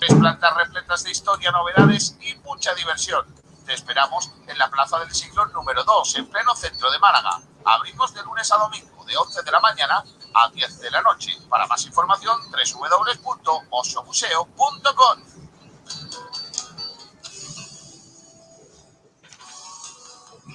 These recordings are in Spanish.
Tres plantas repletas de historia, novedades y mucha diversión. Te esperamos en la Plaza del Siglo número 2, en pleno centro de Málaga. Abrimos de lunes a domingo, de 11 de la mañana a 10 de la noche. Para más información, www.osomuseo.com.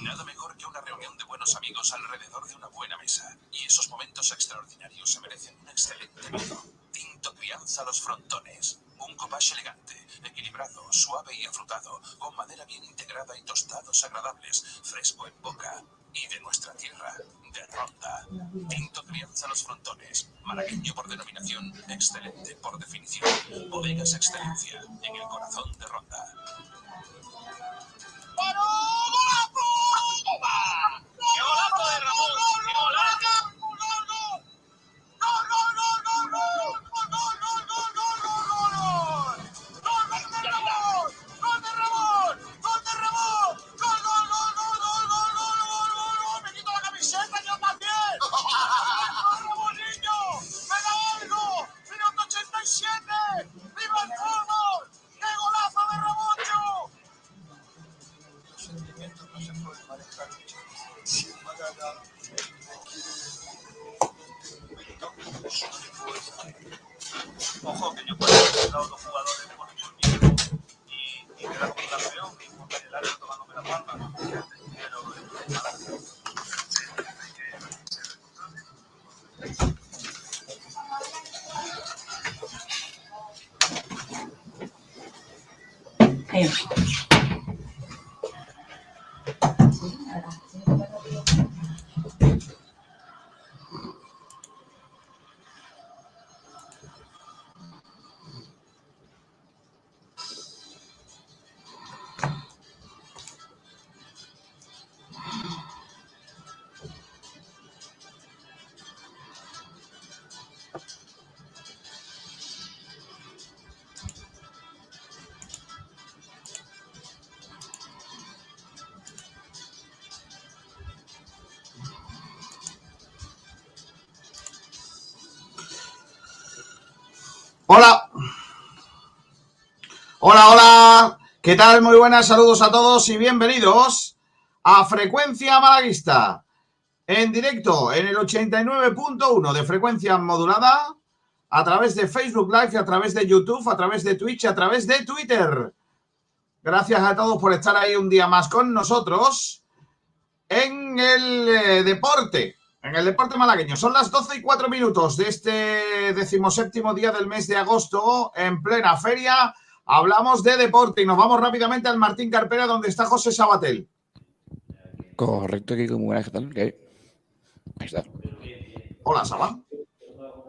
Nada mejor que una reunión de buenos amigos alrededor de una buena mesa. Y esos momentos extraordinarios se merecen un excelente vino. Tinto Crianza Los Frontones. Un copage elegante, equilibrado, suave y afrutado, con madera bien integrada y tostados agradables, fresco en boca. Y de nuestra tierra, de Ronda. Tinto Crianza Los Frontones. Malagueño por denominación, excelente por definición. Bodegas Excelencia, en el corazón de Ronda. ¡Qué Hola, hola. ¿Qué tal? Muy buenas, saludos a todos y bienvenidos a Frecuencia Malaguista. En directo en el 89.1 de frecuencia modulada, a través de Facebook Live, a través de YouTube, a través de Twitch, a través de Twitter. Gracias a todos por estar ahí un día más con nosotros en el eh, deporte, en el deporte malagueño. Son las 12 y 4 minutos de este decimoséptimo día del mes de agosto, en plena feria. Hablamos de deporte y nos vamos rápidamente al Martín Carpera, donde está José Sabatel. Correcto, Kiko. Muy buenas, ¿qué tal? ¿Qué hay? Ahí está. Hola, Saba.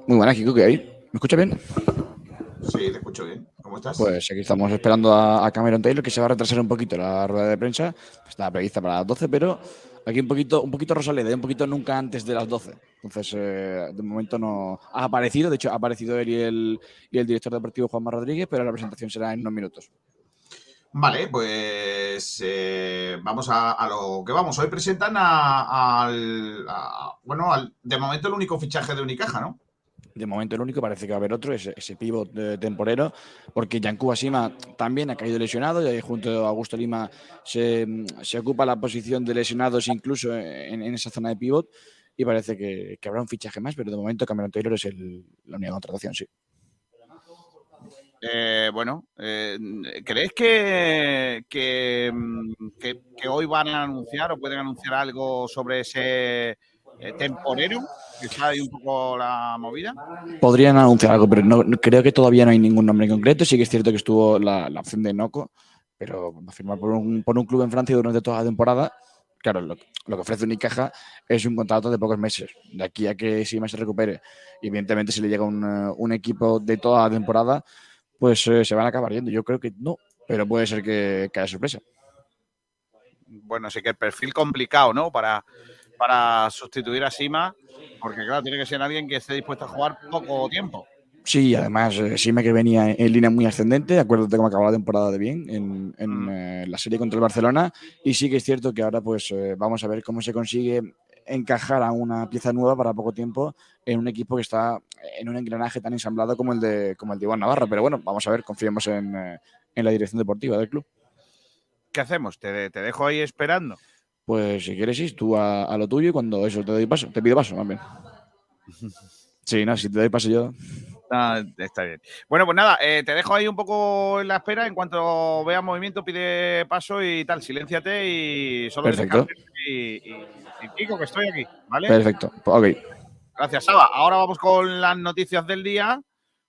Muy buenas, Kiko, ¿qué hay? ¿Me escucha bien? Sí, te escucho bien. ¿Cómo estás? Pues aquí estamos esperando a, a Cameron Taylor, que se va a retrasar un poquito la rueda de prensa. Está prevista para las 12, pero aquí un poquito, un poquito Rosaleda, un poquito nunca antes de las 12. Entonces, eh, de momento no ha aparecido. De hecho, ha aparecido él y el, y el director deportivo Juanma Rodríguez, pero la presentación será en unos minutos. Vale, pues eh, vamos a, lo que vamos. Hoy presentan al, bueno, al, de momento el único fichaje de Unicaja, ¿no? De momento el único, parece que va a haber otro, ese, ese pivot eh, temporero, porque Yankuba Sima también ha caído lesionado y ahí junto a Augusto Lima se, se ocupa la posición de lesionados incluso en, esa zona de pivot y parece que, habrá un fichaje más, pero de momento Cameron Taylor es el- la única contratación, sí. Eh, bueno, eh, ¿crees que, que- que hoy van a anunciar o pueden anunciar algo sobre ese eh, temporero? Que está ahí un poco la movida. Podrían anunciar algo, pero no, creo que todavía no hay ningún nombre en concreto. Sí que es cierto que estuvo la, la opción de Noco, pero firmar por un, por un club en Francia durante toda la temporada. Claro, lo, lo que ofrece Unicaja es un contrato de pocos meses. De aquí a que Sima se recupere, y evidentemente si le llega un, eh, un equipo de toda la temporada, pues eh, se van a acabar yendo. Yo creo que no, pero puede ser que, que haya sorpresa. Bueno, sí que el perfil complicado, ¿no? Para, para sustituir a Sima, porque claro, tiene que ser alguien que esté dispuesto a jugar poco tiempo. Sí, además, eh, Sima que venía en línea muy ascendente, acuérdate cómo acabó la temporada de bien en, en, Mm. eh, la serie contra el Barcelona, y sí que es cierto que ahora pues eh, vamos a ver cómo se consigue encajar a una pieza nueva para poco tiempo en un equipo que está en un engranaje tan ensamblado como el de, como el de Iván Navarra. Pero bueno, vamos a ver, confiemos en, en la dirección deportiva del club. ¿Qué hacemos? ¿Te, te dejo ahí esperando? Pues si quieres, sí, tú a, a lo tuyo y cuando eso te doy paso, te pido paso también. Sí, no, si te doy paso yo. Ah, está bien. Bueno, pues nada, eh, te dejo ahí un poco en la espera. En cuanto vea movimiento, pide paso y tal. Silénciate y solo Perfecto. y, y, que estoy aquí, ¿vale? Perfecto, ok. Gracias, Saba. Ahora vamos con las noticias del día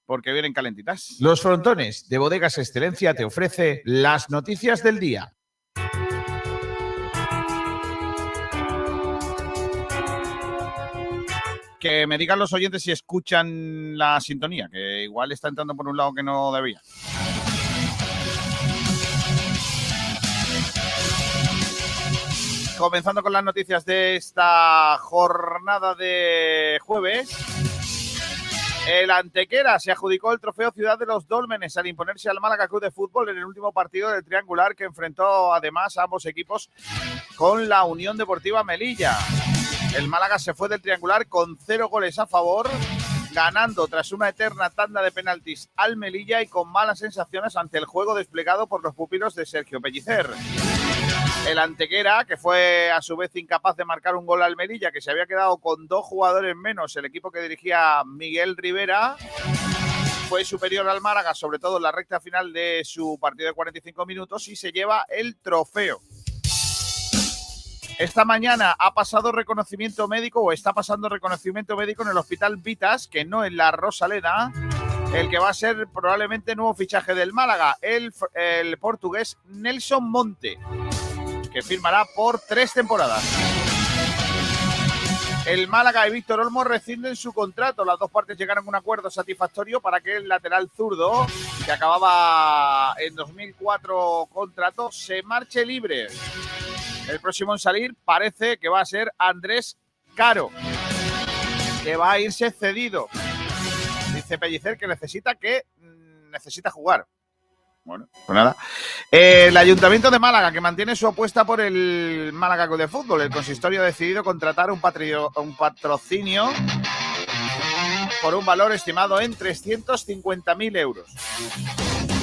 porque vienen calentitas. Los frontones de Bodegas Excelencia te ofrece las noticias del día. Que me digan los oyentes si escuchan la sintonía, que igual está entrando por un lado que no debía. Comenzando con las noticias de esta jornada de jueves. El Antequera se adjudicó el trofeo Ciudad de los Dólmenes al imponerse al Málaga Club de Fútbol en el último partido del triangular que enfrentó además a ambos equipos con la Unión Deportiva Melilla. El Málaga se fue del triangular con cero goles a favor, ganando tras una eterna tanda de penaltis al Melilla y con malas sensaciones ante el juego desplegado por los pupilos de Sergio Pellicer. El Antequera, que fue a su vez incapaz de marcar un gol al Melilla, que se había quedado con dos jugadores menos, el equipo que dirigía Miguel Rivera, fue superior al Málaga, sobre todo en la recta final de su partido de 45 minutos, y se lleva el trofeo. Esta mañana ha pasado reconocimiento médico o está pasando reconocimiento médico en el Hospital Vitas, que no en la Rosaleda, el que va a ser probablemente nuevo fichaje del Málaga, el, portugués Nelson Monte, que firmará por tres temporadas. El Málaga y Víctor Olmo rescinden su contrato. Las dos partes llegaron a un acuerdo satisfactorio para que el lateral zurdo, que acababa en 2004 contrato, se marche libre. El próximo en salir parece que va a ser Andrés Caro, que va a irse cedido. Dice Pellicer que necesita que mm, necesita jugar. Bueno, pues nada. El Ayuntamiento de Málaga, que mantiene su apuesta por el Málaga Club de Fútbol. El consistorio ha decidido contratar un, un patrocinio por un valor estimado en 350.000 euros.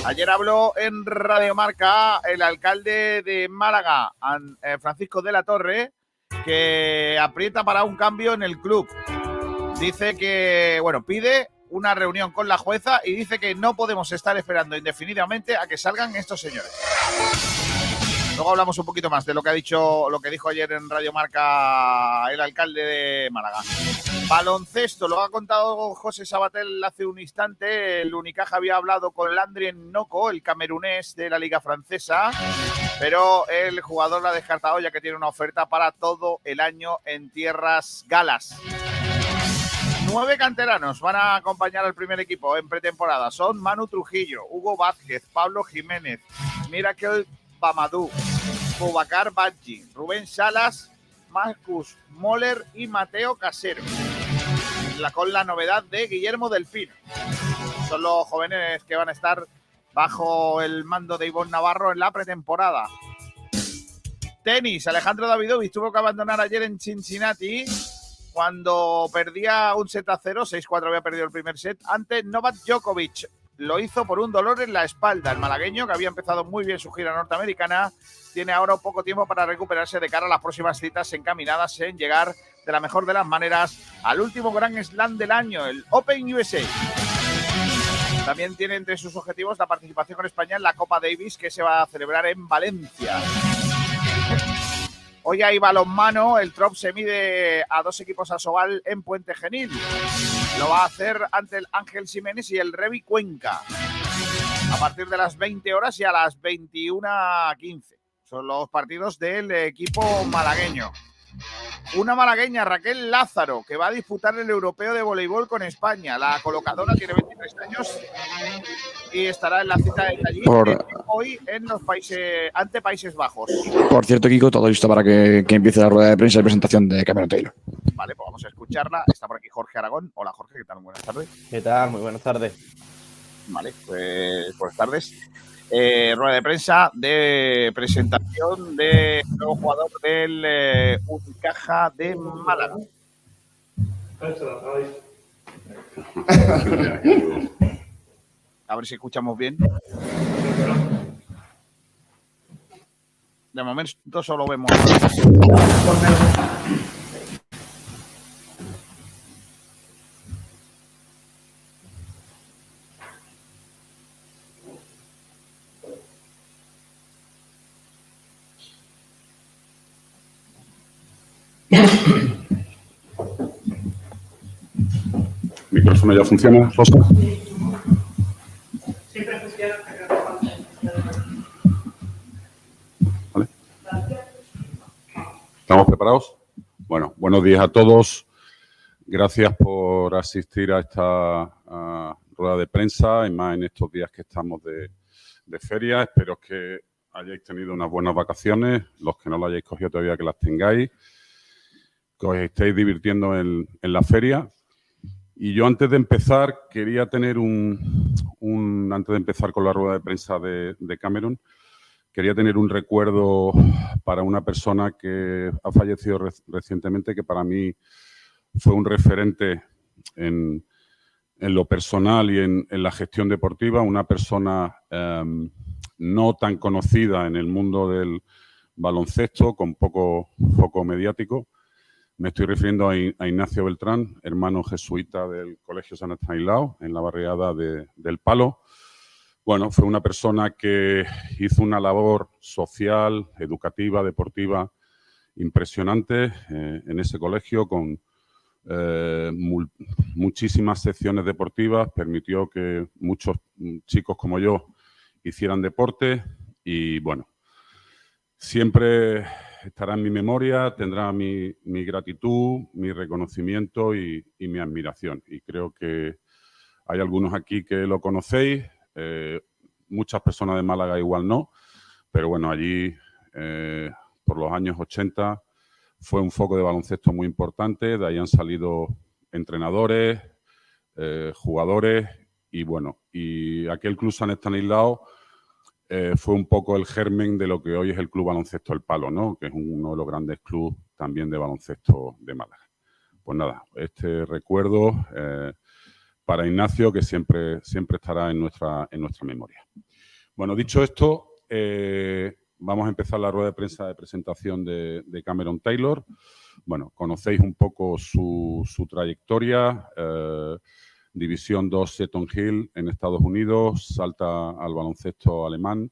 Ayer habló en Radio Marca el alcalde de Málaga, eh, Francisco de la Torre, que aprieta para un cambio en el club. Dice que, bueno, pide una reunión con la jueza y dice que no podemos estar esperando indefinidamente a que salgan estos señores. Luego hablamos un poquito más de lo que ha dicho, lo que dijo ayer en Radio Marca el alcalde de Málaga. Baloncesto, lo ha contado José Sabatel hace un instante. El Unicaja había hablado con Landrien Noco, el camerunés de la Liga Francesa, pero el jugador la ha descartado ya que tiene una oferta para todo el año en tierras galas. Nueve canteranos van a acompañar al primer equipo en pretemporada. Son Manu Trujillo, Hugo Vázquez, Pablo Jiménez, Miracle Pamadou, Boubacar Badji, Rubén Salas, Marcus Moller y Mateo Casero. La, con la novedad de Guillermo Delfino. Son los jóvenes que van a estar bajo el mando de Ivonne Navarro en la pretemporada. Tenis, Alejandro Davidovich tuvo que abandonar ayer en Cincinnati cuando perdía un set a 0, 6-4 había perdido el primer set, ante Novak Djokovic. Lo hizo por un dolor en la espalda. El malagueño, que había empezado muy bien su gira norteamericana, tiene ahora poco tiempo para recuperarse de cara a las próximas citas encaminadas en llegar de la mejor de las maneras al último Grand Slam del año, el Open USA. También tiene entre sus objetivos la participación con España en la Copa Davis que se va a celebrar en Valencia. Hoy hay balonmano, el Trop se mide a dos equipos a Sobal en Puente Genil. Lo va a hacer ante el Ángel Jiménez y el Revi Cuenca. A partir de las 20 horas y a las 21.15. Son los partidos del equipo malagueño. Una malagueña, Raquel Lázaro, que va a disputar el europeo de voleibol con España. La colocadora tiene 23 años y estará en la cita de allí Por- hoy en los países ante Países Bajos. Por cierto, Kiko, todo listo para que, que empiece la rueda de prensa y presentación de Cameron Taylor. Vale, pues vamos a escucharla. Está por aquí Jorge Aragón. Hola Jorge, ¿qué tal? Buenas tardes. ¿Qué tal? Muy buenas tardes. Vale, pues buenas tardes. Eh, rueda de prensa de presentación del nuevo jugador del eh, Unicaja de Málaga. A ver si escuchamos bien. De momento solo vemos. ¿Micrófono ya funciona, Rosa? ¿Vale? ¿Estamos preparados? Bueno, buenos días a todos. Gracias por asistir a esta a, rueda de prensa, y más en estos días que estamos de, de feria. Espero que hayáis tenido unas buenas vacaciones, los que no lo hayáis cogido todavía que las tengáis, que os estéis divirtiendo en, en la feria. Y yo antes de empezar quería tener un, un antes de empezar con la rueda de prensa de, de, Cameron, quería tener un recuerdo para una persona que ha fallecido re recientemente, que para mí fue un referente en, en lo personal y en, en, la gestión deportiva, una persona um, no tan conocida en el mundo del baloncesto, con poco foco mediático. Me estoy refiriendo a, Ignacio Beltrán, hermano jesuita del Colegio San Estanislao, en la barriada de, del Palo. Bueno, fue una persona que hizo una labor social, educativa, deportiva impresionante eh, en ese colegio con eh, muchísimas secciones deportivas, permitió que muchos chicos como yo hicieran deporte y bueno, siempre estará en mi memoria, tendrá mi, mi gratitud, mi reconocimiento y, mi admiración. Y creo que hay algunos aquí que lo conocéis, eh, muchas personas de Málaga igual no, pero bueno, allí eh, por los años 80 fue un foco de baloncesto muy importante, de ahí han salido entrenadores, eh, jugadores y bueno, y aquel club San Estanislao eh, fue un poco el germen de lo que hoy es el Club Baloncesto El Palo, ¿no? que es uno de los grandes clubes también de baloncesto de Málaga. Pues nada, este recuerdo eh, para Ignacio que siempre, siempre estará en nuestra, en nuestra memoria. Bueno, dicho esto, eh, vamos a empezar la rueda de prensa de presentación de, Cameron Taylor. Bueno, conocéis un poco su, su trayectoria. División 2 Seton Hill en Estados Unidos, salta al baloncesto alemán.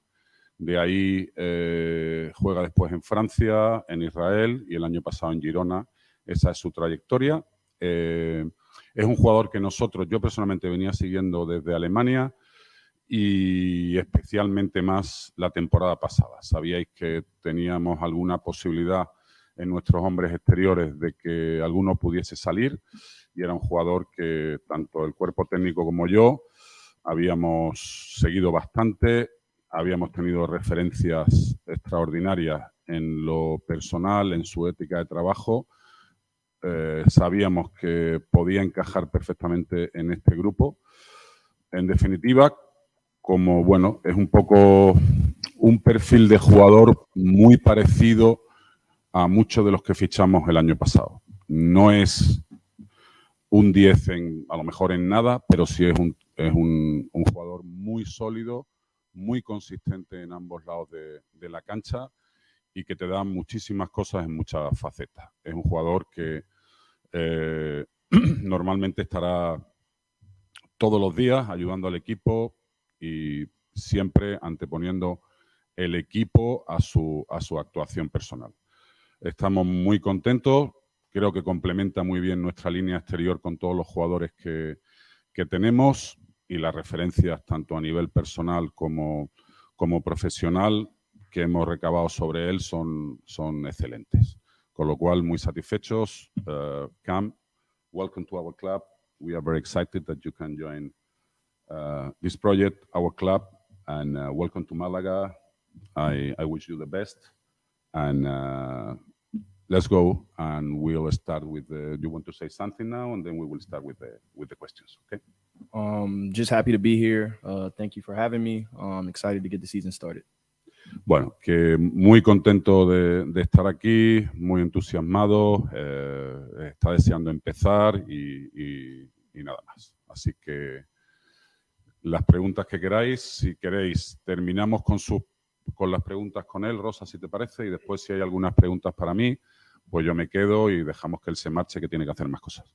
De ahí eh, juega después en Francia, en Israel y el año pasado en Girona. Esa es su trayectoria. Eh, es un jugador que nosotros, yo personalmente venía siguiendo desde Alemania y especialmente más la temporada pasada. Sabíais que teníamos alguna posibilidad en nuestros hombres exteriores de que alguno pudiese salir y era un jugador que tanto el cuerpo técnico como yo habíamos seguido bastante, habíamos tenido referencias extraordinarias en lo personal, en su ética de trabajo. Eh, sabíamos que podía encajar perfectamente en este grupo. En definitiva, como bueno, es un poco un perfil de jugador muy parecido a muchos de los que fichamos el año pasado. No es un 10 en, a lo mejor en nada, pero sí es un, es un, jugador muy sólido, muy consistente en ambos lados de, de, la cancha y que te da muchísimas cosas en muchas facetas. Es un jugador que eh, normalmente estará todos los días ayudando al equipo y siempre anteponiendo el equipo a su, a su actuación personal. Estamos muy contentos, creo que complementa muy bien nuestra línea exterior con todos los jugadores que, que tenemos y las referencias tanto a nivel personal como, como profesional que hemos recabado sobre él son, son excelentes. Con lo cual, muy satisfechos. Uh, Cam, welcome to our club. We are very excited that you can join uh, this project, our club, and uh, welcome to Malaga. I, I wish you the best. And uh, let's go and we'll start with the, you want to say something now and then we will start with the with the questions okay um just happy to be here. Uh thank you for having me. I'm excited to get the season started. Bueno, que muy contento de, de estar aquí, muy entusiasmado, eh, está deseando empezar y, y- y nada más. Así que las preguntas que queráis, si queréis, terminamos con, su, con las preguntas con él, Rosa, si te parece, y después si hay algunas preguntas para mí, pues yo me quedo y dejamos que él se marche, que tiene que hacer más cosas.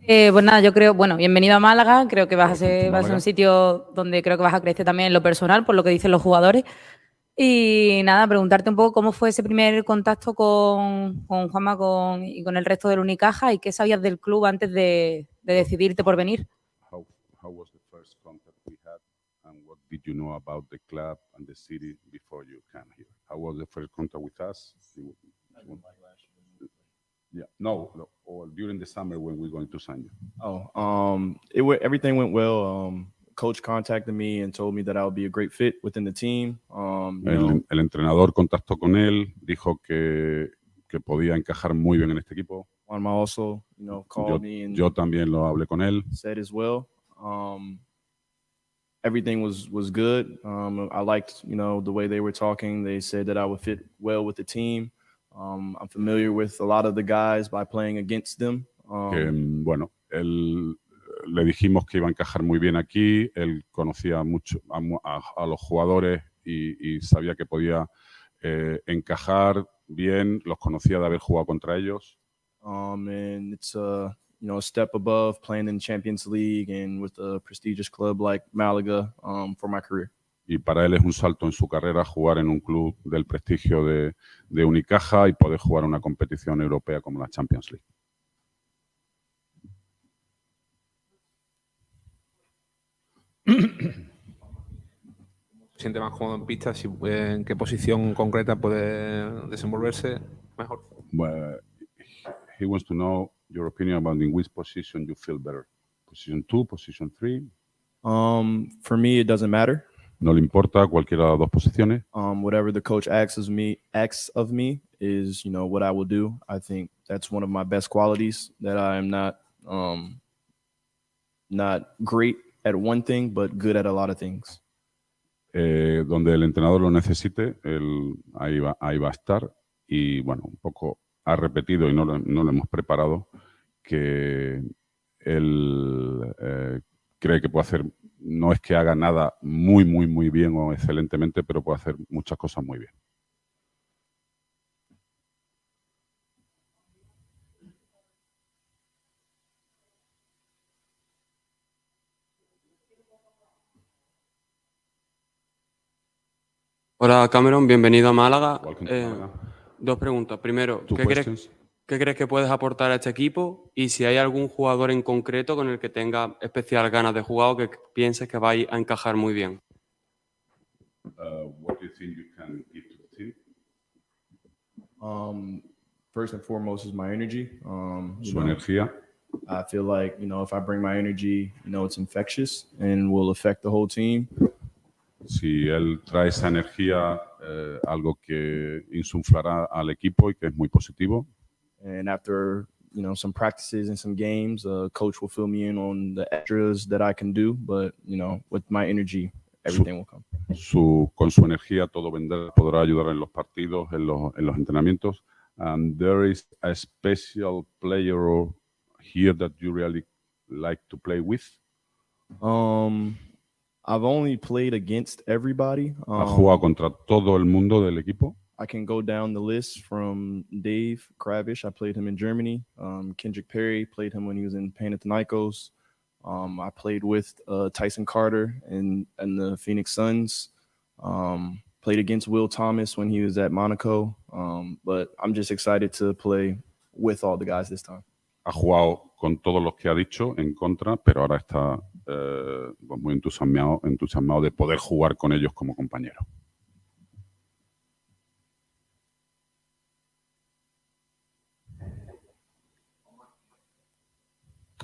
Eh, pues nada, yo creo, bueno, bienvenido a Málaga. Creo que vas a ser, va a ser un sitio donde creo que vas a crecer también en lo personal, por lo que dicen los jugadores. Y nada, preguntarte un poco cómo fue ese primer contacto con, con Juanma con- y con el resto del Unicaja y qué sabías del club antes de, de decidirte por venir. how how was the first contact we had and what did you know about the club and the city before you came here how was the first contact with us You- you- yeah no, no or during the summer when we're going to sign you Oh, um, it went. Everything went well. Um, coach contacted me and told me that I would be a great fit within the team. Um, you know, el, el entrenador contactó con él dijo que, que podía encajar muy bien en este equipo Juanma also, you know, called me and yo también lo hablé con él said as well. Um, everything was was good. Um, I liked, you know, the way they were talking. They said that I would fit well with the team. Um, I'm familiar with a lot of the guys by playing against them. Um, que bueno, él le dijimos que iba a encajar muy bien aquí, él conocía mucho a, a- a los jugadores y, y sabía que podía eh, encajar bien, los conocía de haber jugado contra ellos um, and it's a you know a step above playing in Champions League and with a prestigious club like Malaga um, for my career. y para él es un salto en su carrera jugar en un club del prestigio de, de Unicaja y poder jugar una competición europea como la Champions League. se siente más cómodo en pista, si, en qué posición concreta puede desenvolverse mejor. Well, he wants to know your opinion about in which position you feel better. Position two, position three. Um, for me, it doesn't matter. No le importa cualquiera de las dos posiciones. Um, whatever the coach asks of me, asks of me is you know what I will do. I think that's one of my best qualities that I am not um, not great at one thing, but good at a lot of things. Eh, donde el entrenador lo necesite, él ahí va, ahí va a estar. Y bueno, un poco ha repetido y no lo, no lo hemos preparado que él eh, cree que puede hacer, no es que haga nada muy, muy, muy bien o excelentemente, pero puede hacer muchas cosas muy bien. Hola Cameron, bienvenido a Málaga. Eh. Dos preguntas. Primero, ¿qué crees, qué crees que puedes aportar a este equipo? Y si hay algún jugador en concreto con el que tenga especial ganas de jugar o que pienses que va a encajar muy bien. Uh, what do you think you can give to the team? Um, first and foremost is my energy. Um, Su know, energía. I feel like you know if I bring my energy, you know it's infectious and will affect the whole team. Si él trae esa energía, eh, algo que insuflará al equipo y que es muy positivo. And after you know some practices and some games, uh, coach will fill me in on the extras that I can do. But you know, with my energy, everything will come. su, con su energía todo vendrá, podrá ayudar en los partidos, en los, en los entrenamientos. And there is a special player here that you really like to play with. Um, I've only played against everybody. Um, jugado contra todo el mundo del equipo. I can go down the list from Dave Kravish. I played him in Germany. Um, Kendrick Perry played him when he was in Panathinaikos. Um, I played with uh, Tyson Carter and and the Phoenix Suns. Um, played against Will Thomas when he was at Monaco. Um, but I'm just excited to play with all the guys this time. Ha jugado con todos los que ha dicho en contra, pero ahora está eh, muy entusiasmado, entusiasmado de poder jugar con ellos como compañero.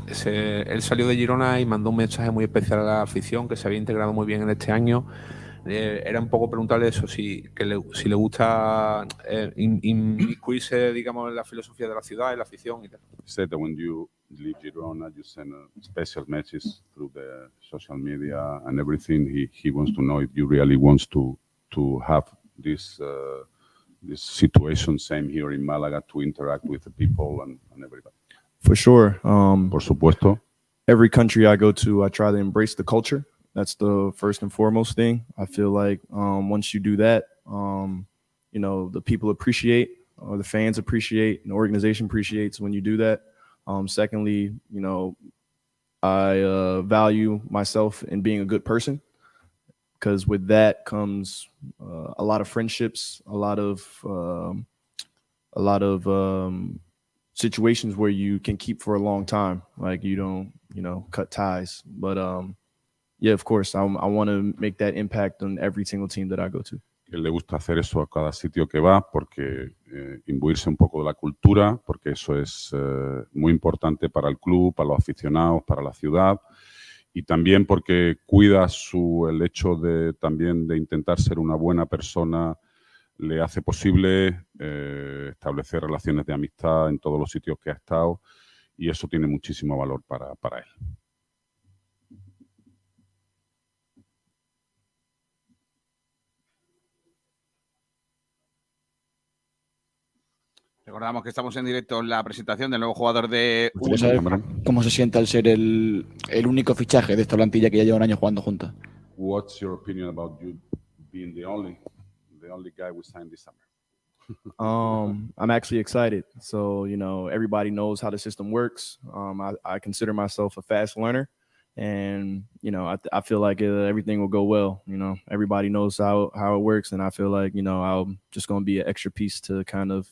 Ese- él salió de Girona y mandó un mensaje muy especial a la afición, que se había integrado muy bien en este año. Eh, era un poco preguntarle eso, si, que le, si le gusta eh, in- inmiscuirse, digamos, en la filosofía de la ciudad, en la afición y tal. He said that when you leave Girona, you send uh, special messages through the social media and everything. He, he wants to know if you really wants to to have this uh, this situation same here in Malaga to interact with the people and, and everybody. For sure. Um, Por supuesto, every country I go to, I try to embrace the culture. That's the first and foremost thing. I feel like um, once you do that, um, you know, the people appreciate, or the fans appreciate, and the organization appreciates when you do that. Um, secondly, you know, I uh, value myself in being a good person because with that comes uh, a lot of friendships, a lot of um, a lot of um, situations where you can keep for a long time. Like you don't, you know, cut ties. But um, yeah, of course, I, I want to make that impact on every single team that I go to. le gusta hacer eso a cada sitio que va, porque eh, imbuirse un poco de la cultura, porque eso es eh, muy importante para el club, para los aficionados, para la ciudad, y también porque cuida su, el hecho de también de intentar ser una buena persona, le hace posible eh, establecer relaciones de amistad en todos los sitios que ha estado, y eso tiene muchísimo valor para, para él. Recordamos que estamos en directo en la presentación del nuevo jugador de ¿Quieres saber cómo se siente al ser el, el único fichaje de esta plantilla que ya lleva un año jugando juntos? What's your opinion about you being the only, the only guy we signed this summer? Um, I'm actually excited. So, you know, everybody knows how the system works. Um, I, I consider myself a fast learner. And, you know, I, I feel like uh, everything will go well. You know, everybody knows how, how it works. And I feel like, you know, I'm just going to be an extra piece to kind of,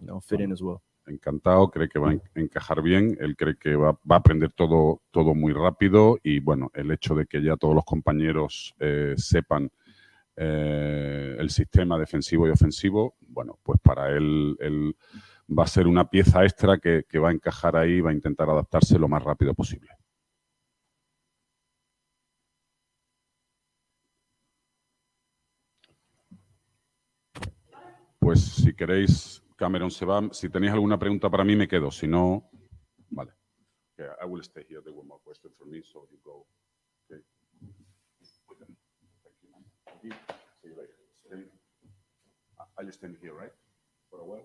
you know, fit in as well. encantado, cree que va a en- encajar bien, él cree que va, va a aprender todo, todo muy rápido y bueno, el hecho de que ya todos los compañeros eh, sepan eh, el sistema defensivo y ofensivo, bueno, pues para él, él va a ser una pieza extra que, que va a encajar ahí, va a intentar adaptarse lo más rápido posible. Pues si queréis, Cameron se va. Si tenéis alguna pregunta para mí, me quedo. Si no, vale. Yeah, I will stay here. There were more questions for me, so you go. Okay. Thank you. See you later. Stay. Are you staying here, right? For a while?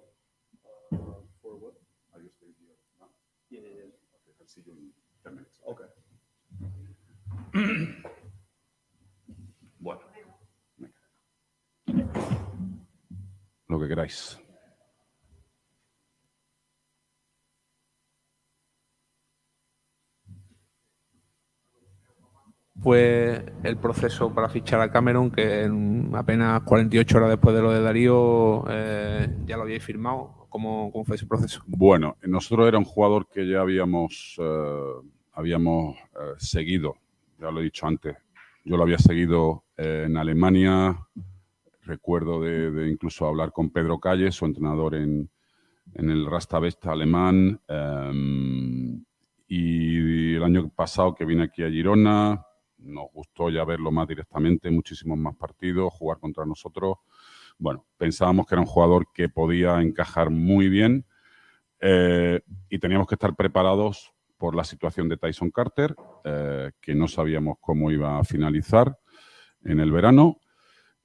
Uh, for what? Are you staying here? No? Yeah, yeah, yeah. Okay, I'll see you in 10 minutes. Okay. bueno. Lo que queráis. Pues el proceso para fichar a Cameron, que en apenas 48 horas después de lo de Darío eh, ya lo habíais firmado. ¿Cómo, ¿Cómo fue ese proceso? Bueno, nosotros era un jugador que ya habíamos, eh, habíamos eh, seguido, ya lo he dicho antes. Yo lo había seguido en Alemania. Recuerdo de, de incluso hablar con Pedro Calle, su entrenador en, en el Rasta Vesta alemán. eh, y el año pasado que vine aquí a Girona, nos gustó ya verlo más directamente, muchísimos más partidos, jugar contra nosotros. Bueno, pensábamos que era un jugador que podía encajar muy bien eh, y teníamos que estar preparados por la situación de Tyson Carter, eh, que no sabíamos cómo iba a finalizar en el verano.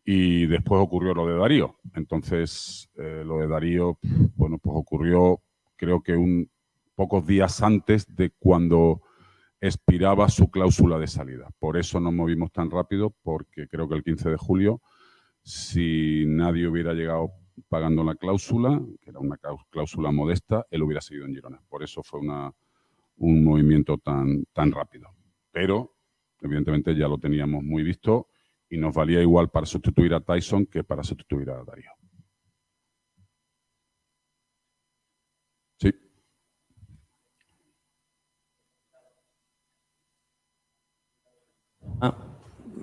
Y después ocurrió lo de Darío. Entonces, eh, lo de Darío, bueno, pues ocurrió creo que un pocos días antes de cuando expiraba su cláusula de salida. Por eso nos movimos tan rápido, porque creo que el 15 de julio, si nadie hubiera llegado pagando la cláusula, que era una cláusula modesta, él hubiera seguido en Girona. Por eso fue una, un movimiento tan, tan rápido. Pero, evidentemente, ya lo teníamos muy visto y nos valía igual para sustituir a Tyson que para sustituir a Darío. Sí. Ah,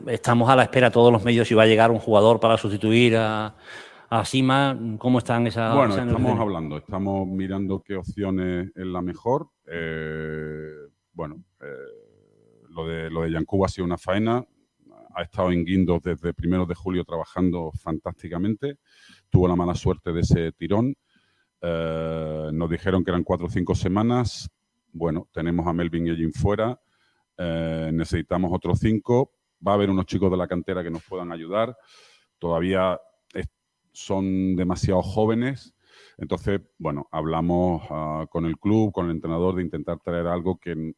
estamos a la espera, todos los medios, si va a llegar un jugador para sustituir a, a Sima. ¿Cómo están esas Bueno, esas estamos negociaciones? hablando, estamos mirando qué opciones es la mejor. Eh, bueno, eh, lo de lo de Yankuba ha sido una faena. ha estado en Guindos desde primeros de julio trabajando fantásticamente. Tuvo la mala suerte de ese tirón. Eh, nos dijeron que eran cuatro o cinco semanas. Bueno, tenemos a Melvin y Ellin fuera. Eh, necesitamos otros cinco. Va a haber unos chicos de la cantera que nos puedan ayudar. Todavía son demasiado jóvenes. Entonces, bueno, hablamos ah, con el club, con el entrenador, de intentar traer algo que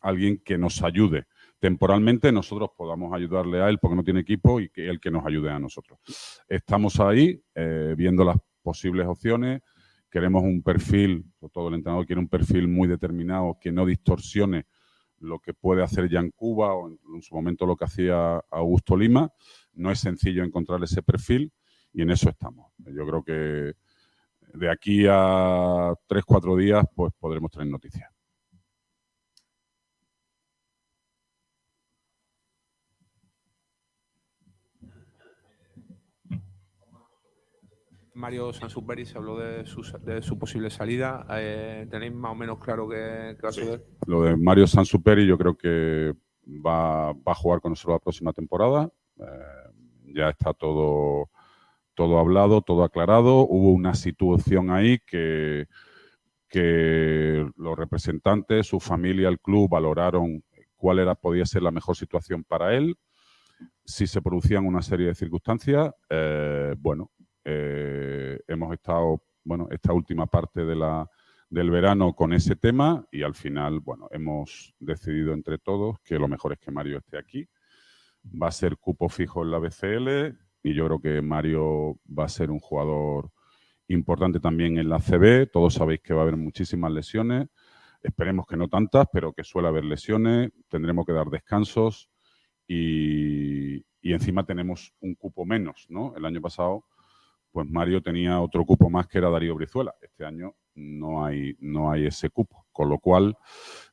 alguien que nos ayude temporalmente, nosotros podamos ayudarle a él porque no tiene equipo y que él que nos ayude a nosotros. Estamos ahí eh, viendo las posibles opciones. Queremos un perfil, todo el entrenador quiere un perfil muy determinado que no distorsione lo que puede hacer Jan Cuba o en, en su momento lo que hacía Augusto Lima. No es sencillo encontrar ese perfil y en eso estamos. Yo creo que de aquí a tres, cuatro días, pues podremos tener noticias. Mario Sansuperi se habló de su, de su posible salida. Eh, ¿Tenéis más o menos claro qué, qué va a suceder? Lo de Mario Sansuperi yo creo que va, va a jugar con nosotros la próxima temporada. Eh, ya está todo, todo hablado, todo aclarado. Hubo una situación ahí que, que los representantes, su familia, el club valoraron cuál era, podía ser la mejor situación para él. Si se producían una serie de circunstancias, eh, bueno, eh, hemos estado, bueno, esta última parte de la, del verano con ese tema y al final, bueno, hemos decidido entre todos que lo mejor es que Mario esté aquí. Va a ser cupo fijo en la BCL y yo creo que Mario va a ser un jugador importante también en la CB. Todos sabéis que va a haber muchísimas lesiones. Esperemos que no tantas, pero que suele haber lesiones. Tendremos que dar descansos y, y encima tenemos un cupo menos, ¿no? El año pasado pues Mario tenía otro cupo más que era Darío Brizuela. Este año no hay, no hay ese cupo. Con lo cual,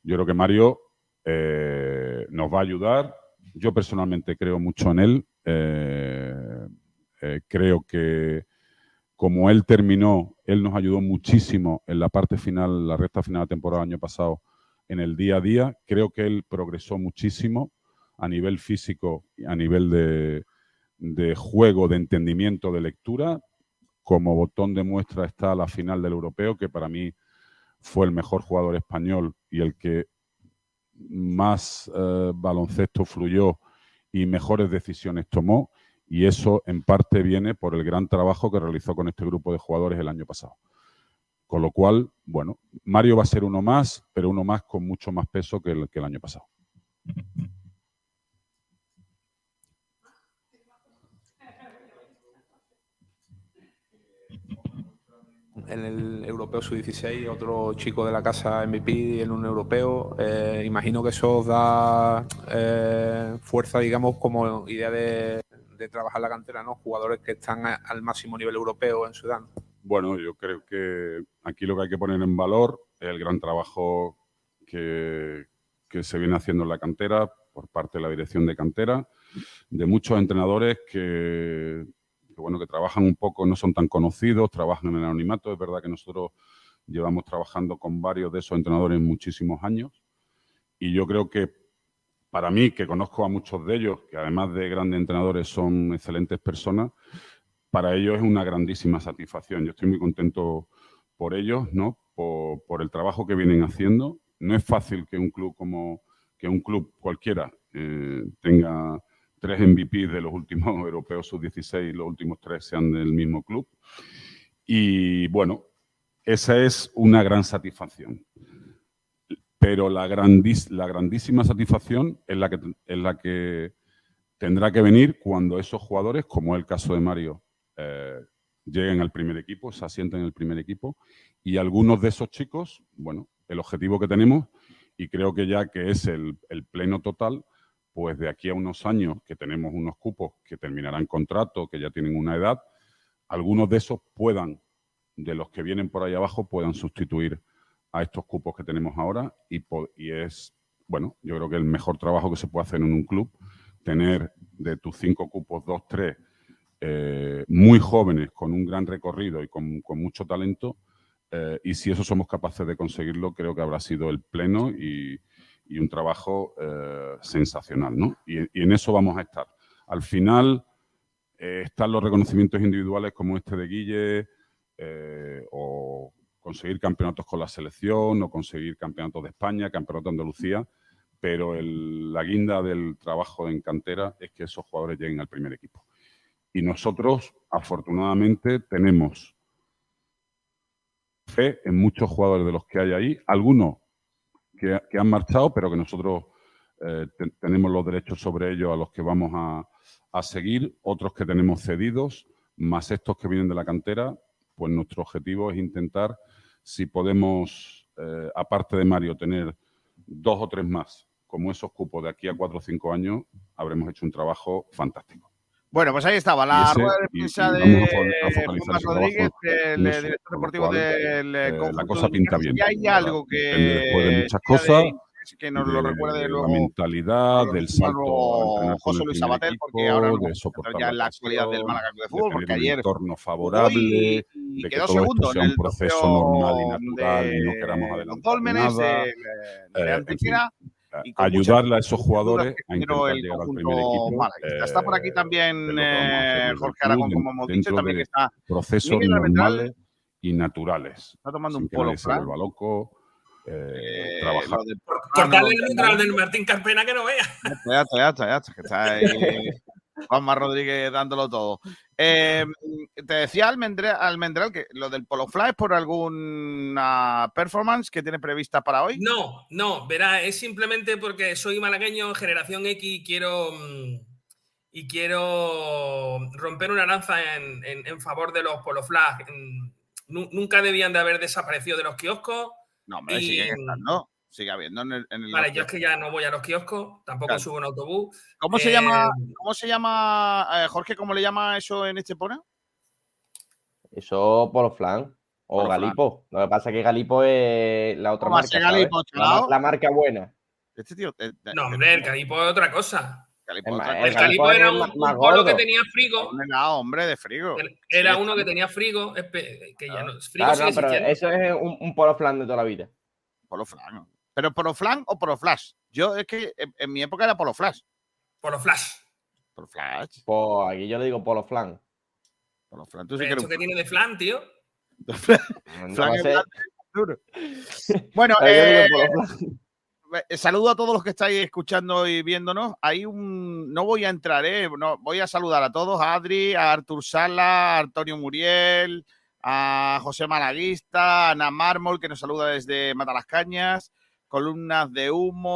yo creo que Mario eh, nos va a ayudar. Yo personalmente creo mucho en él. Eh, eh, creo que como él terminó, él nos ayudó muchísimo en la parte final, la recta final de temporada del año pasado, en el día a día. Creo que él progresó muchísimo a nivel físico a nivel de juego, de entendimiento, de lectura como botón de muestra está la final del europeo, que para mí fue el mejor jugador español y el que más eh, baloncesto fluyó y mejores decisiones tomó. Y eso en parte viene por el gran trabajo que realizó con este grupo de jugadores el año pasado. Con lo cual, bueno, Mario va a ser uno más, pero uno más con mucho más peso que el, que el año pasado. En el europeo sub-16, otro chico de la casa MVP en un europeo. Eh, imagino que eso da eh, fuerza, digamos, como idea de, trabajar la cantera, ¿no? Jugadores que están al máximo nivel europeo en Sudán. Bueno, yo creo que aquí lo que hay que poner en valor es el gran trabajo que, que se viene haciendo en la cantera por parte de la dirección de cantera, de muchos entrenadores que, que, bueno, que trabajan un poco, no son tan conocidos, trabajan en el anonimato. Es verdad que nosotros llevamos trabajando con varios de esos entrenadores muchísimos años y yo creo que para mí, que conozco a muchos de ellos, que además de grandes entrenadores son excelentes personas, para ellos es una grandísima satisfacción. Yo estoy muy contento por ellos, ¿no? Por, el trabajo que vienen haciendo. No es fácil que un club como que un club cualquiera eh, tenga tres MVP de los últimos europeos sub-16 y los últimos tres sean del mismo club. Y bueno, esa es una gran satisfacción. Pero la, grandísima satisfacción es la, que, tendrá que venir cuando esos jugadores, como es el caso de Mario, eh, lleguen al primer equipo, se asienten en el primer equipo. Y algunos de esos chicos, bueno, el objetivo que tenemos, y creo que ya que es el pleno total, pues de aquí a unos años que tenemos unos cupos que terminarán contrato, que ya tienen una edad, algunos de esos puedan, de los que vienen por ahí abajo, puedan sustituir a estos cupos que tenemos ahora y, y es, bueno, yo creo que el mejor trabajo que se puede hacer en un club, tener de tus cinco cupos, dos, tres, eh, muy jóvenes, con un gran recorrido y con, con mucho talento, eh, y si eso somos capaces de conseguirlo, creo que habrá sido el pleno y, y un trabajo eh, sensacional, ¿no? Y, en eso vamos a estar. Al final eh, están los reconocimientos individuales como este de Guille, eh, o conseguir campeonatos con la selección, o conseguir campeonatos de España, campeonato de Andalucía, pero la guinda del trabajo en cantera es que esos jugadores lleguen al primer equipo. Y nosotros, afortunadamente, tenemos fe en muchos jugadores de los que hay ahí, algunos que, han marchado, pero que nosotros eh, te- tenemos los derechos sobre ellos a los que vamos a, a seguir, otros que tenemos cedidos, más estos que vienen de la cantera, pues nuestro objetivo es intentar, si podemos, eh, aparte de Mario, tener dos o tres más como esos cupos de aquí a cuatro o cinco años, habremos hecho un trabajo fantástico. Bueno, pues ahí estaba Y la rueda de y- y prensa de Juan Rodríguez, el director deportivo del eh, eh, la conjunto cosa de pinta bien. Si hay La- algo que después de muchas cosas, que nos lo de- recuerde de luego la mentalidad, del salto José Luis Sabatel, porque ahora de soportar ya en la actualidad del Málaga Club de de Fútbol, porque un ayer entorno jugó favorable, y, de y que quedó todo segundo esto sea en un proceso normal y natural y no de queramos los adelantar Dólmenes, nada. de, de Eh, y ayudarle a esos jugadores a intentar el llegar al primer equipo. malaguista. Está por aquí eh, también eh, Jorge Aragón, como hemos dicho, también que está procesos normales y naturales. está tomando un polo se vuelva loco, eh, Eh, trabajar. Cortarle el micro al del Martín Carpena que no vea. Ya está, ya está, ya está, que está ahí Juanma Rodríguez dándolo todo. Eh, te decía Almendral, Almendral que lo del Polo Fly es por alguna performance que tiene prevista para hoy. No, no, verá, es simplemente porque soy malagueño, generación X, y quiero, mm, y quiero romper una lanza en, en- en favor de los Polo Flag. Mm, nu- Nunca debían de haber desaparecido de los kioscos. No, hombre, y- sigue estando. Sigue habiendo en el. en el- Vale, yo es que ya no voy a los kioscos, tampoco Claro. subo en autobús. ¿Cómo se Eh, llama, cómo se llama eh, Jorge, cómo le llama eso en este pone? Eso por flan. O flan. Galipo. Lo que pasa es que Galipo es la otra ¿Cómo va a marca. Galipo, la, la marca buena. Este tío. eh, No, hombre, el calipo es otra cosa. Galipo, Es otra cosa. El calipo es era un, más- un más polo que tenía frigo. Hombre, no, hombre, de frigo. Era uno que tenía frigo, que ya no. Frigo Claro, sigue no, pero eso es un, un polo flan de toda la vida. Polo Flan. ¿Pero Polo Flan o Polo Flash? Yo es que en, en mi época era Polo Flash. Por los flash. Polo Flash. Pues aquí yo le digo polo flan. Polo Flan. Tú sí que ¿Esto eres que tiene de flan, tío? No Flan es duro. Bueno, eh, eh, saludo a todos los que estáis escuchando y viéndonos. Hay un. No voy a entrar, ¿eh? No, voy a saludar a todos: a Adri, a Artur Sala, a Antonio Muriel, a José Malaguista, a Ana Mármol, que nos saluda desde Matalascañas. Columnas de humo.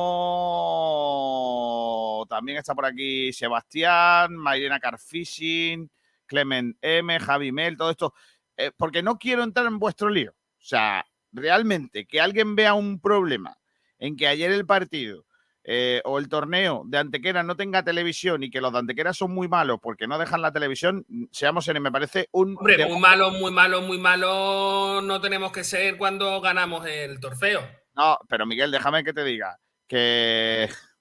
También está por aquí Sebastián, Mairena Carfishing, Clement M, Javi Mel, todo esto. Eh, porque no quiero entrar en vuestro lío. O sea, realmente, que alguien vea un problema en que ayer el partido eh, o el torneo de Antequera no tenga televisión y que los de Antequera son muy malos porque no dejan la televisión, seamos serios, me parece un. Hombre, muy malo, muy malo, muy malo no tenemos que ser cuando ganamos el trofeo. No, pero Miguel, déjame que te diga que.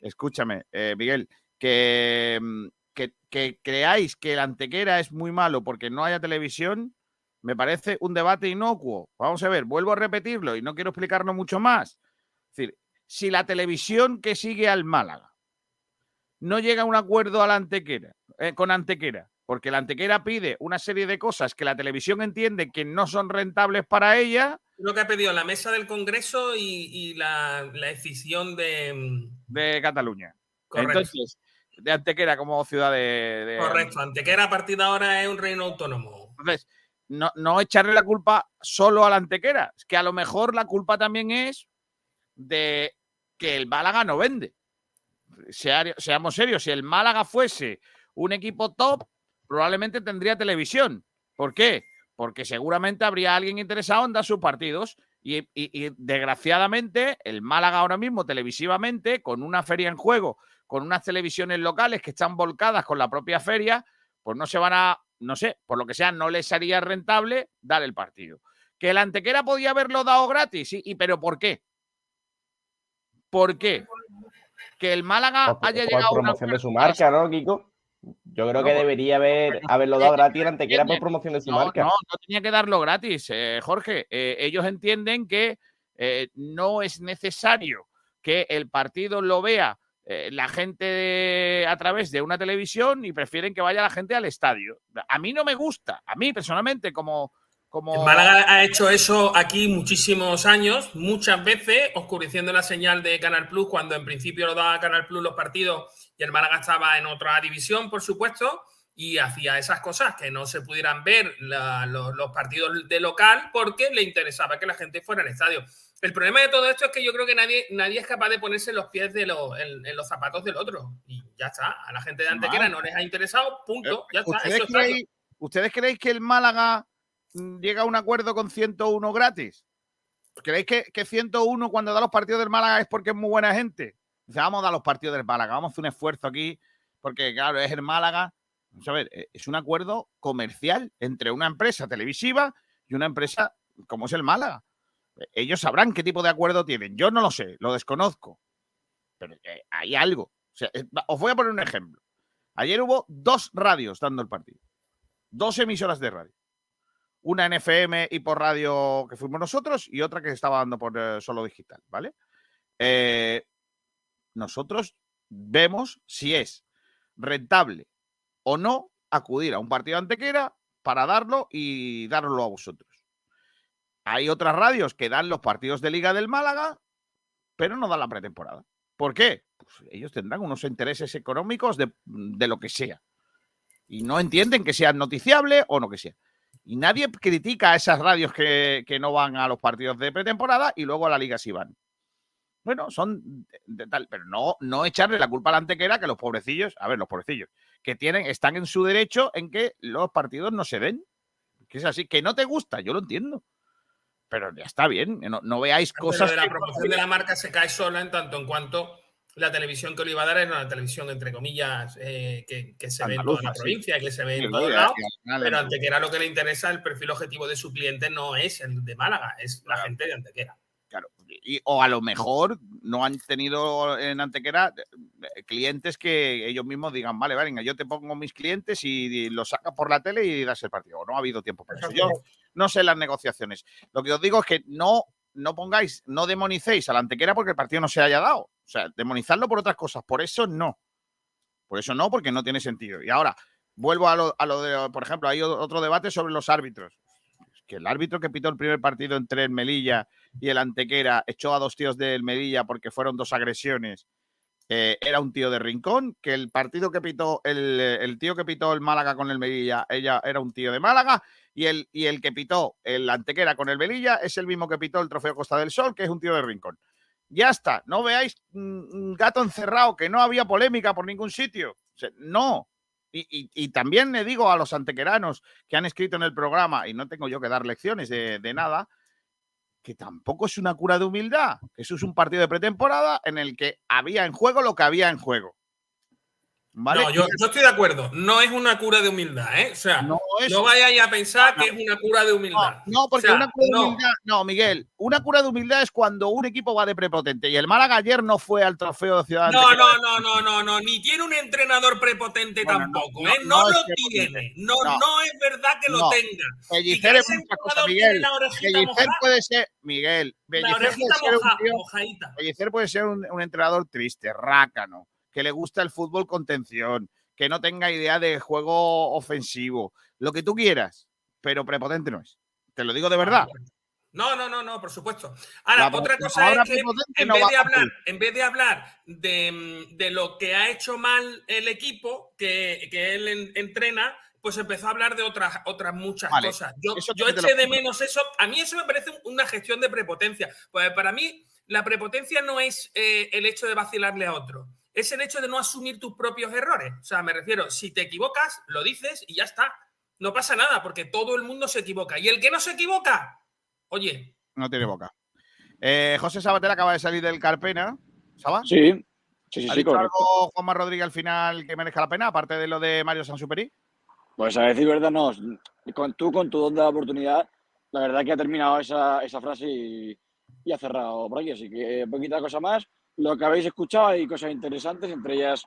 Escúchame, eh, Miguel, que, mm, que, que creáis que el Antequera es muy malo porque no haya televisión, me parece un debate inocuo. Vamos a ver, vuelvo a repetirlo y no quiero explicarlo mucho más. Es decir, si la televisión que sigue al Málaga no llega a un acuerdo Antequera, eh, con Antequera, porque la Antequera pide una serie de cosas que la televisión entiende que no son rentables para ella, Lo que ha pedido la mesa del Congreso y, y la, la decisión de. mm, de Cataluña. Correcto. Entonces, de Antequera como ciudad de. de- Correcto, Antequera a partir de ahora es un reino autónomo. Entonces, no, no echarle la culpa solo a la Antequera. Es que a lo mejor la culpa también es de que el Málaga no vende. Sea- seamos serios, si el Málaga fuese un equipo top, probablemente tendría televisión. ¿Por qué? Porque seguramente habría alguien interesado en dar sus partidos. Y, y- y, desgraciadamente, el Málaga ahora mismo, televisivamente, con una feria en juego, con unas televisiones locales que están volcadas con la propia feria, pues no se van a, no sé, por lo que sea, no les haría rentable dar el partido. Que el Antequera podía haberlo dado gratis, sí, y pero ¿por qué? ¿Por qué? Que el Málaga Por, haya por llegado a una promoción de su marca, ¿no, Kiko? Yo creo No, que pues, debería haber, haberlo dado que gratis no en Antequera por promoción de su No, marca. no, no tenía que darlo gratis, eh, Jorge. Eh, ellos entienden que eh, no es necesario que el partido lo vea eh, la gente de- a través de una televisión y prefieren que vaya la gente al estadio. A mí no me gusta, a mí personalmente, como... como... Málaga ha hecho eso aquí muchísimos años, muchas veces, oscureciendo la señal de Canal Plus cuando en principio lo daba Canal Plus los partidos y el Málaga estaba en otra división, por supuesto, y hacía esas cosas que no se pudieran ver la- los, los partidos de local porque le interesaba que la gente fuera al estadio. El problema de todo esto es que yo creo que nadie, nadie es capaz de ponerse los pies de en, en los zapatos del otro. Y ya está. A la gente de Antequera no les ha interesado, punto. Ya está. ¿Ustedes Eso es todo. creéis, ¿Ustedes creéis que el Málaga mm, llega a un acuerdo con 101 gratis? ¿Creéis que, que 101 cuando da los partidos del Málaga es porque es muy buena gente? Dice, vamos a dar los partidos del Málaga, vamos a hacer un esfuerzo aquí, porque claro, es el Málaga. Vamos a ver, eh, es un acuerdo comercial entre una empresa televisiva y una empresa como es el Málaga. Eh, Ellos sabrán qué tipo de acuerdo tienen. Yo no lo sé, lo desconozco. Pero eh, hay algo. Eh, os voy a poner un ejemplo. Ayer hubo dos radios dando el partido. Dos emisoras de radio. Una en FM y por radio que fuimos nosotros y otra que estaba dando por solo digital, ¿vale? Eh, nosotros vemos si es rentable o no acudir a un partido antequera para darlo y darlo a vosotros. Hay otras radios que dan los partidos de Liga del Málaga, pero no dan la pretemporada. ¿Por qué? Pues ellos tendrán unos intereses económicos de, de lo que sea. Y no entienden que sea noticiable o no que sea. Y nadie critica a esas radios que, que no van a los partidos de pretemporada y luego a la liga sí van. Bueno, son de, tal, pero no, no echarle la culpa a la antequera que los pobrecillos, a ver, los pobrecillos, que tienen, están en su derecho en que los partidos no se den. Que es así, que no te gusta, yo lo entiendo. Pero ya está bien, no, no veáis Pero cosas. de la promoción de la marca se cae sola en tanto en cuanto la televisión que le iba a dar era una televisión, entre comillas, eh, que, que se ve en toda la sí. provincia, que se ve Sí, en al final Pero Antequera lo que le interesa, el perfil objetivo de su cliente no es el de Málaga, es la gente de Antequera. Claro. Y- o a lo mejor no han tenido en Antequera eh, clientes que ellos mismos digan, vale, venga, yo te pongo mis clientes y, los sacas por la tele y das el partido. No ha habido tiempo para eso. Yo no sé las negociaciones. Lo que os digo es que no, no pongáis, no demonicéis a la Antequera porque el partido no se haya dado. O sea, demonizarlo por otras cosas. Por eso no. Por eso no, porque no tiene sentido. Y ahora, vuelvo a lo, a lo de, por ejemplo, hay otro debate sobre los árbitros. Que el árbitro que pitó el primer partido entre el Melilla y el Antequera echó a dos tíos del Melilla porque fueron dos agresiones. eh, era un tío de Rincón, que el partido que pitó, el, el tío que pitó el Málaga con el Melilla, ella era un tío de Málaga, y el, y el que pitó el Antequera con el Melilla es el mismo que pitó el Trofeo Costa del Sol, que es un tío de Rincón. Ya está, no veáis mm, un gato encerrado, que no había polémica por ningún sitio. No. Y, y- también le digo a los antequeranos que han escrito en el programa, y no tengo yo que dar lecciones de, de nada, que tampoco es una cura de humildad. Eso es un partido de pretemporada en el que había en juego lo que había en juego. ¿Vale? No, yo, yo estoy de acuerdo. No es una cura de humildad, ¿eh? O sea, no, es- vayáis a pensar que es una cura de humildad. No, porque O sea, una cura de humildad. No, Miguel, una cura de humildad es cuando un equipo va de prepotente. Y el Málaga ayer no fue al trofeo de Ciudad No, no, no, no, no, no, ni tiene un entrenador prepotente Bueno, tampoco, no, ¿eh? no, lo tiene, no, No. es verdad que lo tenga. Pellicer es ese mucha cosa, jugador Miguel. Pellicer puede ser, Miguel, Pellicer puede ser un moja- tío- mojadita. Pellicer puede ser un, un entrenador triste, rácano, que le gusta el fútbol contención, que no tenga idea de juego ofensivo, lo que tú quieras, pero prepotente no es. Te lo digo de verdad. No, no, no, no, por supuesto. Ahora, La- otra cosa es que en no vez, de hablar, en vez de hablar de, mm, de lo que ha hecho mal el equipo que, que él en- entrena, pues empezó a hablar de otras, otras muchas Vale, cosas. Yo, yo eché de menos eso. A mí eso me parece una gestión de prepotencia. Pues para mí, la prepotencia no es eh, el hecho de vacilarle a otro. Es el hecho de no asumir tus propios errores. O sea, me refiero, si te equivocas, lo dices y ya está. No pasa nada, porque todo el mundo se equivoca. Y el que no se equivoca, oye, No tiene boca. Eh, José Sabater acaba de salir del Carpena. ¿Saba? Sí, sí, sí, ¿Ha sí, dicho correcto. algo Juanma Rodríguez al final que merezca la pena, aparte de lo de Mario Sansuperi? Pues a decir verdad, no. Con, tú, con tu don de oportunidad, la verdad que ha terminado esa, esa frase y, y ha cerrado por aquí. Así que poquita cosa más. Lo que habéis escuchado hay cosas interesantes, entre ellas,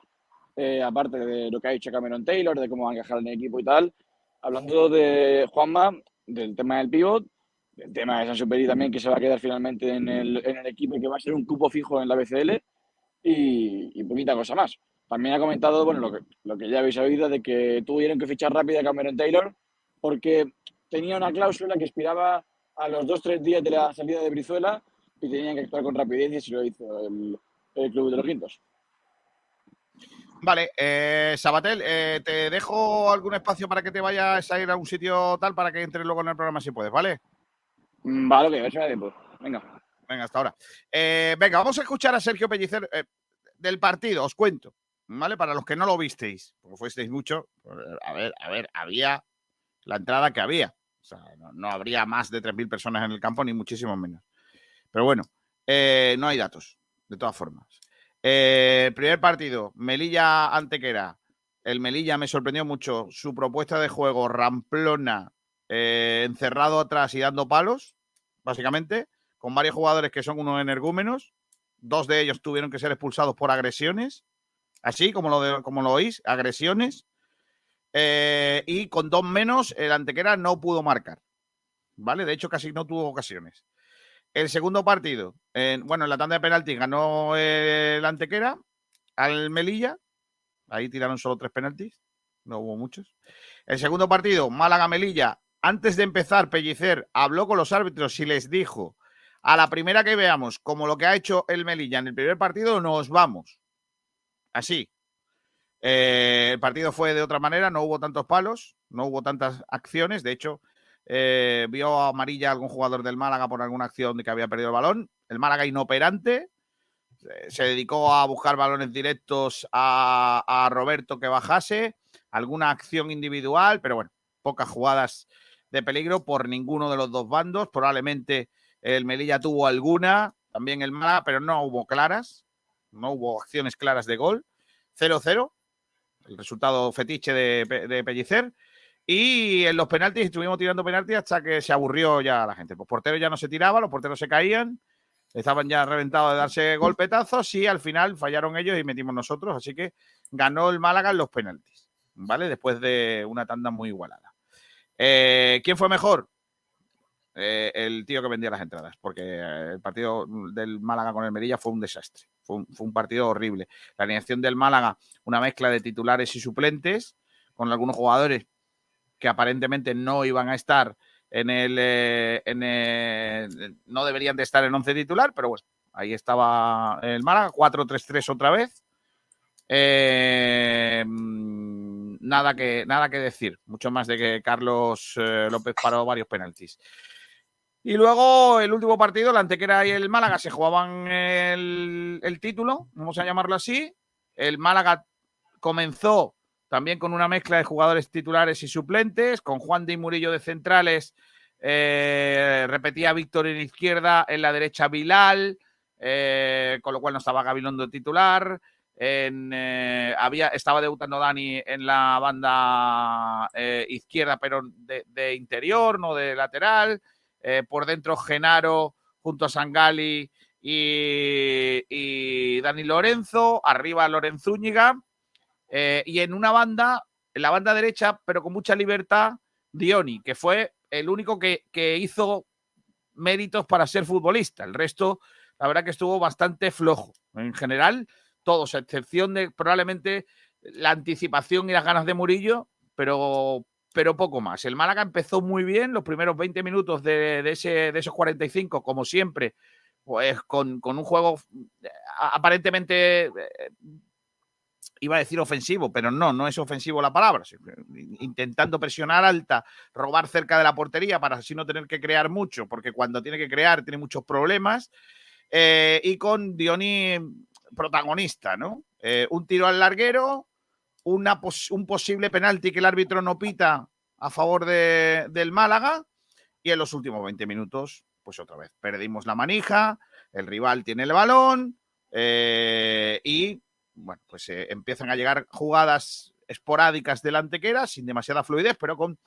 eh, aparte de lo que ha dicho Cameron Taylor, de cómo va a encajar en el equipo y tal. Hablando de Juanma, del tema del pivot, el tema de Sansuperi también, que se va a quedar finalmente en el, en el equipo y que va a ser un cupo fijo en la BCL y, y poquita cosa más. También ha comentado, bueno, lo que, lo que ya habéis oído, de que tuvieron que fichar rápido a Cameron Taylor porque tenía una cláusula que expiraba a los dos tres días de la salida de Brizuela y tenían que actuar con rapidez y así lo hizo el, el Club de los Quintos. Vale, eh, Sabatel, eh, te dejo algún espacio para que te vayas a ir a un sitio tal para que entres luego en el programa si puedes, ¿vale? Mm, Vale, ok, a ver si me da tiempo. Venga. Venga, hasta ahora. Eh, venga, vamos a escuchar a Sergio Pellicer del partido, os cuento, ¿vale? Para los que no lo visteis, porque fuisteis mucho, pues, a ver, a ver, había la entrada que había. O sea, no, no habría más de 3.000 personas en el campo, ni muchísimo menos. Pero bueno, eh, no hay datos, de todas formas. Eh, primer partido, Melilla Antequera. El Melilla me sorprendió mucho. Su propuesta de juego ramplona, eh, encerrado atrás y dando palos, básicamente, con varios jugadores que son unos energúmenos. Dos de ellos tuvieron que ser expulsados por agresiones. Así como lo, como lo oís, agresiones. Eh, y con dos menos, el Antequera no pudo marcar. ¿Vale? De hecho, casi no tuvo ocasiones. El segundo partido, en- bueno, en la tanda de penaltis ganó el Antequera al Melilla. Ahí tiraron solo tres penaltis, no hubo muchos. El segundo partido, Málaga-Melilla. Antes de empezar, Pellicer habló con los árbitros y les dijo: a la primera que veamos, como lo que ha hecho el Melilla en el primer partido, nos vamos. Así. Eh, el partido fue de otra manera, no hubo tantos palos, no hubo tantas acciones. De hecho, eh, vio a amarilla algún jugador del Málaga por alguna acción de que había perdido el balón. El Málaga inoperante. Se dedicó a buscar balones directos a, a Roberto que bajase. Alguna acción individual, pero bueno, pocas jugadas de peligro por ninguno de los dos bandos. Probablemente el Melilla tuvo alguna, también el Málaga, pero no hubo claras. No hubo acciones claras de gol. 0-0 el resultado fetiche de, de Pellicer. Y en los penaltis estuvimos tirando penaltis hasta que se aburrió ya la gente. Los porteros ya no se tiraban, los porteros se caían, estaban ya reventados de darse golpetazos y al final fallaron ellos y metimos nosotros. Así que ganó el Málaga en los penaltis, ¿vale? Después de una tanda muy igualada. Eh, ¿Quién fue mejor? Eh, el tío que vendía las entradas, porque eh, el partido del Málaga con el Merilla fue un desastre. Fue un, fue un partido horrible. La alineación del Málaga, una mezcla de titulares y suplentes, con algunos jugadores que aparentemente no iban a estar en el, eh, en el- no deberían de estar en 11 titular, pero bueno, ahí estaba el Málaga, 4-3-3 otra vez. Eh, mm, nada, que, nada que decir, mucho más de que Carlos eh, López paró varios penaltis. Y luego el último partido, la Antequera y el Málaga se jugaban el, el título, vamos a llamarlo así. El Málaga comenzó también con una mezcla de jugadores titulares y suplentes, con Juan de Murillo de centrales, eh, repetía Víctor en izquierda, en la derecha Bilal, eh, con lo cual no estaba Gabilondo titular. Eh, había, estaba debutando Dani en la banda izquierda, pero de, interior, no de lateral. Por dentro Genaro junto a Sangali y, y Dani Lorenzo. Arriba Lorenzúñiga. Eh, y en una banda, en la banda derecha, pero con mucha libertad, Dioni, que fue el único que, que hizo méritos para ser futbolista. El resto, la verdad que estuvo bastante flojo. En general, todos, a excepción de probablemente la anticipación y las ganas de Murillo, pero, pero poco más. El Málaga empezó muy bien los primeros 20 minutos de, de ese, de esos 45, como siempre, pues con, con un juego eh, aparentemente eh, iba a decir ofensivo, pero no, no es ofensivo la palabra. Intentando presionar alta, robar cerca de la portería para así no tener que crear mucho, porque cuando tiene que crear tiene muchos problemas. Eh, y con Dioni protagonista, ¿no? Eh, un tiro al larguero, un posible penalti que el árbitro no pita a favor de, del Málaga. Y en los últimos 20 minutos, pues otra vez, perdimos la manija, el rival tiene el balón eh, y bueno, pues eh, empiezan a llegar jugadas esporádicas del Antequera, sin demasiada fluidez, pero con,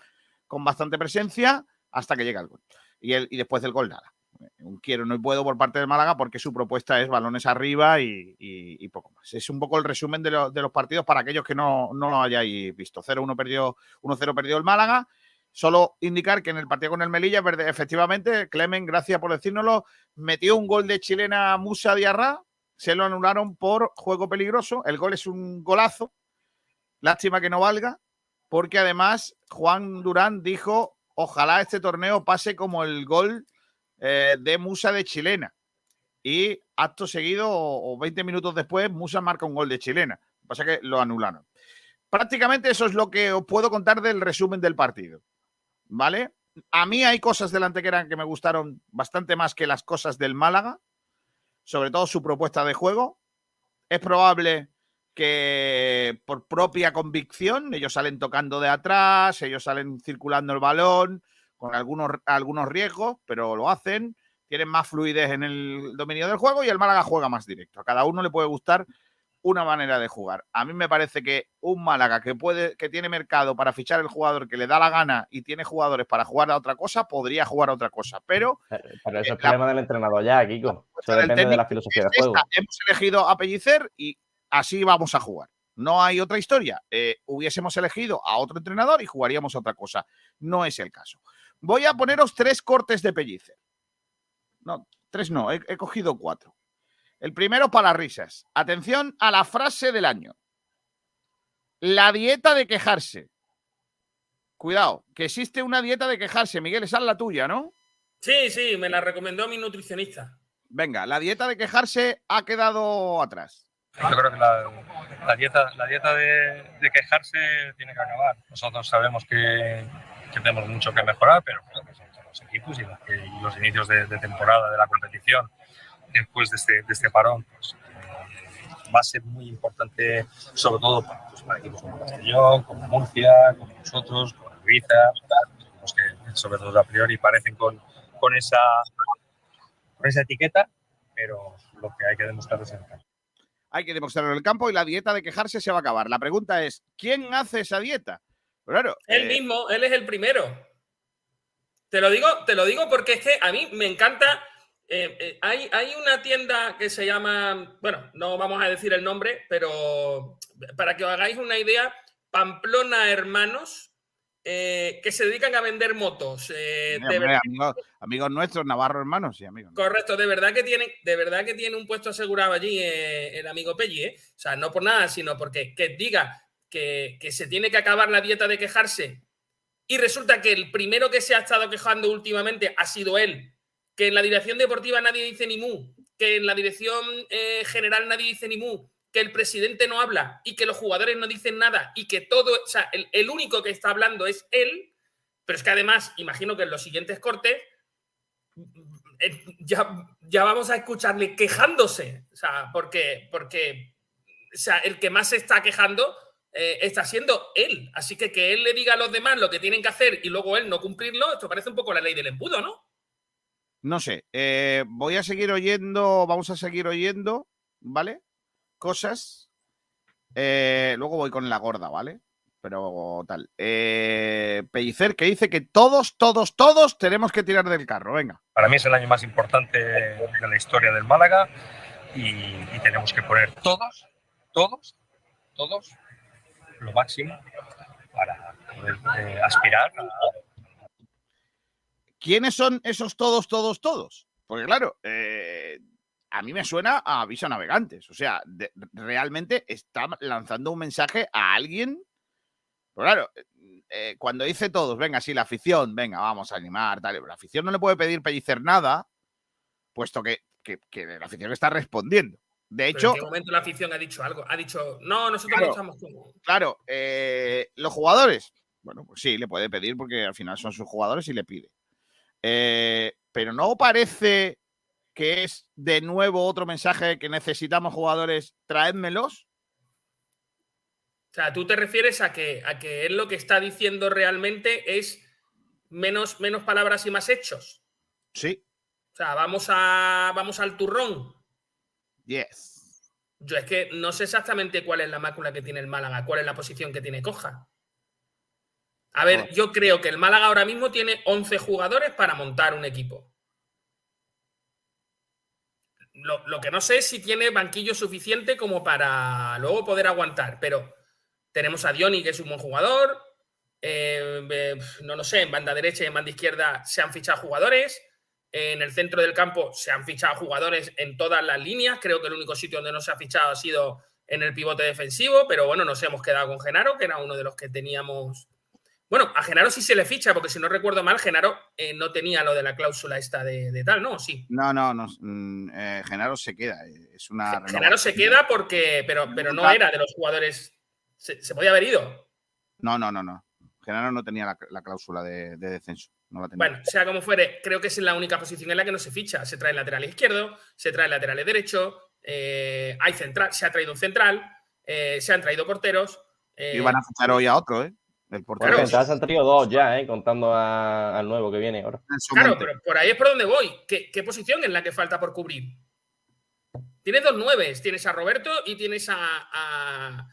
con bastante presencia, hasta que llega el gol. Y, el, y después del gol, nada. Un quiero, no puedo por parte del Málaga porque su propuesta es balones arriba y, y, poco más. Es un poco el resumen de, lo, de los partidos para aquellos que no, no lo hayáis visto. 0-1 perdió, 1-0 perdió el Málaga Solo indicar que en el partido con el Melilla, efectivamente, Clemen, gracias por decírnoslo, metió un gol de chilena Musa Diarra, se lo anularon por juego peligroso. El gol es un golazo. Lástima que no valga, porque además Juan Durán dijo: Ojalá este torneo pase como el gol eh, de Musa de chilena. Y acto seguido, o o 20 minutos después, Musa marca un gol de chilena. Lo que pasa que lo anularon. Prácticamente eso es lo que os puedo contar del resumen del partido. ¿Vale? A mí hay cosas del Antequera que me gustaron bastante más que las cosas del Málaga, sobre todo su propuesta de juego. Es probable que por propia convicción ellos salen tocando de atrás, ellos salen circulando el balón con algunos, algunos riesgos, pero lo hacen, tienen más fluidez en el dominio del juego y el Málaga juega más directo. A cada uno le puede gustar una manera de jugar. A mí me parece que un Málaga que puede, que tiene mercado para fichar el jugador que le da la gana y tiene jugadores para jugar a otra cosa, podría jugar a otra cosa. Pero Pero eso es la- problema del entrenador ya, Kiko. Eso del depende de la filosofía de es juego. Hemos elegido a Pellicer y así vamos a jugar. No hay otra historia. Eh, hubiésemos elegido a otro entrenador y jugaríamos a otra cosa. No es el caso. Voy a poneros tres cortes de Pellicer. No, tres no, he, he cogido cuatro. El primero para risas. Atención a la frase del año. La dieta de quejarse. Cuidado, que existe una dieta de quejarse. Miguel, esa es la tuya, ¿no? Sí, sí, me la recomendó mi nutricionista. Venga, la dieta de quejarse ha quedado atrás. Yo creo que la, la dieta, la dieta de, de quejarse tiene que acabar. Nosotros sabemos que, que tenemos mucho que mejorar, pero creo que son todos los equipos y, la- y los inicios de, de temporada de la competición después de este, de este parón pues, va a ser muy importante, sobre todo para, pues, para equipos como Castellón, como Murcia, como nosotros, como Ibiza, equipos que sobre todo a priori parecen con, con, esa, con esa etiqueta, pero lo que hay que demostrar es el campo. hay que demostrarlo en el campo y la dieta de quejarse se va a acabar. La pregunta es, ¿quién hace esa dieta? Claro, Él eh, mismo, él es el primero. Te lo digo, te lo digo porque es que a mí me encanta. Eh, eh, hay, hay una tienda que se llama, bueno, no vamos a decir el nombre, pero para que os hagáis una idea, Pamplona Hermanos, eh, que se dedican a vender motos. eh, mira, de hombre, verdad- amigos, amigos nuestros, Navarro hermanos, sí, amigos. Correcto, de verdad que tiene, de verdad que tiene un puesto asegurado allí eh, el amigo Pelli, ¿eh? O sea, no por nada, sino porque que diga que, que se tiene que acabar la dieta de quejarse y resulta que el primero que se ha estado quejando últimamente ha sido él, que en la dirección deportiva nadie dice ni mu, que en la dirección eh, general nadie dice ni mu, que el presidente no habla y que los jugadores no dicen nada y que todo, o sea, el, único que está hablando es él, pero es que además, imagino que en los siguientes cortes eh, ya, ya vamos a escucharle quejándose. O sea, porque, porque o sea, el que más se está quejando eh, está siendo él. Así que que él le diga a los demás lo que tienen que hacer y luego él no cumplirlo, esto parece un poco la ley del embudo, ¿no? No sé, eh, voy a seguir oyendo, vamos a seguir oyendo, ¿vale? Cosas. Eh, luego voy con la gorda, ¿vale? Pero tal. Eh, Pellicer que dice que todos, todos, todos tenemos que tirar del carro, venga. Para mí es el año más importante de la historia del Málaga y, y tenemos que poner todos, todos, todos lo máximo para poder eh, aspirar a, ¿Quiénes son esos todos, todos, todos? Porque claro, eh, a mí me suena a aviso a navegantes. O sea, de- realmente está lanzando un mensaje a alguien. Pero claro, eh, cuando dice todos, venga, sí, la afición, venga, vamos a animar, tal. La afición no le puede pedir pellicer nada, puesto que, que- que la afición está respondiendo. De Pero hecho, ¿En qué momento la afición ha dicho algo? Ha dicho, no, nosotros Claro. no estamos como. claro, eh, los jugadores, bueno, pues sí, le puede pedir porque al final son sus jugadores y le pide. Eh, pero no parece que es de nuevo otro mensaje que necesitamos jugadores, traédmelos. O sea, tú te refieres a que, a que él lo que está diciendo realmente es menos, menos palabras y más hechos. Sí, O sea, vamos, a, vamos al turrón. yes. Yo es que no sé exactamente cuál es la mácula que tiene el Málaga, cuál es la posición que tiene Coja. A ver, yo creo que el Málaga ahora mismo tiene 11 jugadores para montar un equipo. Lo, lo que no sé es si tiene banquillo suficiente como para luego poder aguantar, pero tenemos a Dioni, que es un buen jugador, eh, eh, no lo sé, en banda derecha y en banda izquierda se han fichado jugadores. En el centro del campo se han fichado jugadores en todas las líneas. Creo que el único sitio donde no se ha fichado ha sido en el pivote defensivo, pero bueno, nos hemos quedado con Genaro, que era uno de los que teníamos. Bueno, a Genaro sí se le ficha, porque si no recuerdo mal, Genaro eh, no tenía lo de la cláusula esta de, de tal, ¿no? Sí. No, no, no. mm, eh, Genaro se queda. eh, Es una. Genaro se queda porque, pero, pero no era de los jugadores. Se, se podía haber ido. No, no, no, no. Genaro no tenía la, la cláusula de, de descenso. No la tenía. Bueno, sea como fuere, creo que es la única posición en la que no se ficha. Se trae lateral izquierdo, se trae lateral derecho, eh, hay central, se ha traído un central, se han traído porteros. Y van a fichar hoy a otro, ¿eh? El portero. Bueno, han traído dos ya, ¿eh? Contando a- al nuevo que viene ahora. Claro, pero por ahí es por donde voy. ¿Qué, qué posición es la que falta por cubrir? Tienes dos nueves. Tienes a Roberto y tienes a, a,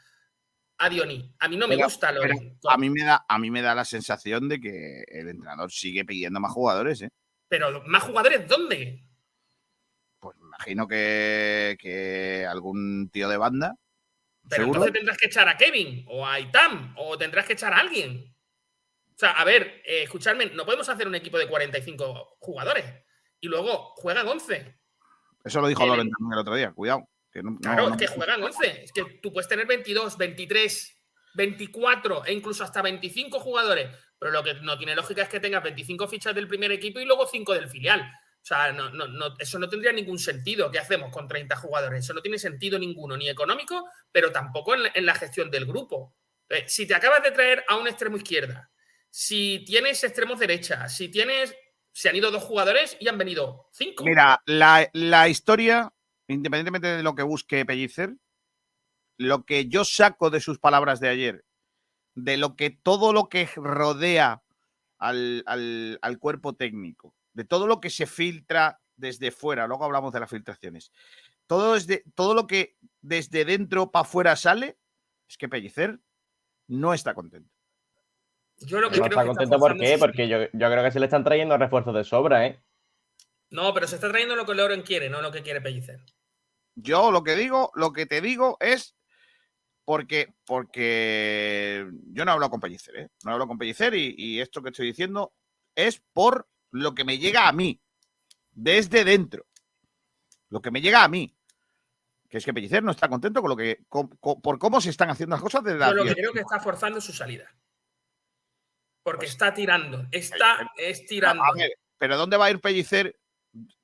a Diony. A mí no me Pero- gusta lo pero a mí me da a mí me da la sensación de que el entrenador sigue pidiendo más jugadores, ¿eh? Pero más jugadores, ¿dónde? Pues imagino que, que algún tío de banda. Pero seguro. entonces tendrás que echar a Kevin o a Itam o tendrás que echar a alguien. O sea, a ver, eh, escuchadme, no podemos hacer un equipo de 45 jugadores y luego juegan 11. Eso lo dijo Eh, Loren también el otro día. Cuidado. que no- no- Claro, no- es que juegan 11. Es que tú puedes tener 22, 23, 24 e incluso hasta 25 jugadores. Pero lo que no tiene lógica es que tengas 25 fichas del primer equipo y luego 5 del filial. O sea, no, no, no, eso no tendría ningún sentido. ¿Qué hacemos con 30 jugadores? Eso no tiene sentido ninguno, ni económico, pero tampoco en la, gestión del grupo. Eh, si te acabas de traer a un extremo izquierda, si tienes extremos derecha, si tienes. Se han ido dos jugadores y han venido cinco. Mira, la, la historia, independientemente de lo que busque Pellicer, lo que yo saco de sus palabras de ayer, de lo que todo lo que rodea al, al- al cuerpo técnico, de todo lo que se filtra desde fuera, luego hablamos de las filtraciones, todo, desde, todo lo que desde dentro para afuera sale, es que Pellicer no está contento. Yo lo que No creo está que contento por qué, porque yo, yo creo que se le están trayendo refuerzos de sobra, ¿eh? No, pero se está trayendo lo que Loren quiere, no lo que quiere Pellicer. Yo lo que digo, lo que te digo es porque, porque yo no hablo con Pellicer, ¿eh? No hablo con Pellicer y, y esto que estoy diciendo es por lo que me llega a mí, desde dentro. Lo que me llega a mí. Que es que Pellicer no está contento con lo que, con- con- por cómo se están haciendo las cosas desde la Yo lo creo que está forzando su salida. Porque Pues está tirando, está estirando. A ver, pero ¿dónde va a ir Pellicer?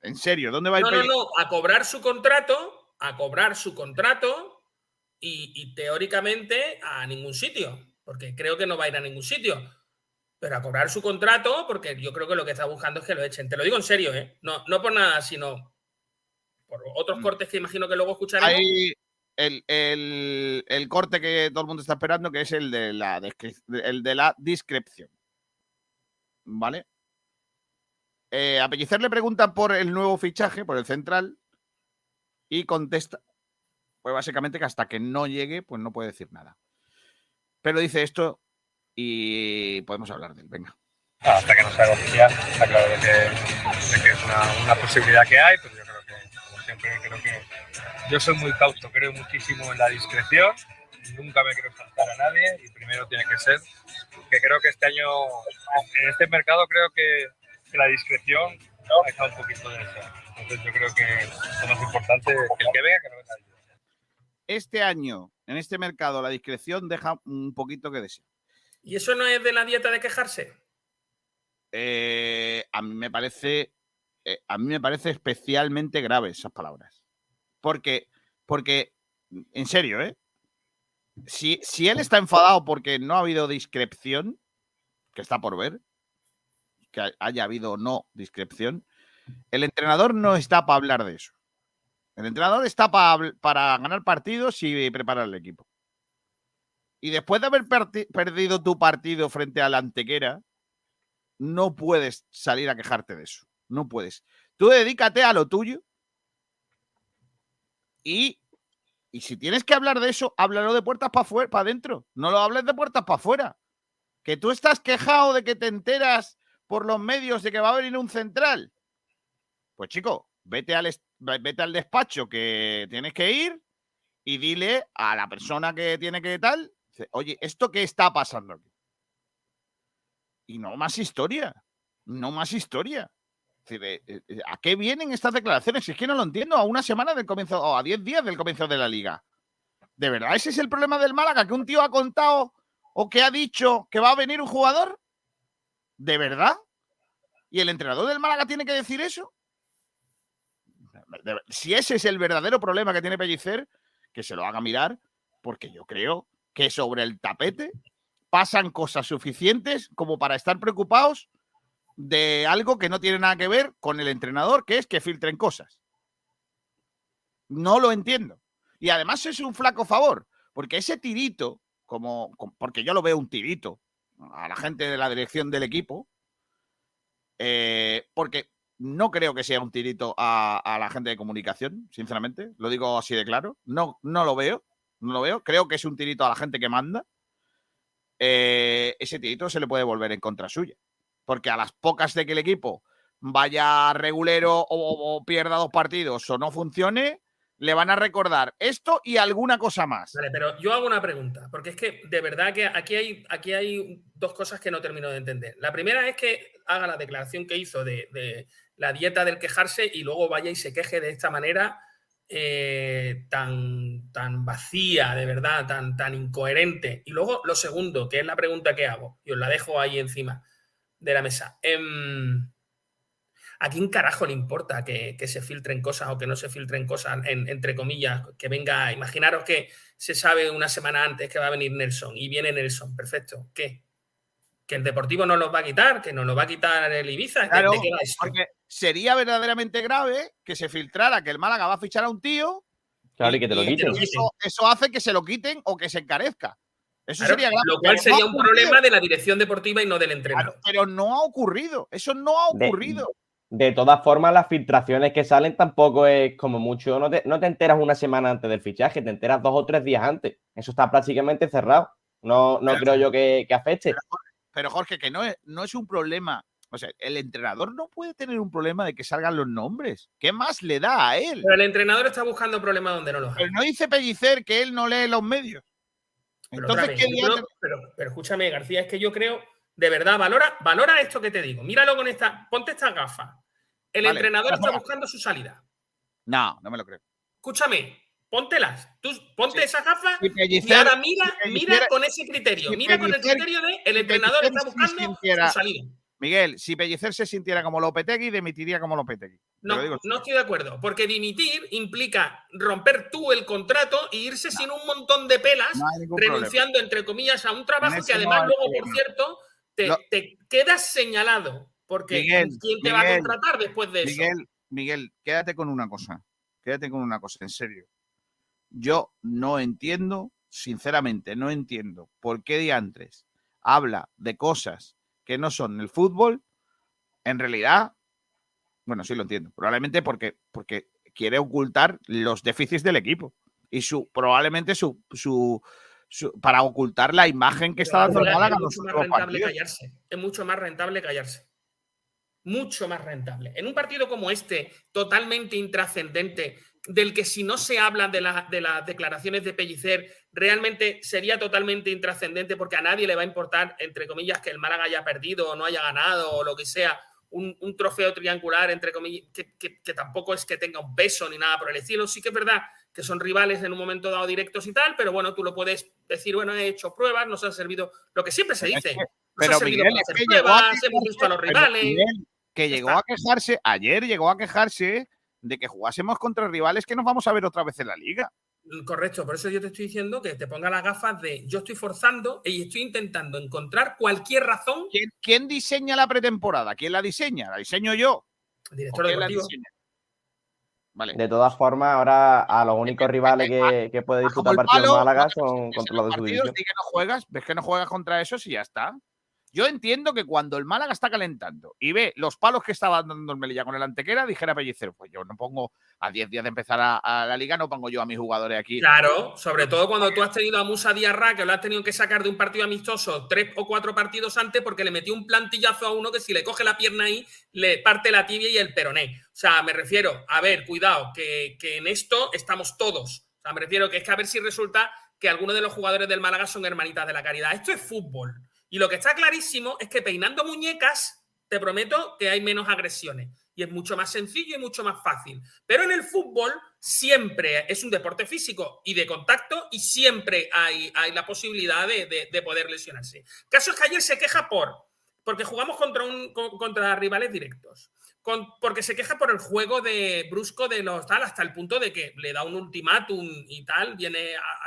En serio, ¿dónde va a ir No, no, Pellicer? no, a cobrar su contrato, a cobrar su contrato y, y teóricamente a ningún sitio, porque creo que no va a ir a ningún sitio. Pero a cobrar su contrato, porque yo creo que lo que está buscando es que lo echen. Te lo digo en serio, ¿eh? No, no por nada, sino por otros cortes que imagino que luego escucharemos. Mm. Hay el, el- el corte que todo el mundo está esperando, que es el de la, el de la discreción. ¿Vale? Eh, a Pellicer le preguntan por el nuevo fichaje, por el central, y contesta, pues básicamente que hasta que no llegue, pues no puede decir nada. Pero dice esto y podemos hablar de él. Venga. hasta que no se haga oficial, está claro de que, de que es una, una posibilidad que hay, pero yo creo que, como siempre, creo que yo soy muy cauto, creo muchísimo en la discreción, nunca me quiero faltar a nadie y primero tiene que ser que creo que este año, en este mercado, creo que, que la discreción ha dejado un poquito de desear. Entonces yo creo que lo más importante es que el que venga, que no venga. Este año, en este mercado, la discreción deja un poquito que desear. ¿Y eso no es de la dieta de quejarse? eh, a mí me parece eh, a mí me parece especialmente grave esas palabras. Porque, porque, en serio, ¿eh? Si, si él está enfadado porque no ha habido discreción, que está por ver, que ha- haya habido o no discreción, el entrenador no está para hablar de eso. El entrenador está pa- para ganar partidos y preparar el equipo. Y después de haber perdido tu partido frente a la Antequera, no puedes salir a quejarte de eso. No puedes. Tú dedícate a lo tuyo y, y si tienes que hablar de eso, háblalo de puertas para para adentro. No lo hables de puertas para afuera. Que tú estás quejado de que te enteras por los medios de que va a venir un central. Pues chico, vete al, vete al despacho que tienes que ir y dile a la persona que tiene que tal, oye, ¿esto qué está pasando aquí? y no más historia. No más historia. Eh, eh, eh, ¿A qué vienen estas declaraciones? Si es que no lo entiendo. A una semana del comienzo, o a 10 días del comienzo de la liga. ¿De verdad ese es el problema del Málaga? ¿Que un tío ha contado o que ha dicho que va a venir un jugador? ¿De verdad? ¿Y el entrenador del Málaga tiene que decir eso? Si ese es el verdadero problema que tiene Pellicer, que se lo haga mirar, porque yo creo que sobre el tapete pasan cosas suficientes como para estar preocupados de algo que no tiene nada que ver con el entrenador, que es que filtren cosas. No lo entiendo. Y además es un flaco favor, porque ese tirito, como, porque yo lo veo un tirito a la gente de la dirección del equipo, eh, porque no creo que sea un tirito a, a la gente de comunicación, sinceramente, lo digo así de claro, no, no lo veo, no lo veo, creo que es un tirito a la gente que manda, eh, ese tirito se le puede volver en contra suya, porque a las pocas de que el equipo vaya regulero o, pierda dos partidos o no funcione, le van a recordar esto y alguna cosa más. Vale, pero yo hago una pregunta, porque es que de verdad que aquí hay, aquí hay dos cosas que no termino de entender. La primera es que haga la declaración que hizo de la dieta del quejarse y luego vaya y se queje de esta manera eh, tan, tan vacía, de verdad, tan, tan incoherente. Y luego lo segundo, que es la pregunta que hago, y os la dejo ahí encima de la mesa. Em, ¿A quién carajo le importa que, que se filtren cosas o que no se filtren cosas, en- entre comillas, que venga? Imaginaros que se sabe una semana antes que va a venir Nelson y viene Nelson, perfecto. ¿Qué? ¿Que el Deportivo no los va a quitar? ¿Que nos lo va a quitar el Ibiza? ¿De- Claro, ¿De qué va esto? porque sería verdaderamente grave que se filtrara que el Málaga va a fichar a un tío Claro, y que te lo quiten. Eso, eso hace que se lo quiten o que se encarezca. Eso Claro, sería grave. lo cual sería no un problema de la dirección deportiva y no del entrenador. Pero no ha ocurrido. Eso no ha De- ocurrido. De todas formas, las filtraciones que salen tampoco es como mucho. No te, no te enteras una semana antes del fichaje, te enteras dos o tres días antes. Eso está prácticamente cerrado. No, no Claro. creo yo que, que afecte. Pero Jorge, que no es, no es un problema. O sea, el entrenador no puede tener un problema de que salgan los nombres. ¿Qué más le da a él? Pero el entrenador está buscando problemas donde no los hay. Pero no dice Pellicer que él no lee los medios. Pero, Entonces, otra vez, ¿qué yo diantres- creo- pero, pero escúchame, García, es que yo creo, de verdad, valora, valora esto que te digo. Míralo con esta, ponte estas gafas. El Vale, entrenador está buscando su salida. No, no me lo creo. Escúchame, póntelas. Tú ponte esas gafas Si y ahora mira, mira con ese criterio. si mira con el criterio de el entrenador está buscando sintiera- su salida. Miguel, si Pellicer se sintiera como Lopetegui, dimitiría como Lopetegui. Te No, digo. no estoy de acuerdo, porque dimitir implica romper tú el contrato e irse sin un montón de pelas, No problema. renunciando, entre comillas, a un trabajo que además luego, por cierto, te, Lo- te quedas señalado, porque Miguel, ¿quién te va a contratar después de eso? Miguel, Miguel, quédate con una cosa. Quédate con una cosa, en serio. Yo no entiendo, sinceramente, no entiendo por qué diantres habla de cosas que no son el fútbol. En realidad, bueno, sí lo entiendo. Probablemente porque, porque quiere ocultar los déficits del equipo. Y su, probablemente su, su, su- para ocultar la imagen que está dando el Ahora Málaga es mucho más rentable partidos. callarse. Es mucho más rentable callarse. Mucho más rentable. En un partido como este, totalmente intrascendente, del que si no se habla de, la- de las declaraciones de Pellicer, realmente sería totalmente intrascendente porque a nadie le va a importar, entre comillas, que el Málaga haya perdido o no haya ganado o lo que sea, un, un trofeo triangular, entre comillas, que, que- que tampoco es que tenga un peso ni nada por el estilo. Sí que es verdad que son rivales en un momento dado directos y tal, pero bueno, tú lo puedes decir, bueno, he hecho pruebas, nos han servido, lo que siempre se dice. ha pero servido Miguel, para es hacer que llegó a pruebas, hemos visto a los rivales. Miguel, que llegó a quejarse, ayer llegó a quejarse de que jugásemos contra rivales que nos vamos a ver otra vez en la liga. Correcto, por eso yo te estoy diciendo que te ponga las gafas de yo estoy forzando y estoy intentando encontrar cualquier razón. ¿Quién, quién diseña la pretemporada? ¿Quién la diseña? ¿La diseño yo? Director ¿O quién la deportivo. diseña? Vale. De todas formas, ahora a los únicos rivales que, que puede disputar el partidos palo, Málaga son contra los de su división. di que no juegas, ves que no juegas contra esos y ya está. Yo entiendo que cuando el Málaga está calentando y ve los palos que estaba dando el Melilla con el Antequera, dijera Pellicer, pues yo no pongo a 10 días de empezar a, la liga, no pongo yo a mis jugadores aquí. Claro, sobre todo cuando tú has tenido a Musa Diarra, que lo has tenido que sacar de un partido amistoso tres o cuatro partidos antes porque le metió un plantillazo a uno que si le coge la pierna ahí, le parte la tibia y el peroné. O sea, me refiero, a ver, cuidado, que, que en esto estamos todos. O sea, me refiero que es que a ver si resulta que algunos de los jugadores del Málaga son hermanitas de la caridad. Esto es fútbol. Y lo que está clarísimo es que peinando muñecas, te prometo que hay menos agresiones. Y es mucho más sencillo y mucho más fácil. Pero en el fútbol siempre es un deporte físico y de contacto y siempre hay, hay la posibilidad de, de- de poder lesionarse. Caso es que ayer se queja por, porque jugamos contra, un, con- contra rivales directos. Porque se queja por el juego de brusco de los tal, hasta el punto de que le da un ultimátum y tal, viene a-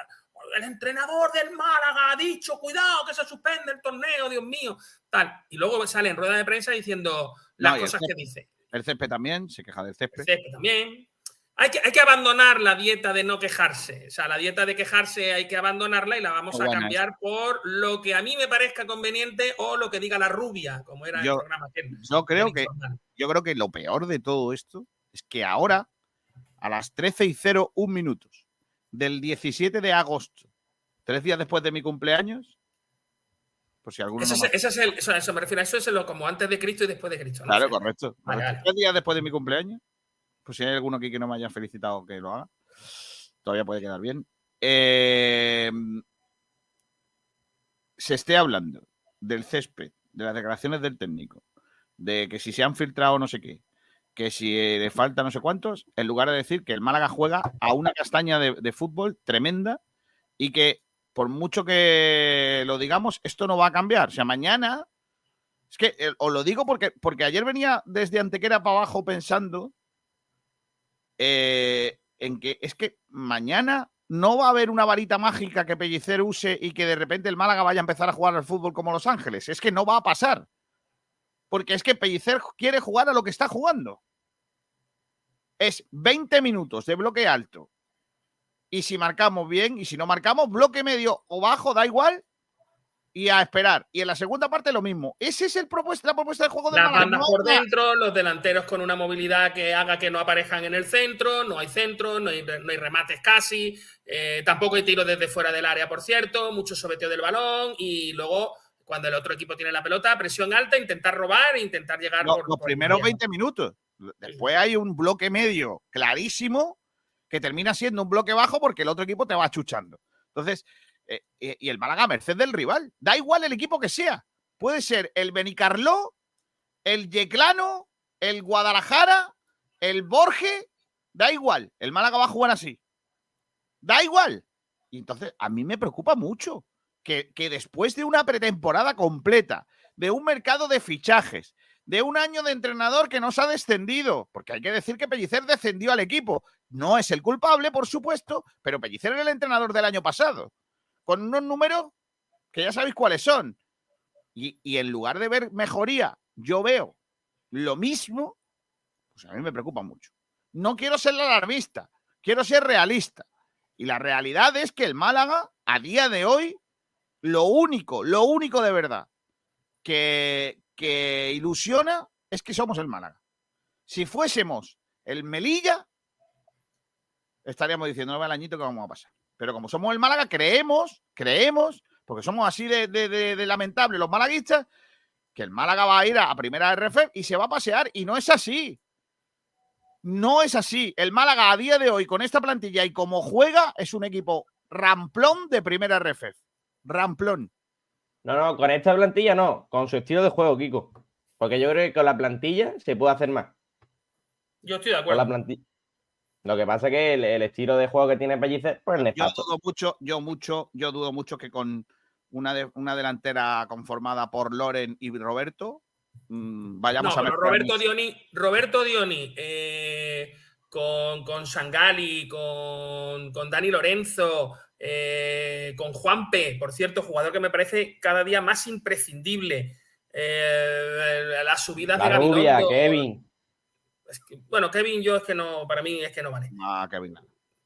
el entrenador del Málaga ha dicho, cuidado, que se suspende el torneo, Dios mío, tal. Y luego sale en rueda de prensa diciendo las No, el cosas que dice. El césped también, se queja del césped. Césped también. Hay que, hay que abandonar la dieta de no quejarse. O sea, la dieta de quejarse hay que abandonarla y la vamos Muy a cambiar por lo que a mí me parezca conveniente o lo que diga la rubia, como era Yo- el programa. Yo creo que, yo creo que lo peor de todo esto es que ahora, a las 13 y 01 minutos del 17 de agosto, tres días después de mi cumpleaños, por si alguno Ese no es, me- ese es el, eso, eso me refiero a eso, es lo como antes de Cristo y después de Cristo. ¿no? Claro, correcto. Vale, correcto. vale. Tres días después de mi cumpleaños, pues si hay alguno aquí que no me haya felicitado que lo haga, todavía puede quedar bien. Eh, se esté hablando del césped, de las declaraciones del técnico, de que si se han filtrado no sé qué, que si eh, le falta no sé cuántos, en lugar de decir que el Málaga juega a una castaña de, fútbol tremenda y que por mucho que lo digamos, esto no va a cambiar. O sea, mañana es que eh, os lo digo porque, porque ayer venía desde Antequera para abajo pensando eh, en que es que mañana no va a haber una varita mágica que Pellicer use y que de repente el Málaga vaya a empezar a jugar al fútbol como Los Ángeles. Es que no va a pasar. Porque es que Pellicer quiere jugar a lo que está jugando. Es 20 minutos de bloque alto. Y si marcamos bien, y si no marcamos, bloque medio o bajo, da igual, y a esperar. Y en la segunda parte lo mismo. Ese es el propuesta, la propuesta del juego de Las bandas No por dentro, los delanteros con una movilidad que haga que no aparezcan en el centro, no hay centro, no hay, no hay remates casi, eh, tampoco hay tiros desde fuera del área, por cierto, mucho sobeteo del balón y luego cuando el otro equipo tiene la pelota, presión alta, intentar robar e intentar llegar Lo- por, los por primeros línea. 20 minutos. Después hay un bloque medio clarísimo que termina siendo un bloque bajo porque el otro equipo te va achuchando. Entonces, eh, y el Málaga a merced del rival. Da igual el equipo que sea. Puede ser el Benicarló, el Yeclano, el Guadalajara, el Borge. Da igual. El Málaga va a jugar así. Da igual. Y entonces a mí me preocupa mucho que, que después de una pretemporada completa, de un mercado de fichajes, de un año de entrenador que nos ha descendido, porque hay que decir que Pellicer descendió al equipo. No es el culpable, por supuesto, pero Pellicer era el entrenador del año pasado, con unos números que ya sabéis cuáles son. Y, y en lugar de ver mejoría, yo veo lo mismo, pues a mí me preocupa mucho. No quiero ser alarmista, quiero ser realista. Y la realidad es que el Málaga, a día de hoy, lo único, lo único de verdad que, que ilusiona es que somos el Málaga. Si fuésemos el Melilla, estaríamos diciendo, no el añito que vamos a pasar. Pero como somos el Málaga, creemos, creemos, porque somos así de, de, de, de lamentables los malaguistas, que el Málaga va a ir a, a primera RF y se va a pasear. Y no es así. No es así. El Málaga a día de hoy, con esta plantilla y como juega, es un equipo ramplón de primera RF. Ramplón. No, no, con esta plantilla no, con su estilo de juego, Kiko. Porque yo creo que con la plantilla se puede hacer más. Yo estoy de Con la acuerdo. plantilla. Lo que pasa es que el, el estilo de juego que tiene Pellicer, pues es Yo dudo mucho, yo mucho, yo dudo mucho que con una, de- una delantera conformada por Loren y Roberto mm, vayamos No, a pero mejorar Roberto. Dioni, Roberto Dioni eh, con, con Sangali, con, con Dani Lorenzo, eh, con Juanpe, por cierto, jugador que me parece cada día más imprescindible. Eh, las subidas de La rubia, Gabilondo. Kevin. Es que- bueno, Kevin, yo es que no, para mí es que no vale. Ah, Kevin.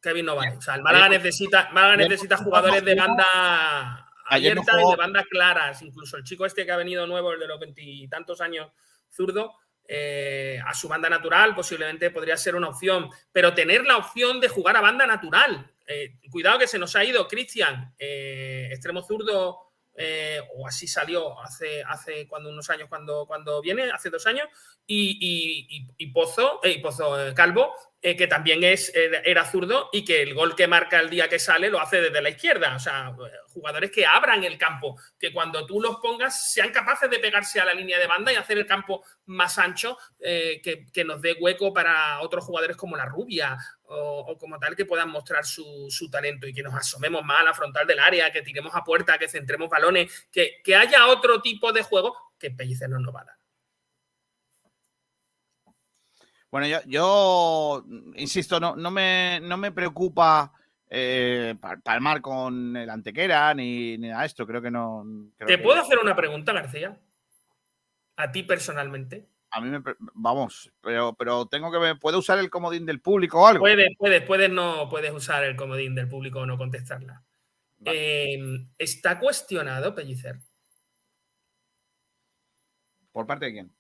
Kevin no vale. O sea, el Málaga Ayer- necesita, Málaga necesita no jugadores de banda no abierta y de bandas claras. Incluso el chico este que ha venido nuevo, el de los veintitantos años, zurdo, eh, a su banda natural posiblemente podría ser una opción. Pero tener la opción de jugar a banda natural. Eh, cuidado que se nos ha ido Cristian, eh, extremo zurdo, eh, o así salió hace, hace cuando unos años cuando, cuando viene, hace dos años, y, y- Pozo, y Pozo Calvo, que también es, era, zurdo y que el gol que marca el día que sale lo hace desde la izquierda. O sea, jugadores que abran el campo, que cuando tú los pongas sean capaces de pegarse a la línea de banda y hacer el campo más ancho, que, que nos dé hueco para otros jugadores como la rubia o, o como tal que puedan mostrar su, su talento y que nos asomemos más a la frontal del área, que tiremos a puerta, que centremos balones, que, que haya otro tipo de juego que Pellicer no nos va a dar. Bueno, yo, yo, insisto, no, no, me, no me preocupa eh, pal- palmar con el Antequera ni, ni de esto. Creo que no. creo ¿Te que- puedo hacer una pregunta, García? A ti personalmente. A mí me. Vamos, pero, pero tengo que. ver- ¿Puedo usar el comodín del público o algo? Puedes, puedes, puedes, no, puedes usar el comodín del público o no contestarla. Eh, ¿Está cuestionado Pellicer? ¿Por parte de quién?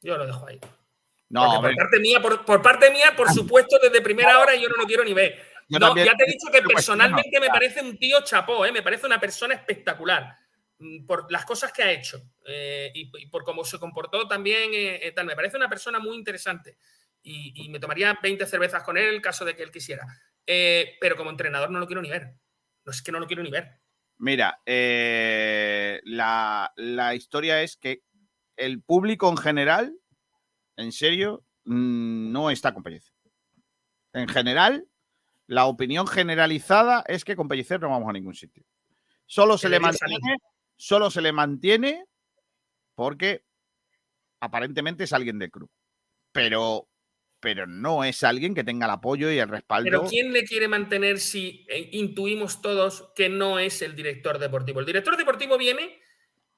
Yo lo dejo ahí. No, por parte mía, por, por parte mía, por supuesto, desde primera hora yo no lo quiero ni ver. No, ya te he dicho que personalmente me parece un tío chapó, ¿eh? me parece una persona espectacular por las cosas que ha hecho eh, y, y por cómo se comportó también. eh, eh, tal. Me parece una persona muy interesante y, y me tomaría 20 cervezas con él en caso de que él quisiera. Eh, pero como entrenador no lo quiero ni ver. No es que no lo quiero ni ver. Mira, la, la historia es que el público en general, en serio, mm, no está con Pellicer. En general, la opinión generalizada es que con Pellicer no vamos a ningún sitio. Solo se le Debería salir. Solo se le mantiene porque aparentemente es alguien del club. Pero, pero no es alguien que tenga el apoyo y el respaldo. Pero ¿quién le quiere mantener si eh, intuimos todos que no es el director deportivo? El director deportivo viene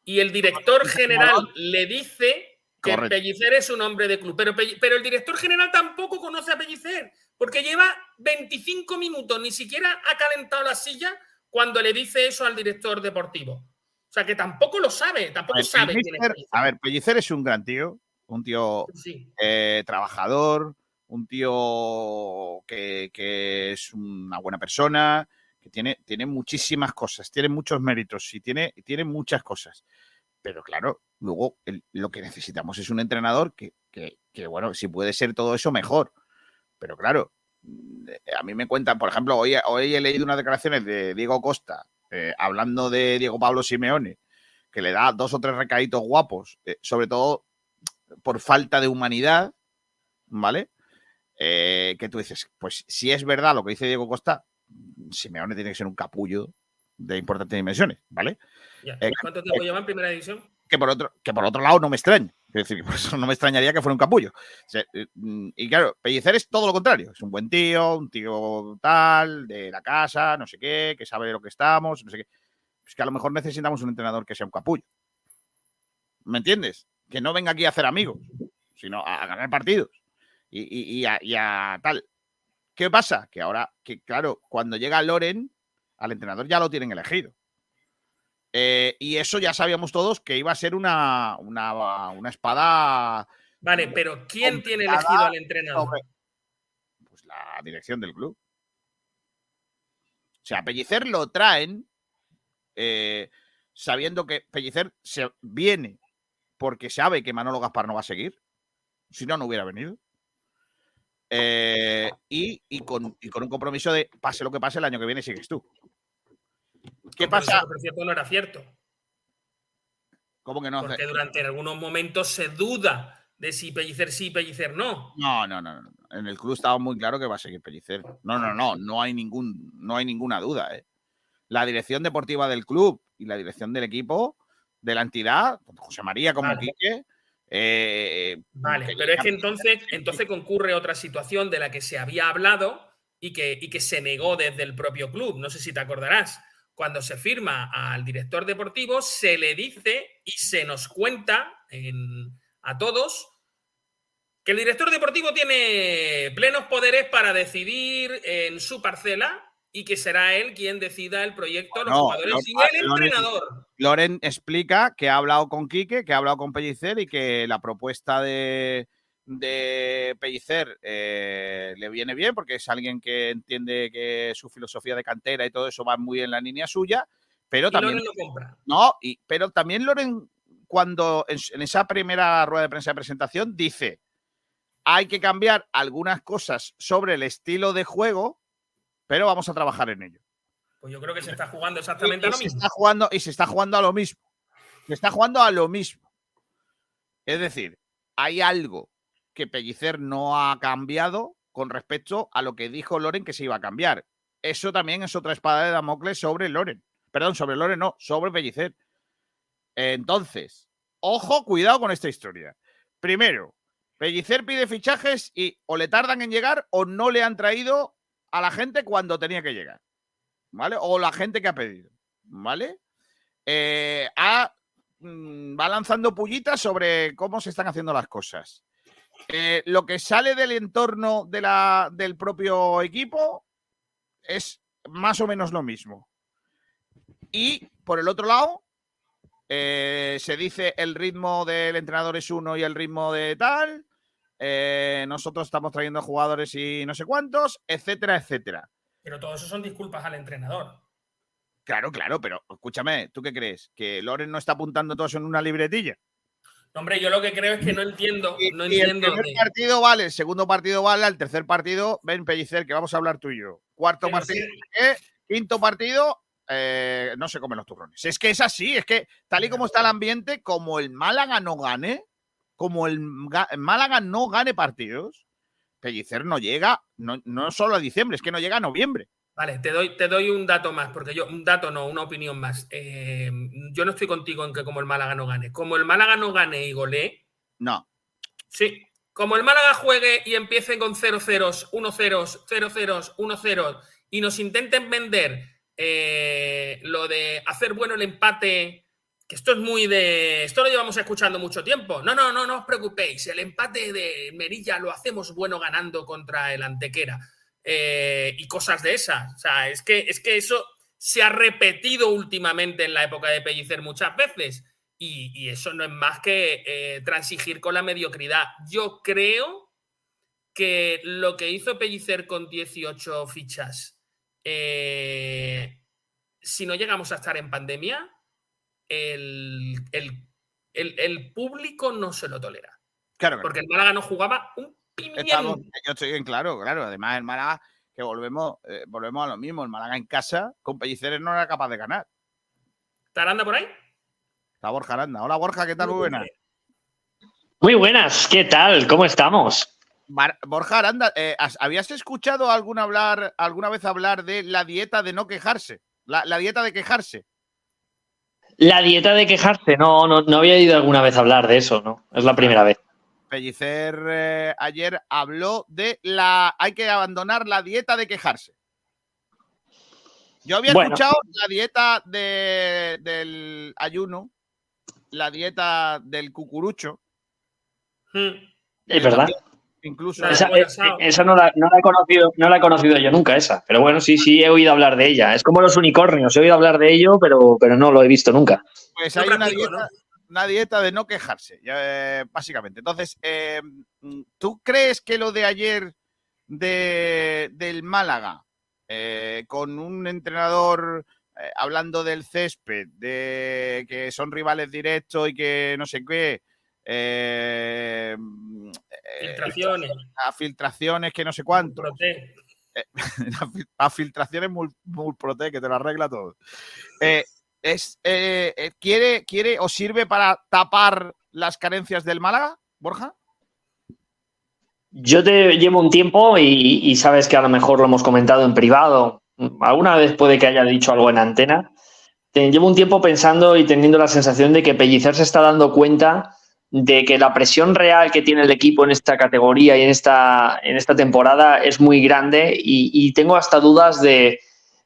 y el director general le dice que Correcto. Pellicer es un hombre de club. Pero, pero el director general tampoco conoce a Pellicer, porque lleva 25 minutos, ni siquiera ha calentado la silla cuando le dice eso al director deportivo. O sea, que tampoco lo sabe, A tampoco ver, sabe quién es Pellicer- Pellicer. a ver, Pellicer es un gran tío, un tío Sí. eh, trabajador, un tío que, que es una buena persona, que tiene, tiene muchísimas cosas, tiene muchos méritos y tiene, tiene muchas cosas. Pero claro, luego el- lo que necesitamos es un entrenador que, que- que, bueno, si puede ser todo eso, mejor. Pero claro, mm, a mí me cuentan, por ejemplo, hoy, hoy he leído unas declaraciones de Diego Costa eh, hablando de Diego Pablo Simeone, que le da dos o tres recaditos guapos, eh, sobre todo por falta de humanidad, ¿vale? Eh, que tú dices, pues si es verdad lo que dice Diego Costa, Simeone tiene que ser un capullo de importantes dimensiones, ¿vale? Ya. ¿Cuánto tiempo lleva en primera división? que por otro, que por otro lado no me extraña. Es decir, por eso no me extrañaría que fuera un capullo. Eh, mm, y claro, Pellicer es todo lo contrario. Es un buen tío, un tío tal, de la casa, no sé qué, que sabe de lo que estamos, no sé qué. Es que a lo mejor necesitamos un entrenador que sea un capullo. ¿Me entiendes? Que no venga aquí a hacer amigos, sino a, ganar partidos. Y, y- y a, y a tal. ¿Qué pasa? Que ahora, que claro, cuando llega Loren, al entrenador ya lo tienen elegido. Eh, y eso ya sabíamos todos que iba a ser una, una, una espada. Vale, pero ¿quién tiene elegido al entrenador? sobre- Pues la dirección del club. O sea, Pellicer lo traen eh, sabiendo que Pellicer se viene porque sabe que Manolo Gaspar no va a seguir. Si no, no hubiera venido. Eh, y, y con, y con un compromiso de pase lo que pase, el año que viene sigues tú. ¿Qué pasa? Por cierto, no era cierto. ¿Cómo que no? Porque durante algunos momentos se duda de si Pellicer sí, Pellicer no. No, no, no, no. En el club estaba muy claro que va a seguir Pellicer. No, no, no, no hay ningún, no hay ninguna duda. ¿eh? La dirección deportiva del club y la dirección del equipo, de la entidad, José María como Vale. Quique. eh, Vale, pero es que entonces, entonces concurre otra situación de la que se había hablado y que, y que se negó desde el propio club. No sé si te acordarás. Cuando se firma al director deportivo, se le dice y se nos cuenta en- a todos que el director deportivo tiene plenos poderes para decidir en su parcela y que será él quien decida el proyecto, los No, jugadores y ah, el Loren- entrenador. Loren explica que ha hablado con Quique, que ha hablado con Pellicer y que la propuesta de, de Pellicer eh, le viene bien porque es alguien que entiende que su filosofía de cantera y todo eso va muy en la línea suya, pero Y también... Loren lo compra. No, y, pero también Loren, cuando en, en esa primera rueda de prensa de presentación, dice hay que cambiar algunas cosas sobre el estilo de juego, pero vamos a trabajar en ello. Pues yo creo que se está jugando exactamente a lo se mismo. está jugando y se está jugando a lo mismo. Se está jugando a lo mismo. Es decir, hay algo que Pellicer no ha cambiado con respecto a lo que dijo Loren que se iba a cambiar. Eso también es otra espada de Damocles sobre Loren. Perdón, sobre Loren no, sobre Pellicer. Entonces, ojo, cuidado con esta historia. Primero, Pellicer pide fichajes y o le tardan en llegar o no le han traído a la gente cuando tenía que llegar. ¿Vale? O la gente que ha pedido. ¿Vale? Eh, mm, va lanzando pullitas sobre cómo se están haciendo las cosas. Eh, lo que sale del entorno de la, del propio equipo es más o menos lo mismo. Y por el otro lado, eh, se dice el ritmo del entrenador es uno y el ritmo de tal. eh, nosotros estamos trayendo jugadores y no sé cuántos, etcétera, etcétera. Pero todo eso son disculpas al entrenador. Claro, claro, pero escúchame, ¿tú qué crees? ¿Que Loren no está apuntando todo eso en una libretilla? No, hombre, yo lo que creo es que no entiendo, no Y el entiendo. primer partido vale, el segundo partido vale, el tercer partido, ven Pellicer, que vamos a hablar tú y yo. Cuarto Pero partido, ¿eh? quinto partido, eh, no se comen los turrones. Es que es así, es que tal y como está el ambiente, como el Málaga no gane, como el Málaga no gane partidos, Pellicer no llega, no, no solo a diciembre, es que no llega a noviembre. Vale, te doy, te doy un dato más, porque yo, un dato no, una opinión más. Eh, yo no estoy contigo en que como el Málaga no gane. Como el Málaga no gane y golee, No. sí. Como el Málaga juegue y empiece con 0-0, 1-0, 0-0, 1-0 y nos intenten vender eh, lo de hacer bueno el empate, que esto es muy de. Esto lo llevamos escuchando mucho tiempo. No, no, no, no os preocupéis. El empate de Merilla lo hacemos bueno ganando contra el Antequera. Eh, y cosas de esas. O sea, es que, es que eso se ha repetido últimamente en la época de Pellicer muchas veces. Y, y eso no es más que eh, transigir con la mediocridad. Yo creo que lo que hizo Pellicer con 18 fichas, eh, si no llegamos a estar en pandemia, el, el- el- el público no se lo tolera. Claro. Porque el Málaga no jugaba un Estamos- yo estoy bien claro, claro. Además, el Málaga, que volvemos, eh, volvemos a lo mismo. El Málaga en casa, con Pellicer no era capaz de ganar. ¿Taranda por ahí? Está Borja Aranda. Hola Borja, ¿qué tal? Muy buenas. Muy buenas, ¿qué tal? ¿Cómo estamos? Bar- Borja Aranda, eh, ¿has- ¿habías escuchado alguna, hablar, alguna vez hablar de la dieta de no quejarse? La, la dieta de quejarse. La dieta de quejarse, no, no, no había oído alguna vez hablar de eso, ¿no? Es la primera vez. Pellicer eh, ayer habló de la. Hay que abandonar la dieta de quejarse. Yo había Bueno. escuchado la dieta de- del ayuno, la dieta del cucurucho. Es verdad. Incluso. Esa, eh, esa no, la, no la he conocido, no la he conocido yo nunca, esa. Pero bueno, sí, sí, he oído hablar de ella. Es como los unicornios, he oído hablar de ello, pero, pero no lo he visto nunca. Pues No hay una practico, dieta, una dieta de no quejarse, eh, básicamente. Entonces, eh, ¿tú crees que lo de ayer de, del Málaga, eh, con un entrenador eh, hablando del césped, de que son rivales directos y que no sé qué, eh, eh, Filtraciones. a filtraciones que no sé cuánto, eh, a fil- a filtraciones mul- Mulprote, que te lo arregla todo. Es, eh, eh, ¿quiere, ¿Quiere o sirve para tapar las carencias del Málaga, Borja? Yo te llevo un tiempo y, sabes que a lo mejor lo hemos comentado en privado. Alguna vez puede que haya dicho algo en antena. Te llevo un tiempo pensando y teniendo la sensación de que Pellicer se está dando cuenta de que la presión real que tiene el equipo en esta categoría y en esta, en esta temporada es muy grande y tengo hasta dudas de,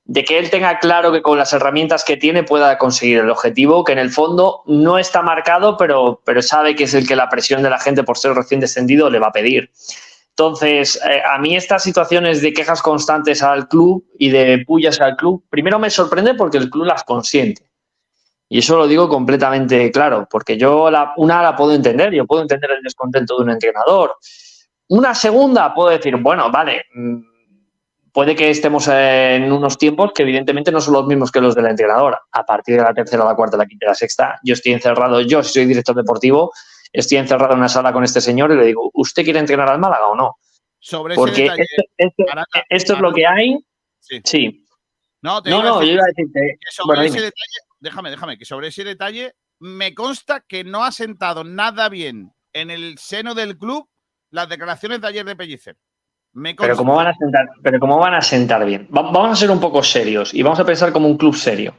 de que él tenga claro que con las herramientas que tiene pueda conseguir el objetivo, que en el fondo no está marcado, pero, pero sabe que es el que la presión de la gente por ser recién descendido le va a pedir. Entonces, eh, a mí estas situaciones de quejas constantes al club y de pullas al club, primero me sorprende porque el club las consiente. Y eso lo digo completamente claro, porque yo la, una la puedo entender, yo puedo entender el descontento de un entrenador. Una segunda puedo decir, bueno, vale, mm, puede que estemos en unos tiempos que evidentemente no son los mismos que los del entrenador. A partir de la tercera, la cuarta, la quinta, la sexta, yo estoy encerrado, yo si soy director deportivo, estoy encerrado en una sala con este señor y le digo, ¿usted quiere entrenar al Málaga o no? Sobre Porque ese detalle, esto, esto- es lo que hay. Sí. Sí. No, te No, no, decir yo iba a decirte. que sobre Bueno, ese dime. detalle, déjame, déjame, que sobre ese detalle me consta que no ha sentado nada bien en el seno del club las declaraciones de ayer de Pellicer. Me Pero cómo van a sentar, pero cómo van a sentar bien. Va- vamos a ser un poco serios y vamos a pensar como un club serio.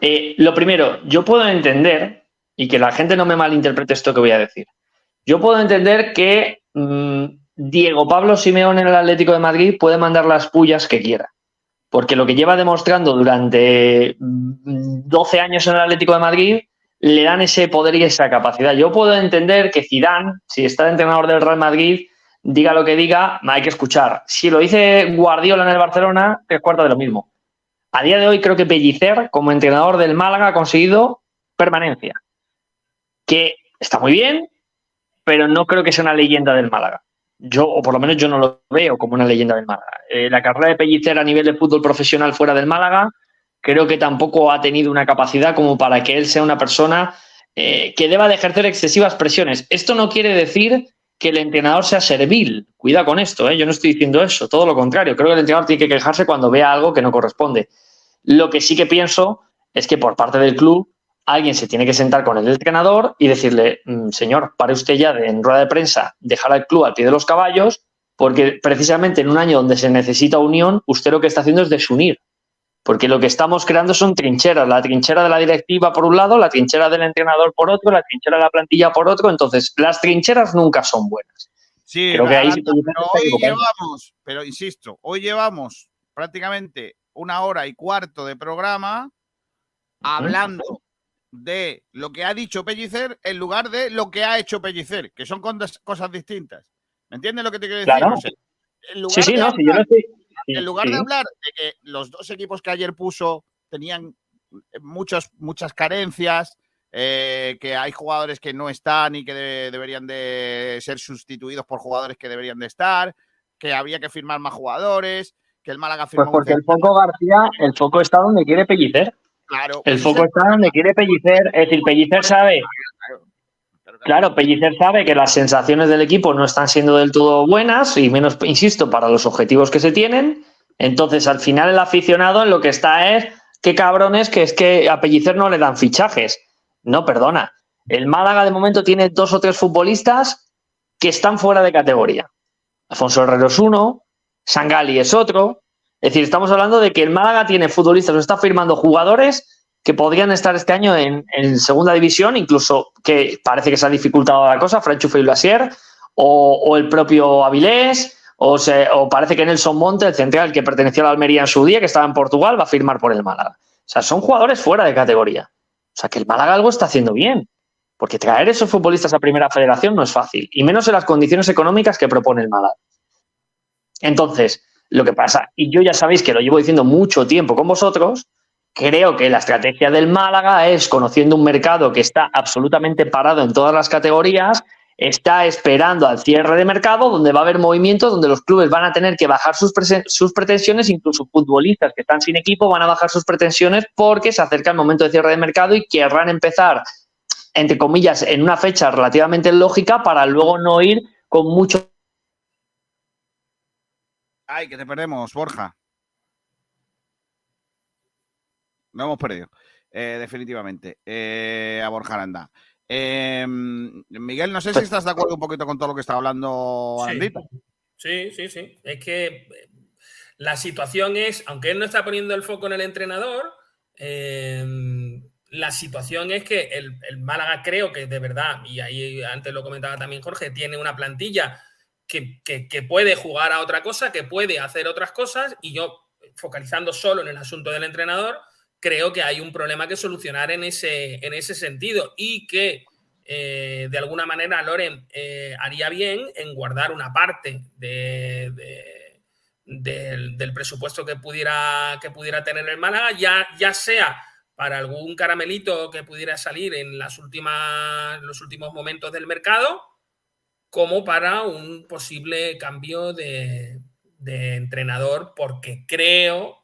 Eh, lo primero, yo puedo entender, y que la gente no me malinterprete esto que voy a decir. Yo puedo entender que mm, Diego Pablo Simeón en el Atlético de Madrid puede mandar las pullas que quiera. Porque lo que lleva demostrando durante mm, 12 años en el Atlético de Madrid le dan ese poder y esa capacidad. Yo puedo entender que Zidane, si está de entrenador del Real Madrid, diga lo que diga, hay que escuchar. Si lo dice Guardiola en el Barcelona, tres cuartos de lo mismo. A día de hoy creo que Pellicer, como entrenador del Málaga, ha conseguido permanencia. Que está muy bien, pero no creo que sea una leyenda del Málaga. Yo, o por lo menos yo no lo veo como una leyenda del Málaga. Eh, la carrera de Pellicer a nivel de fútbol profesional fuera del Málaga, creo que tampoco ha tenido una capacidad como para que él sea una persona eh, que deba de ejercer excesivas presiones. Esto no quiere decir que el entrenador sea servil. Cuida con esto, ¿eh? yo no estoy diciendo eso, todo lo contrario. Creo que el entrenador tiene que quejarse cuando vea algo que no corresponde. Lo que sí que pienso es que por parte del club alguien se tiene que sentar con el entrenador y decirle, "Mm, señor, pare usted ya de en rueda de prensa, dejar al club al pie de los caballos, porque precisamente en un año donde se necesita unión, usted lo que está haciendo es desunir. Porque lo que estamos creando son trincheras, la trinchera de la directiva por un lado, la trinchera del entrenador por otro, la trinchera de la plantilla por otro, entonces las trincheras nunca son buenas. Sí, Creo que ahí pero hoy llevamos, pero insisto, hoy llevamos prácticamente una hora y cuarto de programa hablando de lo que ha dicho Pellicer en lugar de lo que ha hecho Pellicer, que son cosas distintas. ¿Me entiendes lo que te quiero decir? Claro. En lugar Sí, sí, de no, si yo no hablar- estoy. Sí, en lugar de hablar de que los dos equipos que ayer puso tenían muchas, muchas carencias, eh, que hay jugadores que no están y que de- deberían de ser sustituidos por jugadores que deberían de estar, que había que firmar más jugadores, que el Málaga Pues firmó un porque el foco García, el foco está donde quiere Pellicer. claro, El pues foco está donde quiere Pellicer. Es decir, Pellicer sabe. Claro, Pellicer sabe que las sensaciones del equipo no están siendo del todo buenas y menos, insisto, para los objetivos que se tienen. Entonces, al final, el aficionado en lo que está es, qué cabrones, que es que a Pellicer no le dan fichajes. No, perdona. El Málaga de momento tiene dos o tres futbolistas que están fuera de categoría. Alfonso Herrero es uno, Sangali es otro. Es decir, estamos hablando de que el Málaga tiene futbolistas o está firmando jugadores que podrían estar este año en, segunda división, incluso que parece que se ha dificultado la cosa, Franchu Blasier o, o el propio Avilés, o, o parece que Nelson Monte, el central que perteneció a la Almería en su día, que estaba en Portugal, va a firmar por el Málaga. O sea, son jugadores fuera de categoría. O sea, que el Málaga algo está haciendo bien. Porque traer esos futbolistas a primera federación no es fácil, y menos en las condiciones económicas que propone el Málaga. Entonces, lo que pasa, y yo ya sabéis que lo llevo diciendo mucho tiempo con vosotros, creo que la estrategia del Málaga es, conociendo un mercado que está absolutamente parado en todas las categorías, está esperando al cierre de mercado, donde va a haber movimientos, donde los clubes van a tener que bajar sus, sus pretensiones, incluso futbolistas que están sin equipo van a bajar sus pretensiones porque se acerca el momento de cierre de mercado y querrán empezar, entre comillas, en una fecha relativamente lógica para luego no ir con mucho Ay, que te perdemos, Borja. Lo hemos perdido, eh, definitivamente. Eh, a Borja Aranda. Eh, Miguel, no sé si estás de acuerdo un poquito con todo lo que está hablando Sí. Arandita. Sí, sí, sí. Es que eh, la situación es, aunque él no está poniendo el foco en el entrenador, eh, la situación es que el, el Málaga creo que de verdad, y ahí antes lo comentaba también Jorge, tiene una plantilla que, que- que puede jugar a otra cosa, que puede hacer otras cosas, y yo, focalizando solo en el asunto del entrenador, creo que hay un problema que solucionar en ese, en ese sentido y que eh, de alguna manera Loren eh, haría bien en guardar una parte de- de- del, presupuesto que pudiera, que pudiera tener el Málaga, ya, ya sea para algún caramelito que pudiera salir en las últimas, los últimos momentos del mercado, como para un posible cambio de entrenador, porque creo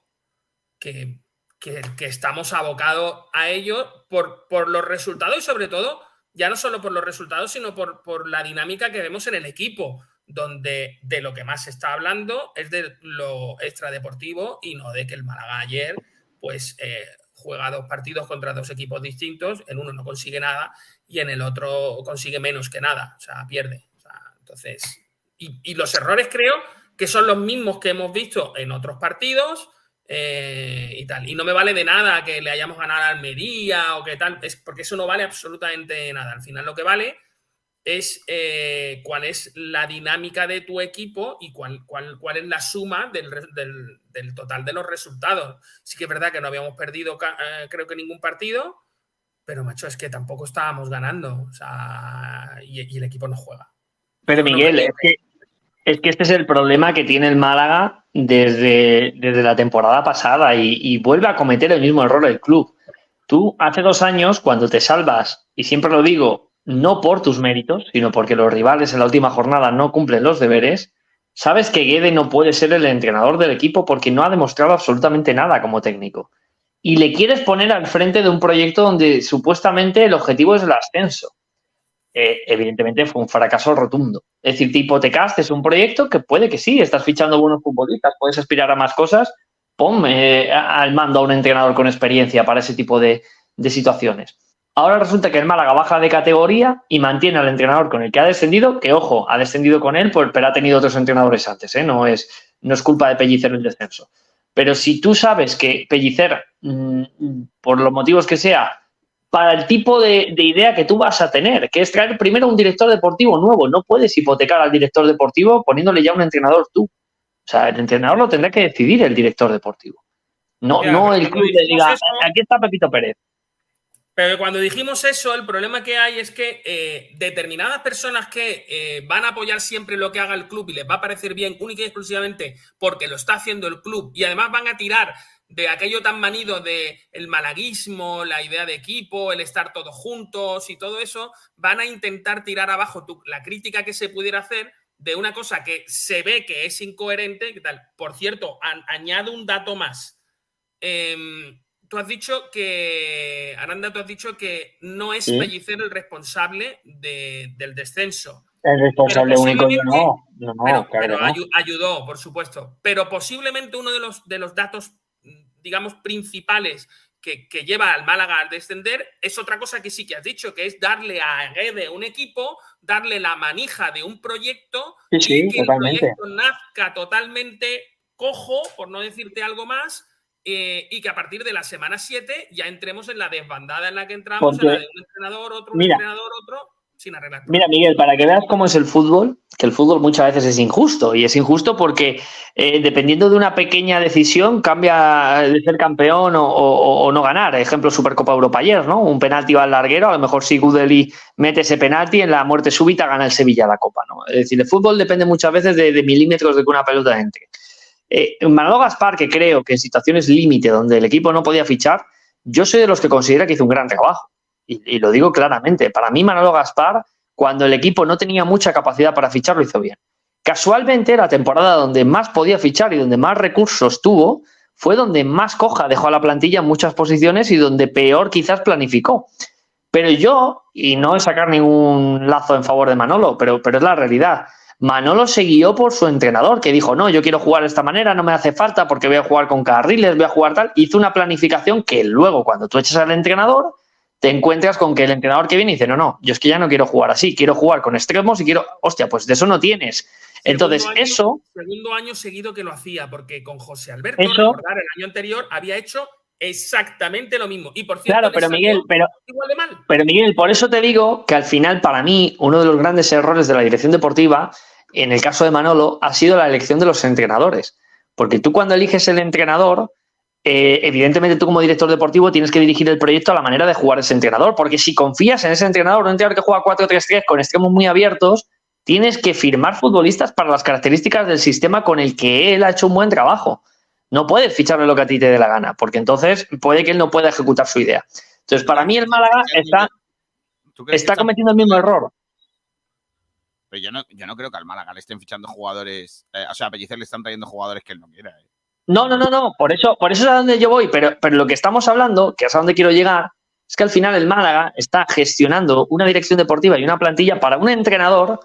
que, que- estamos abocados a ello por, por los resultados y sobre todo ya no solo por los resultados, sino por, por la dinámica que vemos en el equipo, donde de lo que más se está hablando es de lo extradeportivo y no de que el Málaga ayer, pues, eh, juega dos partidos contra dos equipos distintos, en uno no consigue nada y en el otro consigue menos que nada, o sea, pierde. Entonces, y los errores creo que son los mismos que hemos visto en otros partidos eh, y tal. Y no me vale de nada que le hayamos ganado a Almería o que tal, es porque eso no vale absolutamente nada. Al final lo que vale es eh, cuál es la dinámica de tu equipo y cuál, cuál, cuál es la suma del, del- del total de los resultados. Sí que es verdad que no habíamos perdido eh, creo que ningún partido, pero macho, es que tampoco estábamos ganando. O sea, y, y el equipo no juega. Pero Miguel, es que, es que este es el problema que tiene el Málaga desde, desde la temporada pasada y, y vuelve a cometer el mismo error el club. Tú hace dos años, cuando te salvas, y siempre lo digo, no por tus méritos, sino porque los rivales en la última jornada no cumplen los deberes, sabes que Guede no puede ser el entrenador del equipo porque no ha demostrado absolutamente nada como técnico. Y le quieres poner al frente de un proyecto donde supuestamente el objetivo es el ascenso eh, evidentemente fue un fracaso rotundo. Es decir, te hipotecaste es un proyecto que puede que sí, estás fichando buenos futbolistas, puedes aspirar a más cosas, pon eh, al mando a un entrenador con experiencia para ese tipo de, situaciones. Ahora resulta que el Málaga baja de categoría y mantiene al entrenador con el que ha descendido, que ojo, ha descendido con él, pero ha tenido otros entrenadores antes, ¿eh? no, es, culpa de Pellicer el descenso. Pero si tú sabes que Pellicer, mm, por los motivos que sea, para el tipo de, de idea que tú vas a tener, que es traer primero un director deportivo nuevo. No puedes hipotecar al director deportivo poniéndole ya un entrenador tú. O sea, el entrenador lo tendrá que decidir el director deportivo. No, Mira, no el club dijimos diga, eso- aquí está Pepito Pérez. Pero cuando dijimos eso, el problema que hay es que eh, determinadas personas que eh, van a apoyar siempre lo que haga el club y les va a parecer bien única y exclusivamente porque lo está haciendo el club y además van a tirar de aquello tan manido de el malaguismo, la idea de equipo, el estar todos juntos y todo eso, van a intentar tirar abajo tu- la crítica que se pudiera hacer de una cosa que se ve que es incoherente. ¿qué tal? Por cierto, an- añado un dato más. Em, tú has dicho que, Aranda, tú has dicho que no es Sí. Pellicer el responsable de- del descenso. El responsable único yo no. No, no, Pero, claro pero que no. ayu- ayudó, por supuesto. Pero posiblemente uno de los, de los datos, digamos, principales que, que lleva al Málaga a descender es otra cosa que sí que has dicho, que es darle a Guede un equipo, darle la manija de un proyecto Sí, sí, y que totalmente. el proyecto nazca totalmente cojo, por no decirte algo más, eh, y que a partir de la semana 7 ya entremos en la desbandada en la que entramos, en la de un entrenador, otro, un Mira. entrenador, otro, sin arreglar. Mira, Miguel, para que veas cómo es el fútbol, que el fútbol muchas veces es injusto. Y es injusto porque eh, dependiendo de una pequeña decisión cambia de ser campeón o, no ganar. Ejemplo, Supercopa Europa ayer, ¿no? Un penalti va al larguero, a lo mejor si Gudeli mete ese penalti, en la muerte súbita gana el Sevilla la Copa, ¿no? Es decir, el fútbol depende muchas veces de, de milímetros de que una pelota entre. Eh, Manolo Gaspar, que creo que en situaciones límite donde el equipo no podía fichar, yo soy de los que considera que hizo un gran trabajo. Y, lo digo claramente. Para mí, Manolo Gaspar, cuando el equipo no tenía mucha capacidad para fichar, lo hizo bien. Casualmente, la temporada donde más podía fichar y donde más recursos tuvo, fue donde más coja dejó a la plantilla en muchas posiciones y donde peor quizás planificó. Pero yo, y no es sacar ningún lazo en favor de Manolo, pero, pero es la realidad. Manolo se guió por su entrenador, que dijo, no, yo quiero jugar de esta manera, no me hace falta porque voy a jugar con carriles, voy a jugar tal. Hizo una planificación que luego, cuando tú echas al entrenador, te encuentras con que el entrenador que viene dice, no, no, yo es que ya no quiero jugar así, quiero jugar con extremos y quiero, hostia, pues de eso no tienes. Entonces, Segundo año- eso, Segundo año seguido que lo hacía, porque con José Alberto, Eso- recordar, el año anterior había hecho exactamente lo mismo. Y por cierto, claro, pero Miguel, pero, igual de mal. Pero Miguel, por eso te digo que al final, para mí, uno de los grandes errores de la dirección deportiva, en el caso de Manolo, ha sido la elección de los entrenadores. Porque tú cuando eliges el entrenador, eh, evidentemente tú como director deportivo tienes que dirigir el proyecto a la manera de jugar ese entrenador. Porque si confías en ese entrenador, un entrenador que juega 4-3-3 con extremos muy abiertos, tienes que firmar futbolistas para las características del sistema con el que él ha hecho un buen trabajo. No puedes ficharle lo que a ti te dé la gana, porque entonces puede que él no pueda ejecutar su idea. Entonces, para mí el Málaga está, ¿Tú crees que está está- cometiendo el mismo error. Pero yo no, yo no creo que al Málaga le estén fichando jugadores. eh, o sea, a Pellicer le están trayendo jugadores que él no quiera. eh. No, no, no, no. Por eso, por eso es a donde yo voy. Pero, pero lo que estamos hablando, que es a donde quiero llegar, es que al final el Málaga está gestionando una dirección deportiva y una plantilla para un entrenador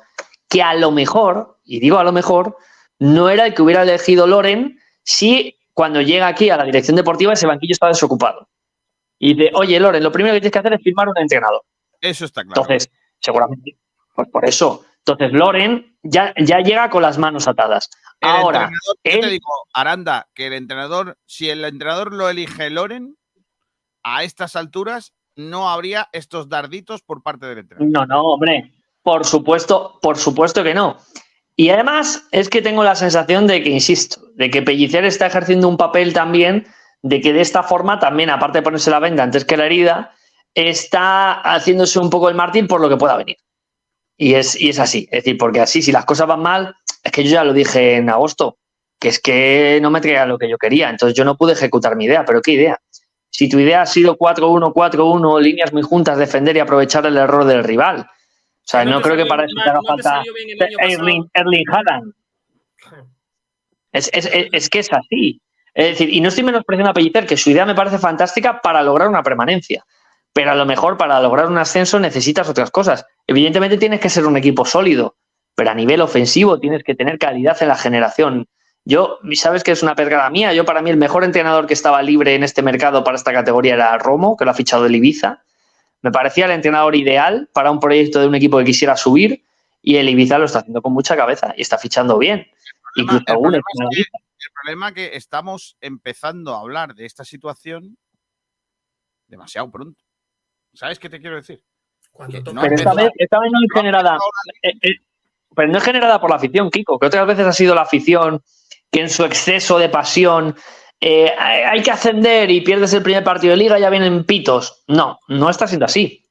que a lo mejor, y digo a lo mejor, no era el que hubiera elegido Loren si cuando llega aquí a la dirección deportiva ese banquillo está desocupado. Y dice, oye, Loren, lo primero que tienes que hacer es firmar un entrenador. Eso está claro. Entonces, seguramente, pues por eso. Entonces, Loren ya, ya llega con las manos atadas. El Ahora, entrenador, yo te digo, Aranda, que el entrenador, si el entrenador lo elige Loren, a estas alturas no habría estos darditos por parte del entrenador. No, no, hombre. Por supuesto, por supuesto que no. Y además es que tengo la sensación de que, insisto, de que Pellicer está ejerciendo un papel también, de que de esta forma también, aparte de ponerse la venda antes que la herida, está haciéndose un poco el mártir por lo que pueda venir. Y es, y es así. Es decir, porque así, si las cosas van mal, es que yo ya lo dije en agosto, que es que no me traía lo que yo quería. Entonces yo no pude ejecutar mi idea. ¿Pero qué idea? Si tu idea ha sido 4-1, 4-1, líneas muy juntas, defender y aprovechar el error del rival. O sea, no, creo que para eso te haga falta Erling, Erling Haaland. Es, es- es- es que es así. Es decir, y no estoy menospreciando a Pellicer, que su idea me parece fantástica para lograr una permanencia. Pero a lo mejor para lograr un ascenso necesitas otras cosas. Evidentemente tienes que ser un equipo sólido, pero a nivel ofensivo tienes que tener calidad en la generación. Yo, sabes que es una pedrada mía. Yo, para mí, el mejor entrenador que estaba libre en este mercado para esta categoría era Romo, que lo ha fichado el Ibiza. Me parecía el entrenador ideal para un proyecto de un equipo que quisiera subir y el Ibiza lo está haciendo con mucha cabeza y está fichando bien. Incluso El problema, es entrenador- que, el problema que estamos empezando a hablar de esta situación demasiado pronto. ¿Sabes qué te quiero decir? Que no pero esta vez, esta vez no es generada. eh, eh, pero no es generada por la afición, Kiko, que otras veces ha sido la afición que en su exceso de pasión eh, hay hay que ascender y pierdes el primer partido de liga, ya vienen pitos. No, no está siendo así.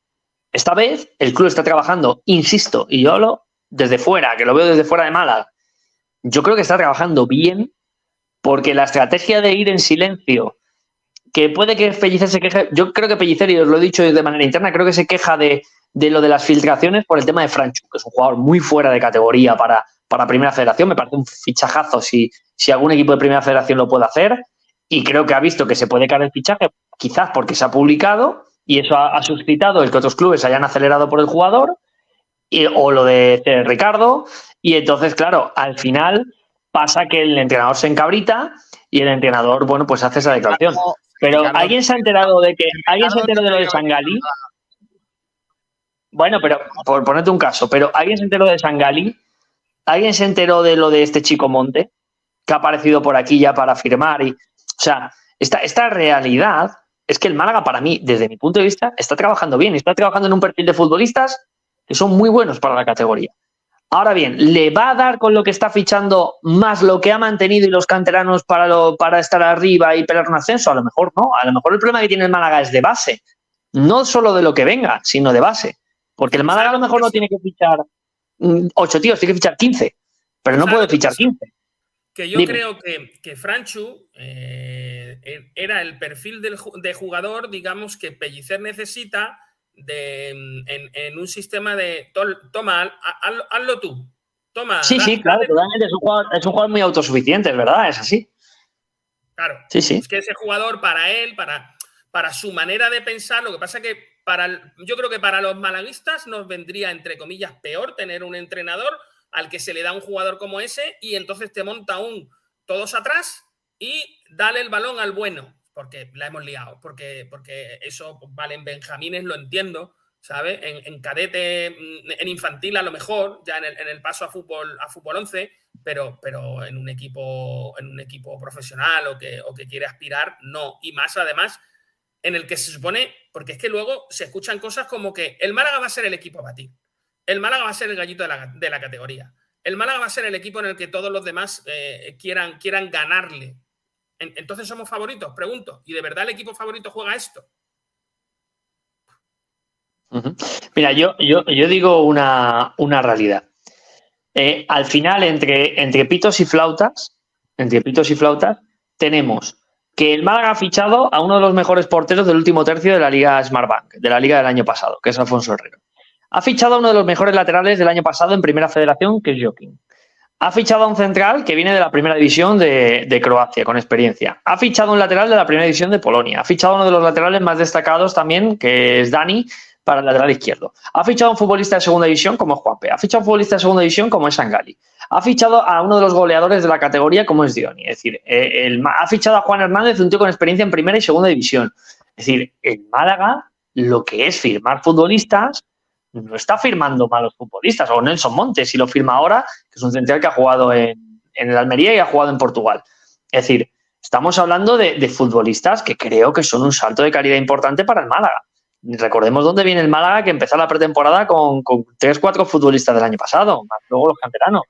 Esta vez el club está trabajando, insisto, y yo hablo desde fuera, que lo veo desde fuera de Málaga. Yo creo que está trabajando bien porque la estrategia de ir en silencio, que puede que Pellicer se queje, yo creo que Pellicer, y os lo he dicho de manera interna, creo que se queja de, de lo de las filtraciones por el tema de Franchu, que es un jugador muy fuera de categoría para, para Primera Federación. Me parece un fichajazo si, si algún equipo de Primera Federación lo puede hacer. Y creo que ha visto que se puede caer el fichaje, quizás porque se ha publicado y eso ha, suscitado el que otros clubes hayan acelerado por el jugador, y- o lo de Ricardo. Y entonces, claro, al final pasa que el entrenador se encabrita y el entrenador, bueno, pues hace esa declaración. Pero ¿alguien se ha enterado de que alguien se ha enterado de lo de no Sangalí? Bueno, pero por ponerte un caso, pero ¿alguien se enteró de Sangalí? ¿Alguien se enteró de lo de este chico Monte? Que ha aparecido por aquí ya para firmar. Y, o sea, esta, esta realidad es que el Málaga, para mí, desde mi punto de vista, está trabajando bien. Está trabajando en un perfil de futbolistas que son muy buenos para la categoría. Ahora bien, ¿le va a dar con lo que está fichando más lo que ha mantenido y los canteranos para, lo, para estar arriba y pelear un ascenso? A lo mejor no. A lo mejor el problema que tiene el Málaga es de base. No solo de lo que venga, sino de base. Porque el Málaga a lo mejor no tiene que fichar mm, ocho tíos, tiene que fichar 15. Pero no puede fichar 15. Que yo Dime. creo que, que Franchu eh, e- era el perfil del de jugador, digamos, que Pellicer necesita de, en, en un sistema de tol- toma, haz- hazlo, hazlo tú. Toma. Sí, sí, claro, totalmente. Es un jugador, es un jugador muy autosuficiente, es verdad, es así. Claro. Sí, sí. Es que ese jugador, para él, para, para su manera de pensar, lo que pasa que para yo creo que para los malaguistas nos vendría, entre comillas, peor tener un entrenador al que se le da un jugador como ese y entonces te monta un todos atrás y dale el balón al bueno, porque la hemos liado, porque, porque eso pues, vale en Benjamines, lo entiendo, ¿sabes? En, cadete, mm, en infantil a lo mejor, ya en el, en el paso a fútbol, a fútbol 11, pero, pero en un equipo, en un equipo profesional o que, o que quiere aspirar, no. Y más además, en el que se supone, porque es que luego se escuchan cosas como que el Málaga va a ser el equipo a batir. El Málaga va a ser el gallito de la, de la categoría. El Málaga va a ser el equipo en el que todos los demás eh, quieran, quieran ganarle. En- entonces somos favoritos, pregunto. ¿Y de verdad el equipo favorito juega esto? Mira, yo, yo, digo una, una realidad. Eh, al final, entre, entre pitos y flautas, entre pitos y flautas, tenemos que el Málaga ha fichado a uno de los mejores porteros del último tercio de la Liga Smartbank, de la Liga del año pasado, que es Alfonso Herrero. Ha fichado a uno de los mejores laterales del año pasado en Primera Federación, que es Joaquín. Ha fichado a un central que viene de la primera división de, Croacia, con experiencia. Ha fichado un lateral de la primera división de Polonia. Ha fichado uno de los laterales más destacados también, que es Dani, para el lateral izquierdo. Ha fichado a un futbolista de segunda división como es Juanpe. Ha fichado a un futbolista de segunda división como es Sangali. Ha fichado a uno de los goleadores de la categoría como es Dioni. Es decir, eh, ha fichado a Juan Hernández, un tío con experiencia en primera y segunda división. Es decir, en Málaga lo que es firmar futbolistas no está firmando malos futbolistas. O Nelson Montes, si lo firma ahora, que es un central que ha jugado en, en el Almería y ha jugado en Portugal. Es decir, estamos hablando de, futbolistas que creo que son un salto de calidad importante para el Málaga. Recordemos dónde viene el Málaga, que empezó la pretemporada con, con tres, cuatro futbolistas del año pasado, más luego los canteranos.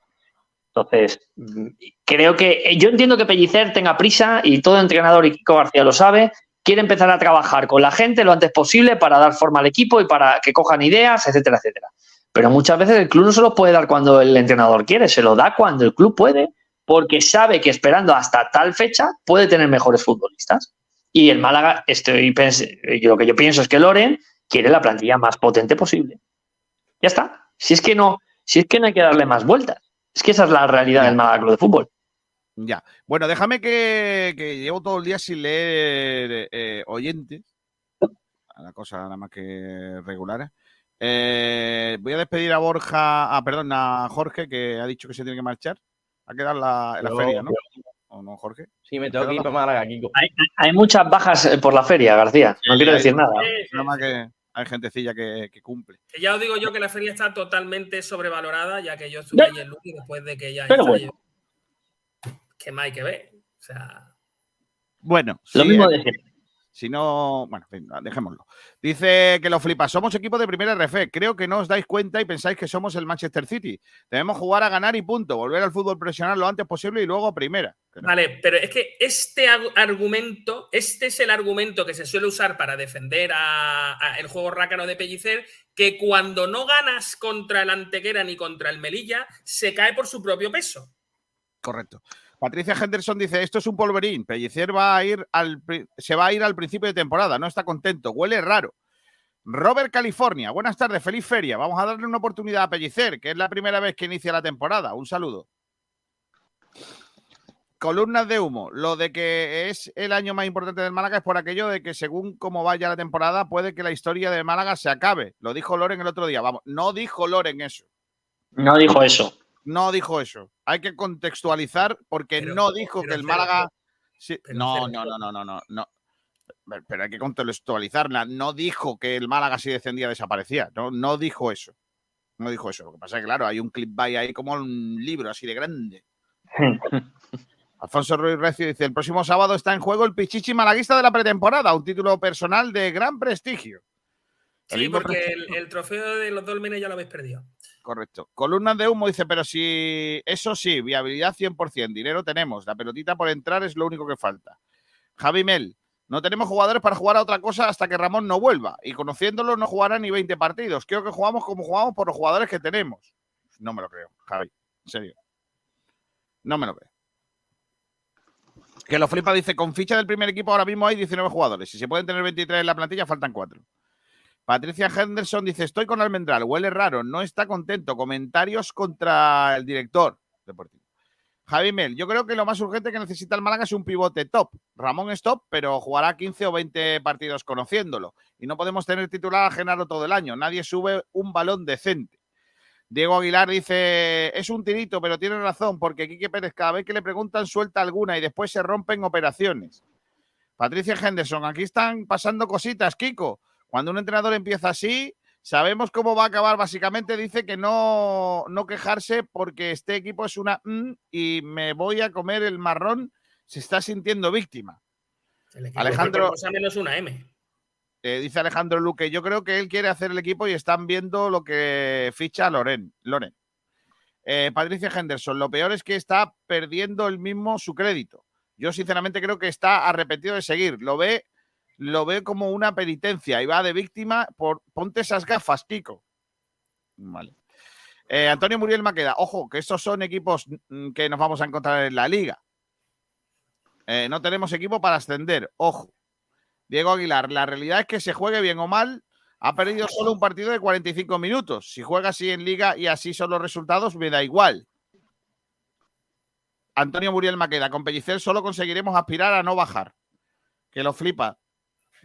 Entonces, mm, creo que yo entiendo que Pellicer tenga prisa y todo entrenador y Kiko García lo sabe. Quiere empezar a trabajar con la gente lo antes posible para dar forma al equipo y para que cojan ideas, etcétera, etcétera. Pero muchas veces el club no se los puede dar cuando el entrenador quiere, se lo da cuando el club puede, porque sabe que esperando hasta tal fecha puede tener mejores futbolistas. Y el Málaga, estoy yo lo que yo pienso es que Loren quiere la plantilla más potente posible. Ya está. Si es que no, si es que no hay que darle más vueltas. Es que esa es la realidad del Málaga Club de Fútbol. Ya. Bueno, déjame que, que llevo todo el día sin leer eh, oyentes. La cosa nada más que regular. Eh, voy a despedir a Borja, ah, perdón, a Jorge, que ha dicho que se tiene que marchar. Ha quedado en la, en la Yo- feria, ¿no? ¿O no, Jorge? Sí, me tengo que ir para Málaga, Kiko. Hay, hay muchas bajas eh, por la feria, García. No quiero Hay- decir nada. Nada más que hay gentecilla que, que cumple. Que ya os digo yo que la feria está totalmente sobrevalorada, ya que yo estuve allí el lunes después de que ya. Pero bueno. Que más hay que ver. O sea. Bueno, Lo sí, mismo eh, de siempre. Si no, bueno, dejémoslo. Dice que lo flipa. Somos equipo de primera RF. Creo que no os dais cuenta y pensáis que somos el Manchester City. Debemos jugar a ganar y punto. Volver al fútbol profesional lo antes posible y luego a primera. Vale, pero es que este ar- argumento, este es el argumento que se suele usar para defender a, a el juego rácano de Pellicer, que cuando no ganas contra el Antequera ni contra el Melilla, se cae por su propio peso. Correcto. Patricia Henderson dice: Esto es un polverín. Pellicer va a ir al, se va a ir al principio de temporada. No está contento. Huele raro. Robert California, buenas tardes, feliz feria. Vamos a darle una oportunidad a Pellicer, que es la primera vez que inicia la temporada. Un saludo. Columnas de humo. Lo de que es el año más importante del Málaga es por aquello de que según cómo vaya la temporada puede que la historia de Málaga se acabe. Lo dijo Loren el otro día. Vamos, no dijo Loren eso. No dijo eso. No dijo eso. Hay que contextualizar porque no dijo que el Málaga. Sí, no, no, no, no, no, no, no. Pero- hay que contextualizarla. No dijo que el Málaga si descendía desaparecía. No, no dijo eso. No dijo eso. Lo que pasa es que, claro, hay un clip by ahí como un libro así de grande. Alfonso Ruiz Recio dice: el próximo sábado está en juego el Pichichi Malaguista de la pretemporada, un título personal de gran prestigio. Sí, porque el trofeo de los Dolmenes ya lo habéis perdido. Correcto. Columnas de humo dice, pero si eso sí, viabilidad 100%, dinero tenemos, la pelotita por entrar es lo único que falta. Javi Mel, no tenemos jugadores para jugar a otra cosa hasta que Ramón no vuelva y conociéndolo no jugará ni 20 partidos. Creo que jugamos como jugamos por los jugadores que tenemos. No me lo creo, Javi, en serio. No me lo creo. Que lo flipa dice, con ficha del primer equipo ahora mismo hay 19 jugadores. Si se pueden tener 23 en la plantilla, faltan 4. Patricia Henderson dice: Estoy con Almendral, huele raro, no está contento. Comentarios contra el director deportivo. Javi Mel, yo creo que lo más urgente que necesita el Málaga es un pivote top. Ramón es top, pero jugará 15 o 20 partidos conociéndolo. Y no podemos tener titular a Genaro todo el año. Nadie sube un balón decente. Diego Aguilar dice: Es un tirito, pero tiene razón, porque Quique Pérez, cada vez que le preguntan, suelta alguna y después se rompen operaciones. Patricia Henderson, aquí están pasando cositas, Kiko. Cuando un entrenador empieza así, sabemos cómo va a acabar. Básicamente dice que no, no quejarse porque este equipo es una mm, y me voy a comer el marrón. Se está sintiendo víctima. El Alejandro- cosa menos una M. Eh, dice Alejandro Luque, yo creo que él quiere hacer el equipo y están viendo lo que ficha Loren. Loren. Eh, Patricia Henderson, lo peor es que está perdiendo el mismo su crédito. Yo sinceramente creo que está arrepentido de seguir. Lo ve, lo ve como una penitencia y va de víctima por ponte esas gafas, Kiko. Vale. Eh, Antonio Muriel Maqueda, ojo, que estos son equipos mm, que nos vamos a encontrar en la liga. Eh, no tenemos equipo para ascender, ojo. Diego Aguilar, la realidad es que se juegue bien o mal, ha perdido solo un partido de 45 minutos. Si juega así en liga y así son los resultados, me da igual. Antonio Muriel Maqueda, con Pellicer solo conseguiremos aspirar a no bajar. Que lo flipa.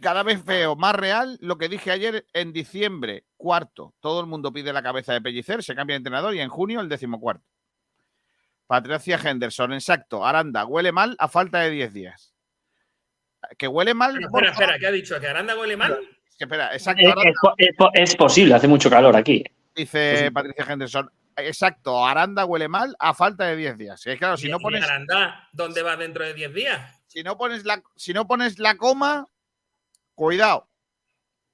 Cada vez veo más real lo que dije ayer en diciembre, cuarto. Todo el mundo pide la cabeza de Pellicer, se cambia de entrenador y en junio el decimocuarto. Patricia Henderson, exacto. Aranda, huele mal a falta de 10 días. Que huele mal. Espera, espera, ¿qué ha dicho? ¿Que Aranda huele mal? Que espera, exacto. Es, es es es posible, hace mucho calor aquí. dice Patricia Henderson. Exacto, Aranda huele mal a falta de 10 días. Es claro, si no ¿Y pones, Aranda dónde va dentro de 10 días? si no pones la, si no pones la coma, cuidado.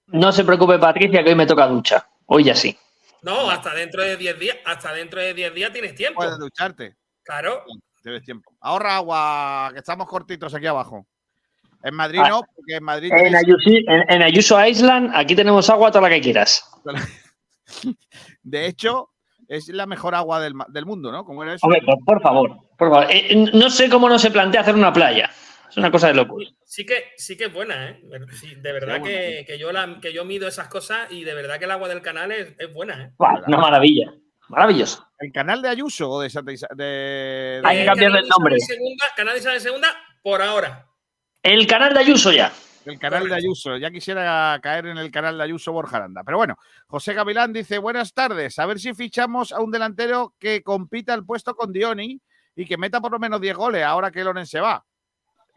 No se preocupe, Patricia, que hoy me toca ducha. Hoy ya sí. No, hasta dentro de 10 días, hasta dentro de 10 días tienes tiempo. Puedes ducharte. Claro. Tienes tiempo. Ahorra agua, que estamos cortitos aquí abajo. En Madrid Ah. no, porque en Madrid En Ayuso, en, en Ayuso Island, aquí tenemos agua toda la que quieras. de hecho, es la mejor agua del, del mundo, ¿no? ¿Cómo era eso? Hombre, por, favor, por favor. Eh, no sé cómo no se plantea hacer una playa. Es una cosa de locos. Sí que, sí que es buena, ¿eh? Sí, de verdad Sí, que, que yo la, que yo mido esas cosas y de verdad que el agua del canal es, es buena, ¿eh? Buah, una maravilla. Maravilloso. ¿El canal de Ayuso o de Santa Isa- de, Hay que cambiar el nombre. Isabel Segunda, canal Isabel Segunda, por ahora. El canal de Ayuso ya. El canal de Ayuso. Ya quisiera caer en el canal de Ayuso Borja Aranda. Pero bueno, José Gavilán dice: Buenas tardes. A ver si fichamos a un delantero que compita el puesto con Dioni y que meta por lo menos 10 goles ahora que Loren se va.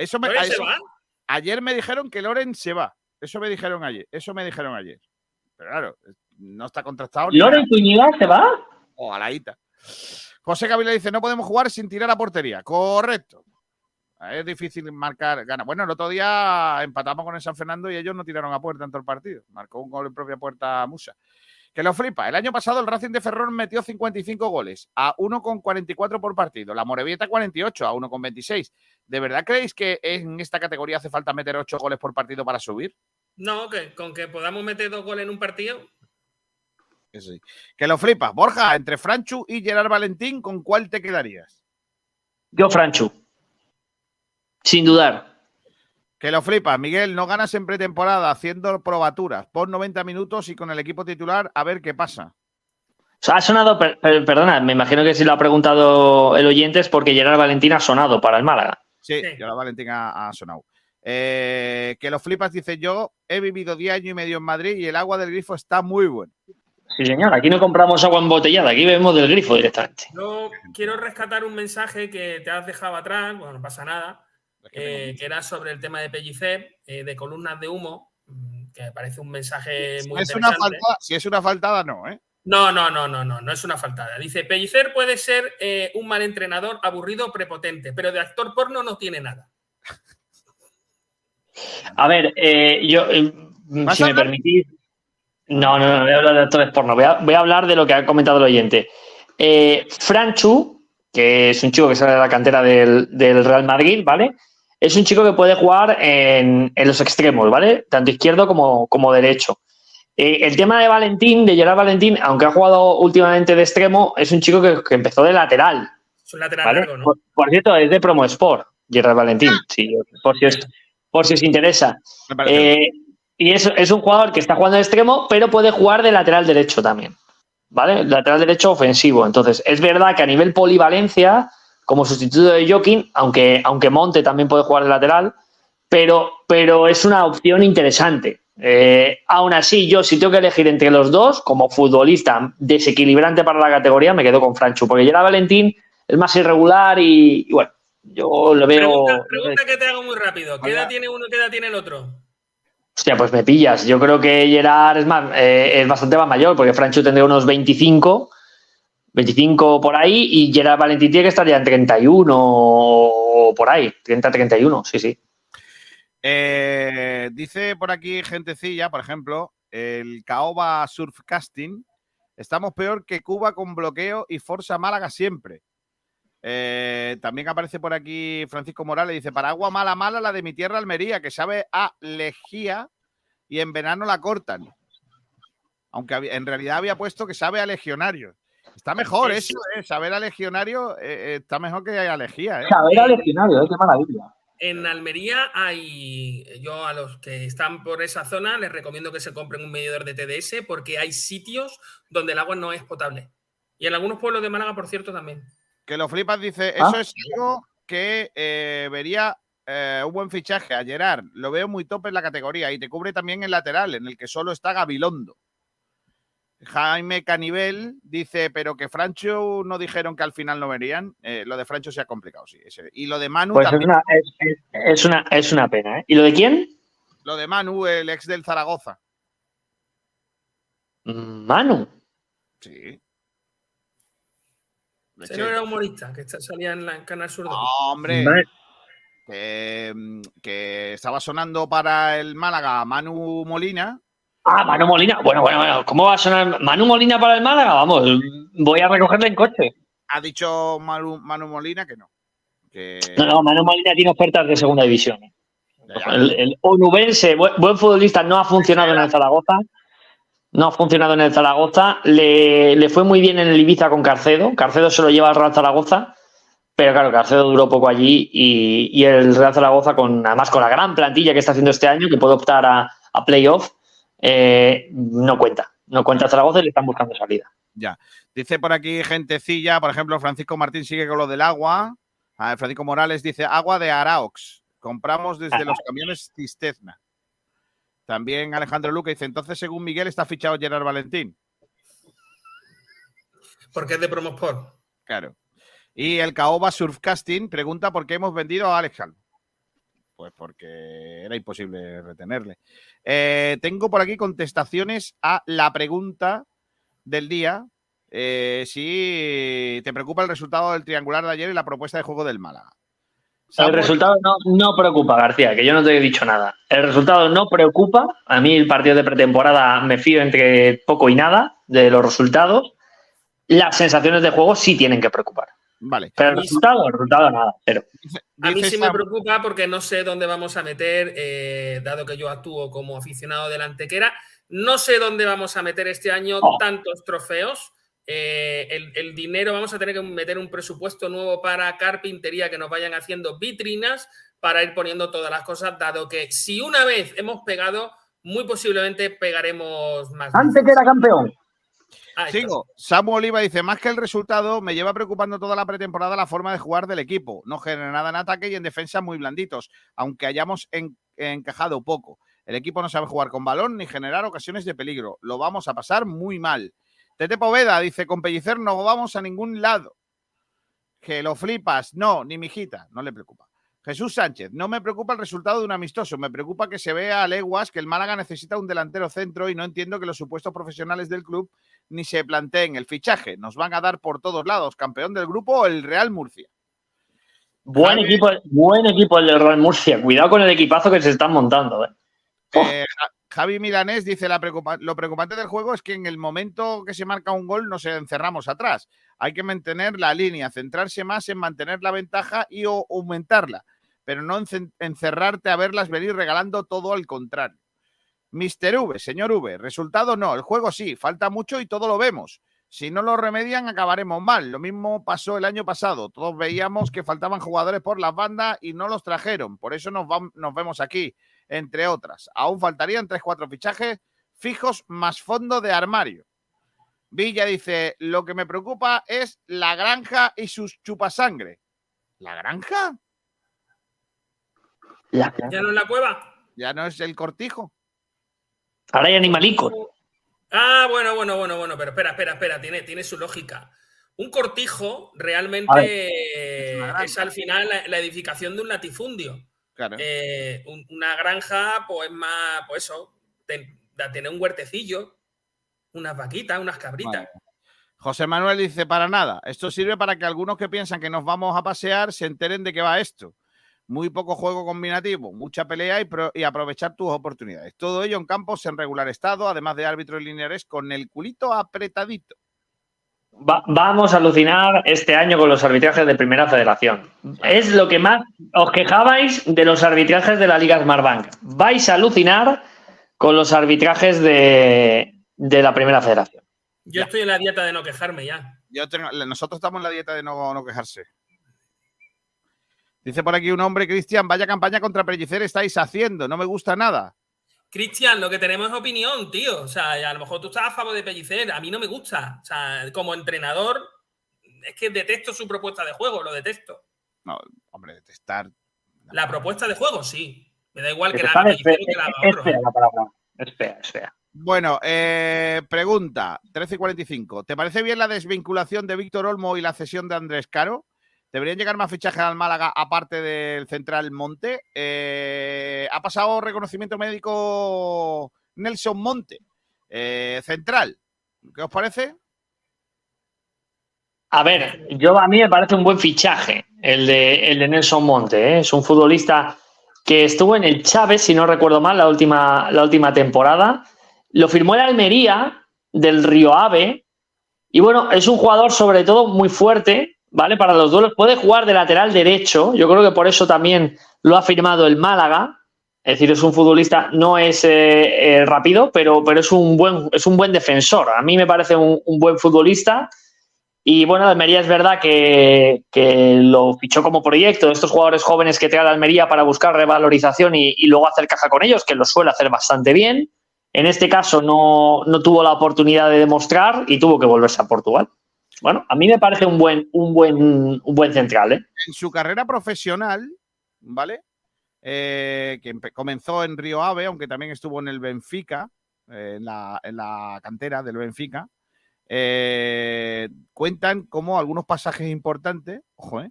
Eso me, ¿Loren a se va? Ayer me dijeron que Loren se va. Eso me dijeron ayer. Eso me dijeron ayer. Pero claro, no está contrastado. ¿Loren. Zúñiga se va? O a la ita. José Gavilán dice: No podemos jugar sin tirar a portería. Correcto. Es difícil marcar gana. Bueno, el otro día empatamos con el San Fernando y ellos no tiraron a puerta en todo el partido. Marcó un gol en propia puerta Musa. Que lo flipa. El año pasado el Racing de Ferrol metió 55 goles a 1,44 por partido. La Morevieta 48 a 1,26. ¿De verdad creéis que en esta categoría hace falta meter 8 goles por partido para subir? No, que con que podamos meter dos goles en un partido. Que sí. Que lo flipa. Borja, entre Franchu y Gerard Valentín, ¿con cuál te quedarías? Yo, Franchu. Sin dudar. Que lo flipa. Miguel, no ganas en pretemporada haciendo probaturas. Pon 90 minutos y con el equipo titular a ver qué pasa. O sea, ha sonado, per- per- perdona, me imagino que si lo ha preguntado el oyente es porque Gerard Valentín ha sonado para el Málaga. Sí, Gerard Valentín ha, ha sonado. Eh, que lo flipas, dice yo. He vivido 10 años y medio en Madrid y el agua del grifo está muy buena. Sí, señor, aquí no compramos agua embotellada, aquí bebemos del grifo directamente. Yo quiero rescatar un mensaje que te has dejado atrás, bueno, no pasa nada, eh, que era sobre el tema de Pellicer, eh, de columnas de humo, mm, que me parece un mensaje Si muy es, una interesante. faltada, si es una faltada, no, ¿eh? No, no, no, no, no, no es una faltada. Dice, Pellicer puede ser eh, un mal entrenador, aburrido, prepotente, pero de actor porno no tiene nada. A ver, eh, yo, eh, ¿Vas si me permitís. No, no, no, voy a hablar de actores porno. Voy a, voy a hablar de lo que ha comentado el oyente. Eh, Franchu, que es un chico que sale de la cantera del, del Real Madrid, ¿vale? Es un chico que puede jugar en, en los extremos, ¿vale? Tanto izquierdo como, como derecho. Eh, el tema de Valentín, de Gerard Valentín, aunque ha jugado últimamente de extremo, es un chico que, que empezó de lateral. Es un lateral ¿vale? largo, ¿no? Por, por cierto, es de Promo Sport, Gerard Valentín, sí, por, si os, por si os interesa. Eh, y es, es un jugador que está jugando de extremo, pero puede jugar de lateral derecho también. ¿Vale? Lateral derecho ofensivo. Entonces, es verdad que a nivel polivalencia, como sustituto de Joaquín, aunque, aunque Monte también puede jugar de lateral, pero, pero es una opción interesante. Eh, aún así, yo si tengo que elegir entre los dos, como futbolista desequilibrante para la categoría, me quedo con Franchu, porque Gerard Valentín es más irregular y, y bueno, yo lo veo. Pregunta, pregunta que te hago muy rápido. ¿Qué edad tiene uno y qué edad tiene el otro? Hostia, pues me pillas. Yo creo que Gerard es, más, eh, es bastante más mayor, porque Franchu tendría unos 25, 25 por ahí, y Gerard Valentín tiene que estar ya en 31 o por ahí, 30-31, sí, sí. Eh, dice por aquí gentecilla, por ejemplo, el Caoba Surfcasting. Estamos peor que Cuba con bloqueo y Forza Málaga siempre. Eh, también aparece por aquí Francisco Morales. Dice: Para agua mala, mala, la de mi tierra Almería, que sabe a lejía y en verano la cortan. Aunque en realidad había puesto que sabe a legionario. Está mejor eso, ¿eh? Saber a legionario eh, está mejor que a lejía. Saber a legionario, qué maravilla. En Almería hay, yo a los que están por esa zona les recomiendo que se compren un medidor de TDS porque hay sitios donde el agua no es potable. Y en algunos pueblos de Málaga, por cierto, también. Que lo flipas, dice, Ah. eso es algo que eh, vería eh, un buen fichaje a Gerard. Lo veo muy top en la categoría y te cubre también el lateral, en el que solo está Gabilondo. Jaime Canivel dice, pero que Francho no dijeron que al final no verían. Eh, lo de Francho se ha complicado, sí. ese. Y lo de Manu Pues es también. una, es, es- es una, es una pena. ¿eh? ¿Y lo de quién? Lo de Manu, el ex del Zaragoza. Manu. Sí. Ese no era humorista, que está- salía en, la, en Canal Sur. No, hombre. Que, que estaba sonando para el Málaga Manu Molina. Ah, Manu Molina. Bueno, bueno, bueno. ¿Cómo va a sonar Manu Molina para el Málaga? Vamos, voy a recogerle en coche. Ha dicho Manu, Manu Molina que no. Que No, no, Manu Molina tiene ofertas de segunda división. El, el onubense, buen, buen futbolista, no ha funcionado en el Zaragoza. No ha funcionado en el Zaragoza. Le, le fue muy bien en el Ibiza con Carcedo. Carcedo se lo lleva al Real Zaragoza. Pero claro, Carcedo duró poco allí y, y el Real Zaragoza, con, además con la gran plantilla que está haciendo este año, que puede optar a, a playoff, eh, no cuenta. No cuenta Zaragoza y le están buscando salida. Ya. Dice por aquí gentecilla, por ejemplo, Francisco Martín sigue con lo del agua. Ah, Francisco Morales dice agua de Araox. Compramos desde los camiones Cistezna. También Alejandro Luque dice, entonces según Miguel está fichado Gerard Valentín. Porque es de Promosport. Claro. Y el Caoba Surfcasting pregunta por qué hemos vendido a Alex. Pues porque era imposible retenerle. Eh, tengo por aquí contestaciones a la pregunta del día. eh, si te preocupa el resultado del triangular de ayer y la propuesta de juego del Málaga. El resultado no, no preocupa, García, que yo no te he dicho nada. El resultado no preocupa. A mí el partido de pretemporada me fío entre poco y nada de los resultados. Las sensaciones de juego sí tienen que preocupar. Vale. Pero el resultado, el resultado nada, pero. A mí sí me preocupa porque no sé dónde vamos a meter, eh, dado que yo actúo como aficionado del Antequera, no sé dónde vamos a meter este año Oh. tantos trofeos. Eh, el, el dinero, vamos a tener que meter un presupuesto nuevo para carpintería que nos vayan haciendo vitrinas para ir poniendo todas las cosas, dado que si una vez hemos pegado, muy posiblemente pegaremos más. Antes que era campeón. Sigo. Samu Oliva dice, más que el resultado, me lleva preocupando toda la pretemporada la forma de jugar del equipo. No genera nada en ataque y en defensa muy blanditos, aunque hayamos en- encajado poco. El equipo no sabe jugar con balón ni generar ocasiones de peligro. Lo vamos a pasar muy mal. Tete Poveda dice, con Pellicer no vamos a ningún lado. Que lo flipas. No, ni mijita. No le preocupa. Jesús Sánchez, no me preocupa el resultado de un amistoso, me preocupa que se vea a leguas que el Málaga necesita un delantero centro y no entiendo que los supuestos profesionales del club ni se planteen el fichaje. Nos van a dar por todos lados, campeón del grupo o el Real Murcia. Buen Javi- equipo, buen equipo el del Real Murcia. Cuidado con el equipazo que se están montando. ¿eh? Eh, Ja- Javi Milanés dice, la preocupa- lo preocupante del juego es que en el momento que se marca un gol nos encerramos atrás. Hay que mantener la línea, centrarse más en mantener la ventaja y o- aumentarla, pero no encerrarte a verlas venir regalando todo al contrario. Mister V, señor V, resultado no, el juego sí, falta mucho y todo lo vemos. Si no lo remedian, acabaremos mal. Lo mismo pasó el año pasado. Todos veíamos que faltaban jugadores por las bandas y no los trajeron. Por eso nos, nos vemos aquí, entre otras. Aún faltarían 3-4 fichajes fijos más fondo de armario. Villa dice, lo que me preocupa es la granja y sus chupasangre. ¿La granja? La- ¿Ya no en la cueva? Ya no es el cortijo. Ahora hay animalicos. Ah, bueno, bueno, bueno, bueno, pero espera, espera, espera, tiene, tiene su lógica. Un cortijo realmente Es al final la, la edificación de un latifundio. Claro. Eh, un- una granja, pues más, pues eso, ten- tener un huertecillo, unas vaquitas, unas cabritas. Vale. José Manuel dice, para nada. Esto sirve para que algunos que piensan que nos vamos a pasear se enteren de qué va esto. Muy poco juego combinativo, mucha pelea y, pro- y aprovechar tus oportunidades. Todo ello en campos en regular estado, además de árbitros lineares con el culito apretadito. Va- vamos a alucinar este año con los arbitrajes de Primera Federación. Es lo que más os quejabais de los arbitrajes de la Liga Smartbank. Vais a alucinar con los arbitrajes de, de la Primera Federación. Yo estoy en la dieta de no quejarme ya. Yo tengo- nosotros estamos en la dieta de no, no quejarse. Dice por aquí un hombre, Cristian, vaya campaña contra Pellicer estáis haciendo, no me gusta nada. Cristian, lo que tenemos es opinión, tío. O sea, a lo mejor tú estás a favor de Pellicer, a mí no me gusta. O sea, como entrenador, es que detesto su propuesta de juego, lo detesto. No, hombre, detestar. La propuesta de juego, sí. Me da igual que la es fea, Pellicero que la haga es otro. fea la palabra. Es fea, es fea. Bueno, eh, pregunta 13 y 45. ¿Te parece bien la desvinculación de Víctor Olmo y la cesión de Andrés Caro? ¿Deberían llegar más fichajes al Málaga aparte del central Monte? Eh, ha pasado reconocimiento médico Nelson Monte, eh, central. ¿Qué os parece? A ver, yo a mí me parece un buen fichaje el de, el Nelson Monte. ¿eh? Es un futbolista que estuvo en el Chávez, si no recuerdo mal, la última, la última temporada. Lo firmó el Almería del Río Ave. Y bueno, es un jugador sobre todo muy fuerte, ¿vale? Para los duelos. Puede jugar de lateral derecho. Yo creo que por eso también lo ha firmado el Málaga. Es decir, es un futbolista, no es eh, eh, rápido, pero, pero es, un buen, es un buen defensor. A mí me parece un, un buen futbolista. Y bueno, Almería es verdad que, que lo fichó como proyecto, estos jugadores jóvenes que trae Almería para buscar revalorización y, y luego hacer caja con ellos, que lo suele hacer bastante bien. En este caso no, no tuvo la oportunidad de demostrar y tuvo que volverse a Portugal. Bueno, a mí me parece un buen, un buen, un buen central, ¿eh? En su carrera profesional, ¿vale? Eh, que comenzó en Río Ave, aunque también estuvo en el Benfica, eh, en, la, en la cantera del Benfica. eh, cuentan como algunos pasajes importantes, ojo,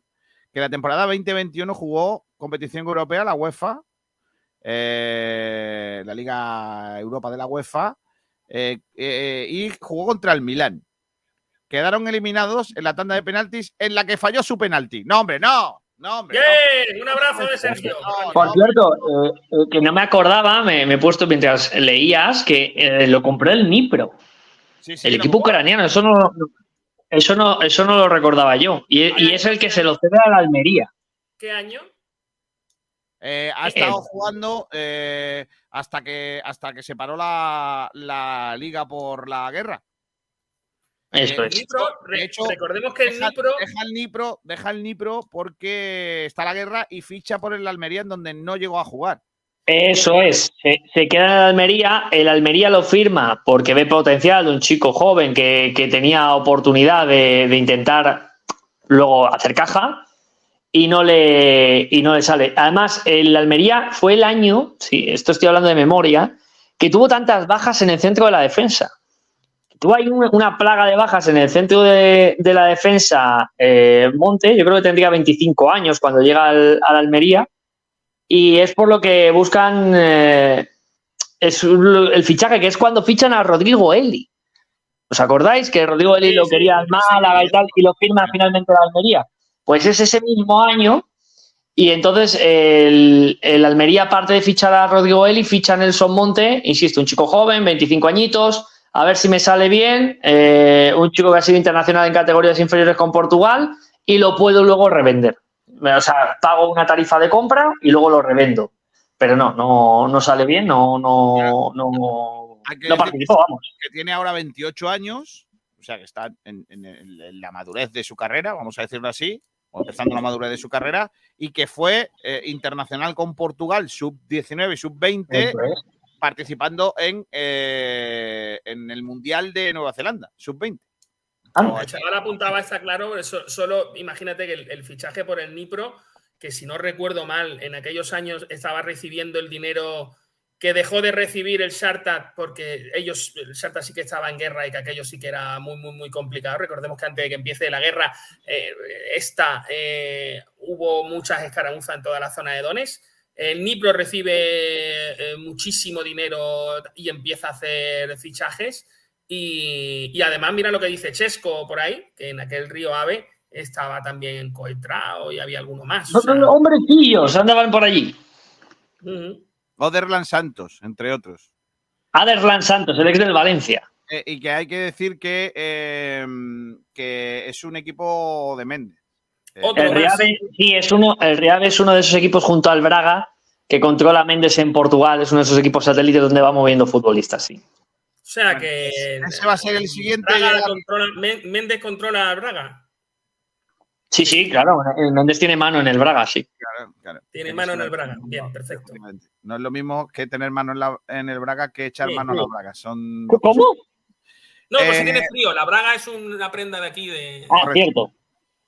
que la temporada 2021 jugó competición europea, la UEFA, la Liga Europa de la UEFA, y jugó contra el Milán. Quedaron eliminados en la tanda de penaltis en la que falló su penalti. No, hombre, no. No. Un abrazo de Sergio. Por cierto, eh, eh, que no me acordaba, me, me he puesto mientras leías que eh, lo compró el Nipro. el equipo ucraniano, eso no, eso no, eso no lo recordaba yo. Y, y es el que se lo cede a la Almería. ¿Qué año? Eh, ha estado jugando eh, hasta, que, hasta que se paró la, la liga por la guerra. Eso Eh, es. Nipro, de hecho, recordemos que el deja, Nipro deja el Nipro, deja el Nipro porque está la guerra y ficha por el Almería en donde no llegó a jugar. Eso es, se, se queda en Almería, el Almería lo firma porque ve potencial de un chico joven que, que tenía oportunidad de, de intentar luego hacer caja y no, le, y no le sale. Además, el Almería fue el año, sí, esto estoy hablando de memoria, que tuvo tantas bajas en el centro de la defensa. Tuvo ahí un- una plaga de bajas en el centro de, de la defensa eh, Monte, yo creo que tendría 25 años cuando llega al, al Almería, y es por lo que buscan eh, es el fichaje, que es cuando fichan a Rodrigo Eli. ¿Os acordáis que Rodrigo Eli lo quería al Málaga y tal y lo firma finalmente la Almería? Pues es ese mismo año y entonces el, el Almería, aparte de fichar a Rodrigo Eli, ficha a Nelson Monte, insisto, un chico joven, 25 añitos, a ver si me sale bien, eh, un chico que ha sido internacional en categorías inferiores con Portugal y lo puedo luego revender. O sea, pago una tarifa de compra y luego lo revendo. Pero no, no, no sale bien, no, no, no, no participó, que- vamos. Que tiene ahora 28 años, o sea que está en, en- en- en la madurez de su carrera, vamos a decirlo así, o empezando la madurez de su carrera, y que fue eh, internacional con Portugal, sub-19 y sub-20, Eso es. Participando en, eh, en el Mundial de Nueva Zelanda, sub-20. El chaval apuntaba, está claro, pero so- solo imagínate que el, el fichaje por el Nipro, que si no recuerdo mal, en aquellos años estaba recibiendo el dinero que dejó de recibir el Shartat porque ellos, el Shartat sí que estaba en guerra y que aquello sí que era muy, muy, muy complicado. Recordemos que antes de que empiece la guerra, eh, esta, eh, hubo muchas escaramuzas en toda la zona de Donetsk. El Nipro recibe eh, muchísimo dinero y empieza a hacer fichajes. Y, y además, mira lo que dice Chesco por ahí, que en aquel río Ave estaba también Coetrao y había alguno más. o sea, hombrecillos andaban por allí. ujú. Oderland Santos, entre otros. Aderlan Santos, el ex del Valencia. Eh, y que hay que decir que, eh, que es un equipo de Méndez. Eh, El Reave, sí, es uno, el Reave es uno de esos equipos junto al Braga que controla Méndez en Portugal. Es uno de esos equipos satélites donde va moviendo futbolistas, sí. O sea que. Ese va a ser el siguiente. Braga controla- Méndez controla a Braga. Sí, sí, claro. el Méndez tiene mano en el Braga, sí. Claro, claro. Tiene mano en el Braga. Bien, perfecto. No es lo mismo que tener mano en, la- en el Braga que echar Sí, mano en sí. la Braga. Son ¿Cómo? No, pues si Eh, tiene frío. La Braga es una prenda de aquí de. Ah, cierto.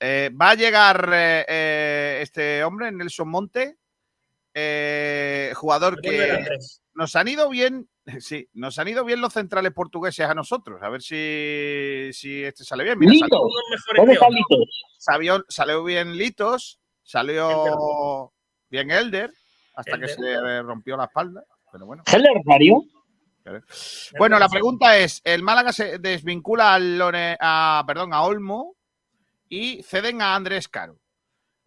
Eh, va a llegar eh, eh, este hombre, Nelson Monte, eh, jugador que nos han ido bien, sí, nos han ido bien los centrales portugueses a nosotros. A ver si, si este sale bien. Mira, Litos. salió, Unos mejores ¿Dónde que está otros. Litos? salió, salió bien Litos, salió bien Elder, hasta que se rompió la espalda. Pero bueno. ¿Heller Mario? Bueno, la pregunta es: el Málaga se desvincula al a, perdón, a Olmo y ceden a Andrés Caro.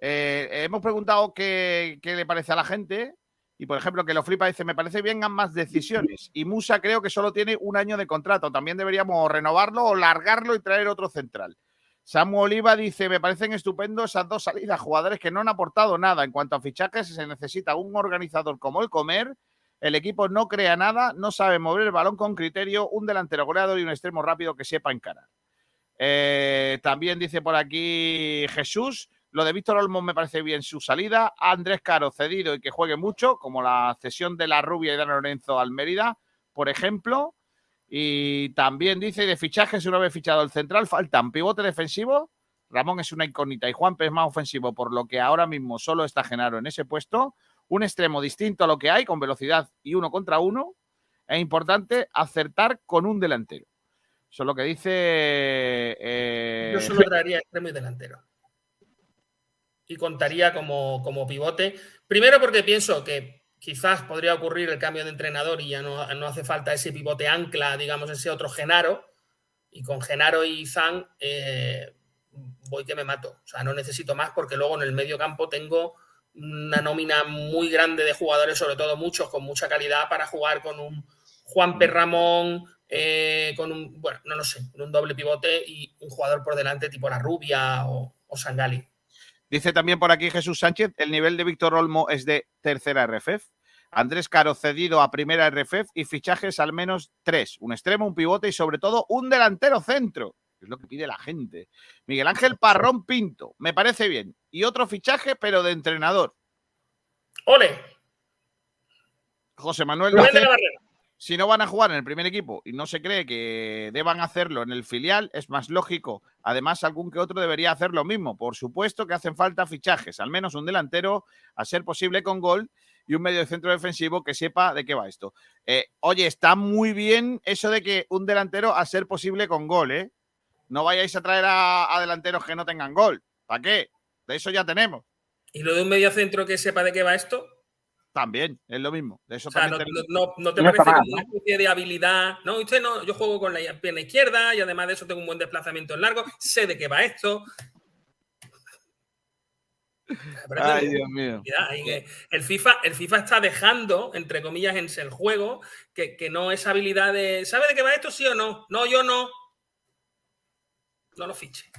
Eh, hemos preguntado qué, le parece a la gente. Y por ejemplo, que lo flipa dice: Me parece bien más decisiones. Y Musa creo que solo tiene un año de contrato. También deberíamos renovarlo o largarlo y traer otro central. Samu Oliva dice: Me parecen estupendos esas dos salidas. Jugadores que no han aportado nada. En cuanto a fichajes, se necesita un organizador como el Comer. El equipo no crea nada, no sabe mover el balón con criterio, un delantero goleador y un extremo rápido que sepa encarar. Eh, también dice por aquí Jesús, lo de Víctor Olmos me parece bien su salida. Andrés Caro cedido y que juegue mucho, como la cesión de la Rubia y Dan Lorenzo al Mérida, por ejemplo. Y también dice de fichajes, una vez fichado el central, faltan pivote defensivo. Ramón es una incógnita y Juan es más ofensivo, por lo que ahora mismo solo está Genaro en ese puesto. Un extremo distinto a lo que hay, con velocidad y uno contra uno. Es importante acertar con un delantero. Eso es lo que dice. eh, Yo solo traería extremo y delantero. Y contaría como, como pivote. Primero porque pienso que quizás podría ocurrir el cambio de entrenador y ya no, no hace falta ese pivote ancla, digamos, ese otro Genaro. Y con Genaro y Zan eh, voy que me mato. O sea, no necesito más porque luego en el medio campo tengo una nómina muy grande de jugadores, sobre todo muchos con mucha calidad para jugar con un Juan Ramón, eh, con un, bueno, no lo sé, con un doble pivote y un jugador por delante tipo la Rubia o, o Sangali. Dice también por aquí Jesús Sánchez, el nivel de Víctor Olmo es de tercera RFF. Andrés Caro cedido a primera RFF y fichajes al menos tres, un extremo, un pivote y sobre todo un delantero centro. Es lo que pide la gente. Miguel Ángel Parrón Pinto, me parece bien. Y otro fichaje, pero de entrenador. ¡Ole! José Manuel Rubén si no van a jugar en el primer equipo y no se cree que deban hacerlo en el filial, es más lógico. Además, algún que otro debería hacer lo mismo. Por supuesto que hacen falta fichajes, al menos un delantero, a ser posible con gol, y un medio centro defensivo que sepa de qué va esto. Eh, oye, está muy bien eso de que un delantero, a ser posible con gol, ¿eh? No vayáis a traer a, a delanteros que no tengan gol. ¿Para qué? De eso ya tenemos. Y lo de un medio centro que sepa de qué va esto. También, es lo mismo. De eso O sea, no, no- no te No parece como una especie de habilidad. No, usted no, yo juego con la pierna izquierda y además de eso tengo un buen desplazamiento en largo, sé de qué va esto. Ay, Dios mío. El FIFA, el FIFA está dejando, entre comillas, en el juego que, que no es habilidad de. ¿Sabe de qué va esto? ¿Sí o no? No, yo no. No lo fiche.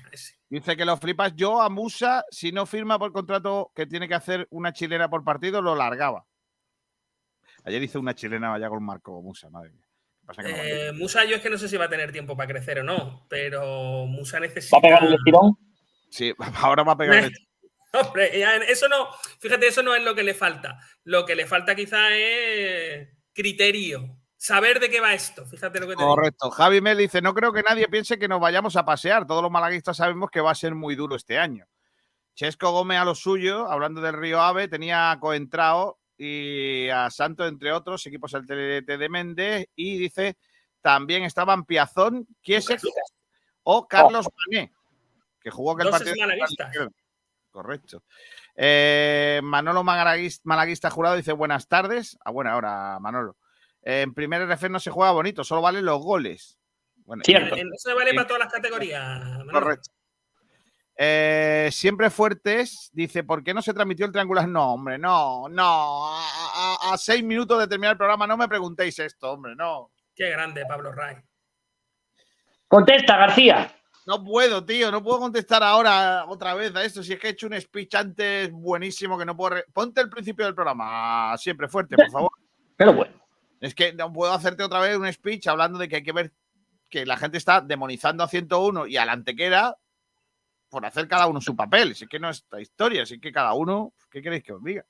Dice que lo flipas. Yo a Musa, si no firma por contrato que tiene que hacer una chilena por partido, lo largaba. Ayer hizo una chilena vaya con Marco Musa, madre mía. ¿Qué pasa que no vale? Eh, Musa, yo es que no sé si va a tener tiempo para crecer o no, pero Musa necesita. ¿Va a pegar el estirón? Sí, ahora va a pegar. el- Hombre, eso no, fíjate, eso no es lo que le falta. Lo que le falta quizá es criterio, saber de qué va esto. Fíjate lo que te digo. Correcto. Javi Mel dice: No creo que nadie piense que nos vayamos a pasear. Todos los malaguistas sabemos que va a ser muy duro este año. Chesco Gómez a lo suyo, hablando del Río Ave, tenía a Coentrao y a Santo, entre otros, equipos del TDT de Méndez, y dice también estaban Piazón, Kiesek o Carlos Mané, que jugó aquel partido. Correcto. Eh, Manolo Malaguis- Malaguista Jurado dice buenas tardes. A buena hora, Manolo. En primer RF no se juega bonito, solo valen los goles. Bueno, En- en- Eso vale para todas las categorías. Manolo. Correcto. Eh, siempre fuertes, dice, ¿por qué no se transmitió el triangular? No, hombre, no, no. A, a- a seis minutos de terminar el programa, no me preguntéis esto, hombre, no. Qué grande, Pablo Ray. Contesta, García. No puedo, tío, no puedo contestar ahora otra vez a esto. Si es que he hecho un speech antes buenísimo que no puedo. re- Ponte el principio del programa, siempre fuerte, por favor. Pero bueno. Es que no puedo hacerte otra vez un speech hablando de que hay que ver que la gente está demonizando a 101 y a la antequera por hacer cada uno su papel. Si es que no es esta historia, si es que cada uno, ¿qué queréis que os diga?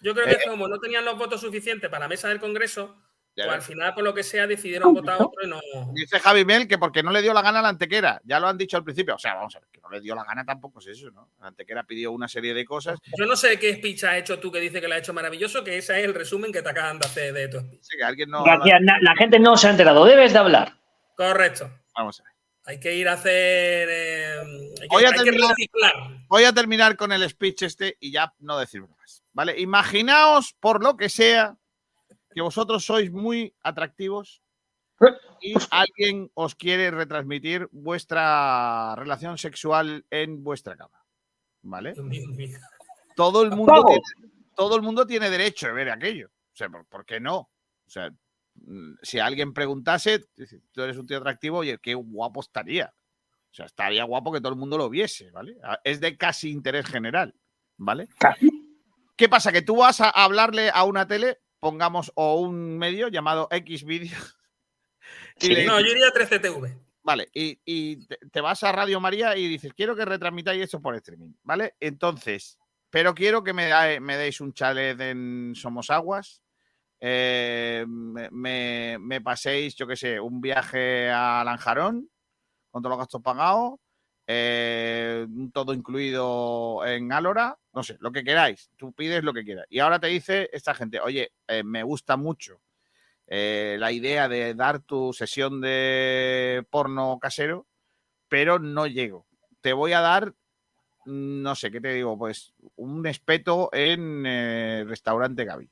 Yo creo Eh, que como no tenían los votos suficientes para la mesa del Congreso, Pues al final, por lo que sea, decidieron votar a otro y no. Dice Javi Mel que porque no le dio la gana a la antequera. Ya lo han dicho al principio. O sea, vamos a ver, que no le dio la gana tampoco es eso, ¿no? La antequera pidió una serie de cosas. Yo no sé qué speech has hecho tú que dice que lo ha hecho maravilloso, que ese es el resumen que te acaban de hacer de tu speech. Sí, que alguien no. Gracias, la gente no se ha enterado. Debes de hablar. Correcto. Vamos a ver. Hay que ir a hacer. eh, hay que, Voy a hay terminar- reciclar. Voy a terminar con el speech este y ya no decir más. ¿Vale? Imaginaos, por lo que sea, que vosotros sois muy atractivos y alguien os quiere retransmitir vuestra relación sexual en vuestra cama. ¿Vale? Todo el mundo, tiene, todo el mundo tiene derecho de ver aquello. O sea, ¿por, por qué no? O sea, mm, si alguien preguntase, tú eres un tío atractivo, oye, qué guapo estaría. O sea, estaría guapo que todo el mundo lo viese, ¿vale? A- Es de casi interés general, ¿vale? ¿Qué pasa? Que tú vas a hablarle a una tele, pongamos, o un medio llamado X Video. y le No, yo iría a 13TV. Vale, y, y te, vas a Radio María y dices, quiero que retransmitáis esto por streaming, ¿vale? Entonces, pero quiero que me, da- me deis un chalet en Somos Aguas, eh, me, paséis, yo qué sé, un viaje a Lanjarón con todos los gastos pagados, eh, todo incluido en Álora, no sé, lo que queráis, tú pides lo que quieras. Y ahora te dice esta gente, oye, eh, me gusta mucho eh, la idea de dar tu sesión de porno casero, pero no llego. Te voy a dar, no sé, ¿qué te digo? Pues un espeto en eh, restaurante Gaby.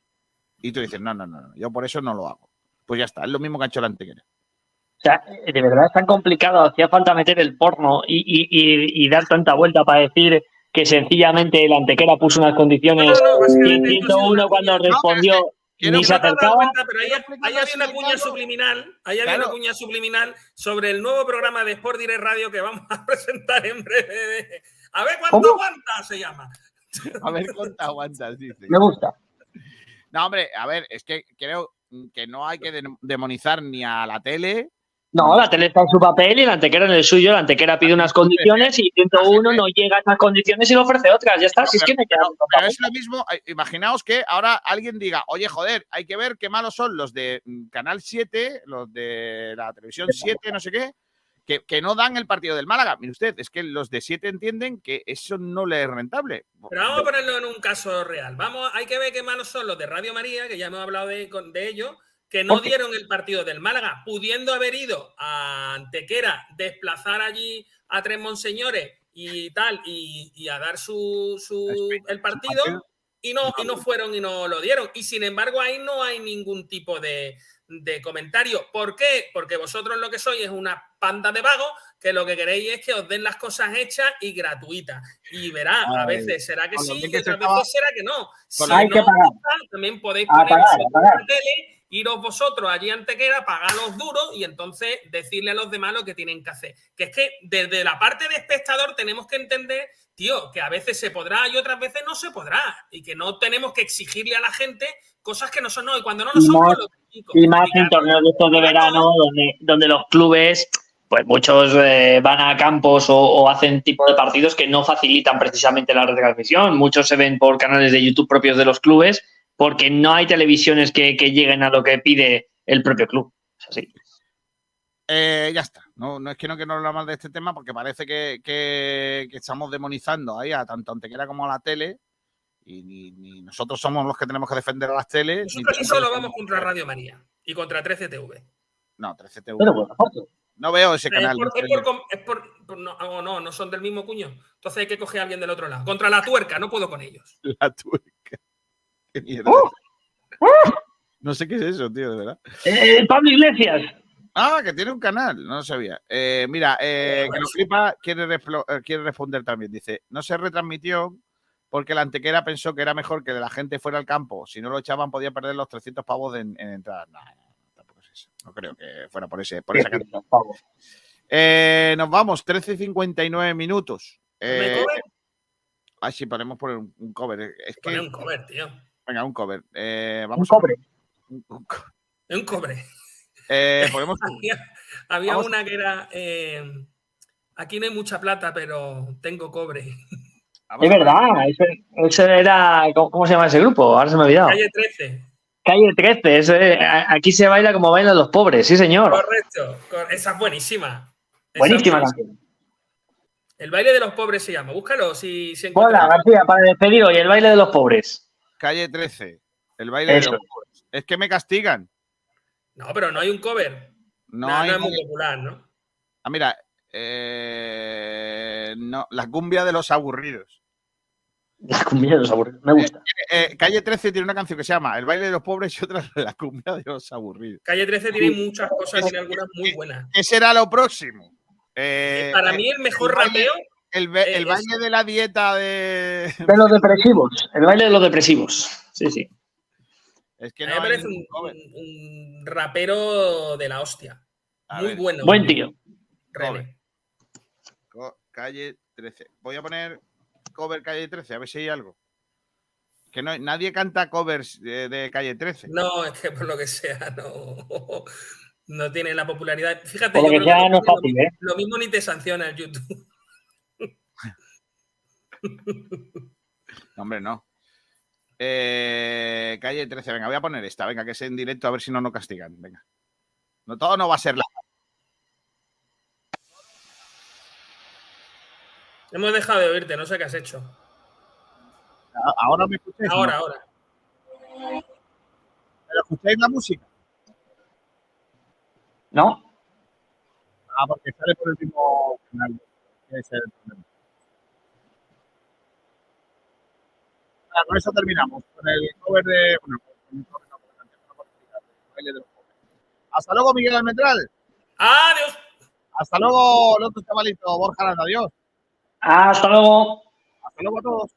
Y tú dices, no, no, no, no, yo por eso no lo hago. Pues ya está, es lo mismo que ha hecho la antequera. O sea, de verdad es tan complicado. Hacía falta meter el porno y dar tanta vuelta para decir que sencillamente la antequera puso unas condiciones y 101 cuando respondió ni se No acercaba. cuenta, pero ahí, había una cuña subliminal, ahí había Claro. una cuña subliminal sobre el nuevo programa de Sport Direct Radio que vamos a presentar en breve. A ver cuánto ¿Cómo? aguanta, se llama. A ver cuánto aguantas, dice. Me gusta. No, hombre, a ver, es que creo que no hay que de- demonizar ni a la tele. No, la tele está en su papel y la antequera en el suyo. La antequera pide unas condiciones y 101 no llega a esas condiciones y le ofrece otras. Ya está. Si es que Pero es lo mismo, imaginaos que ahora alguien diga, oye, joder, hay que ver qué malos son los de mm, Canal 7, los de la televisión 7, no sé qué, que, que no dan el partido del Málaga. Mire usted, es que los de 7 entienden que eso no le es rentable. Pero vamos a ponerlo en un caso real. Vamos, hay que ver qué malos son los de Radio María, que ya hemos hablado de, con- de ellos, que no dieron el partido del Málaga, pudiendo haber ido a Antequera, desplazar allí a tres monseñores y tal, y, y a dar su, su- el partido, y no, y no fueron y no lo dieron. Y sin embargo, ahí no hay ningún tipo de, de comentario. ¿Por qué? Porque vosotros lo que sois es una panda de vagos que lo que queréis es que os den las cosas hechas y gratuitas. Y verá, a veces será que sí, y otras veces será que no. Si Hay no que pagar. gusta, también podéis A poner pagar, tele, iros vosotros allí Antequera, pagar los duros y entonces decirle a los demás lo que tienen que hacer. Que es que desde la parte de espectador tenemos que entender, tío, que a veces se podrá y otras veces no se podrá. Y que no tenemos que exigirle a la gente cosas que no son no. Y cuando no lo son, pues lo critico. y más en torneos de estos de verano donde, donde los clubes, pues muchos eh, van a campos o, o hacen tipo de partidos que no facilitan precisamente la retransmisión. Muchos se ven por canales de YouTube propios de los clubes porque no hay televisiones que, que lleguen a lo que pide el propio club. Es así. Eh, ya está. No, no es que no quiero hablar más de este tema porque parece que, que- que estamos demonizando ahí a tanto Antequera como a la tele. Y ni, ni nosotros somos los que tenemos que defender a las teles. Nosotros aquí nosotros solo vamos contra Radio María y contra 13TV. No, 13TV. Pero bueno, no veo ese Es canal. por- es serio. por com- es por- por- no, oh, no, no son del mismo cuño. Entonces hay que coger a alguien del otro lado. Contra la tuerca, no puedo con ellos. La tuerca. Qué mierda. ¡Oh! No sé qué es eso, tío, de verdad. Eh, Pablo Iglesias. Ah, que tiene un canal, no lo sabía. Eh, mira, eh, que nos flipa, quiere, eh, quiere responder también. Dice, no se retransmitió porque la antequera pensó que era mejor que la gente fuera al campo. Si no lo echaban, podía perder los 300 pavos en, en entradas. No, no, tampoco es eso. No creo que fuera por, ese, por esa cantidad. Eh, nos vamos, 13.59 minutos. ¿Me Eh, cover? ay, sí, podemos poner un, un cover. Es que, Poner un cover, tío. Venga, un cover. Eh, vamos Un cobre. Un, un co- Un cobre. eh, ponemos- Había, había Vamos. una que era. eh, aquí no hay mucha plata, pero tengo cobre. Es verdad, ese, ese era. ¿Cómo, se llama ese grupo? Ahora se me ha olvidado. Calle 13. Calle 13, eso es, a- aquí se baila como bailan los pobres, sí señor. Correcto. cor- Esa es buenísima. Esa Buenísima es canción. El baile de los pobres se llama. Búscalo si, si Hola. García, para despedir hoy el baile de los pobres. Calle 13. El baile Eso. de los pobres. Es que me castigan. No, pero no hay un cover. No, No, hay no es muy popular, ¿no? Ah, mira. eh, no, la cumbia de los aburridos. La cumbia de los aburridos, me gusta. Eh, Calle 13 tiene una canción que se llama El baile de los pobres y otra La cumbia de los aburridos. Calle 13 tiene muchas cosas, tiene algunas muy buenas. ¿Qué será lo próximo? Eh, Para eh, mí el mejor rapeo El, be- el baile de la dieta de. De los depresivos, el baile de los depresivos. Sí, sí. Es que a mí no me parece un, rapero de la hostia. A Muy ver. bueno. Buen tío. Calle 13. Voy a poner cover Calle 13, a ver si hay algo. Que no, nadie canta covers de, de Calle 13. No, es que por lo que sea, no, no tiene la popularidad. Fíjate, yo que sea, no es lo, fácil, ¿eh? lo mismo ni te sanciona el YouTube. No, hombre, no. Eh, calle 13, venga, voy a poner esta, venga, que es en directo, a ver si no nos castigan. Venga. No, todo no va a ser la. Hemos dejado de oírte, no sé qué has hecho. Ahora me escucháis. ¿no? Ahora, ahora. ¿Pero escucháis la música? ¿No? Ah, porque sale por el mismo canal. Ese es el problema. Con eso terminamos. Con el cover de. Bueno, con el cover, no, con la canción, con baile de los. Hasta luego, Miguel Almendral. Adiós. Hasta luego, el otro chavalito, Borja Aranda. Adiós. Hasta luego. Hasta luego a todos.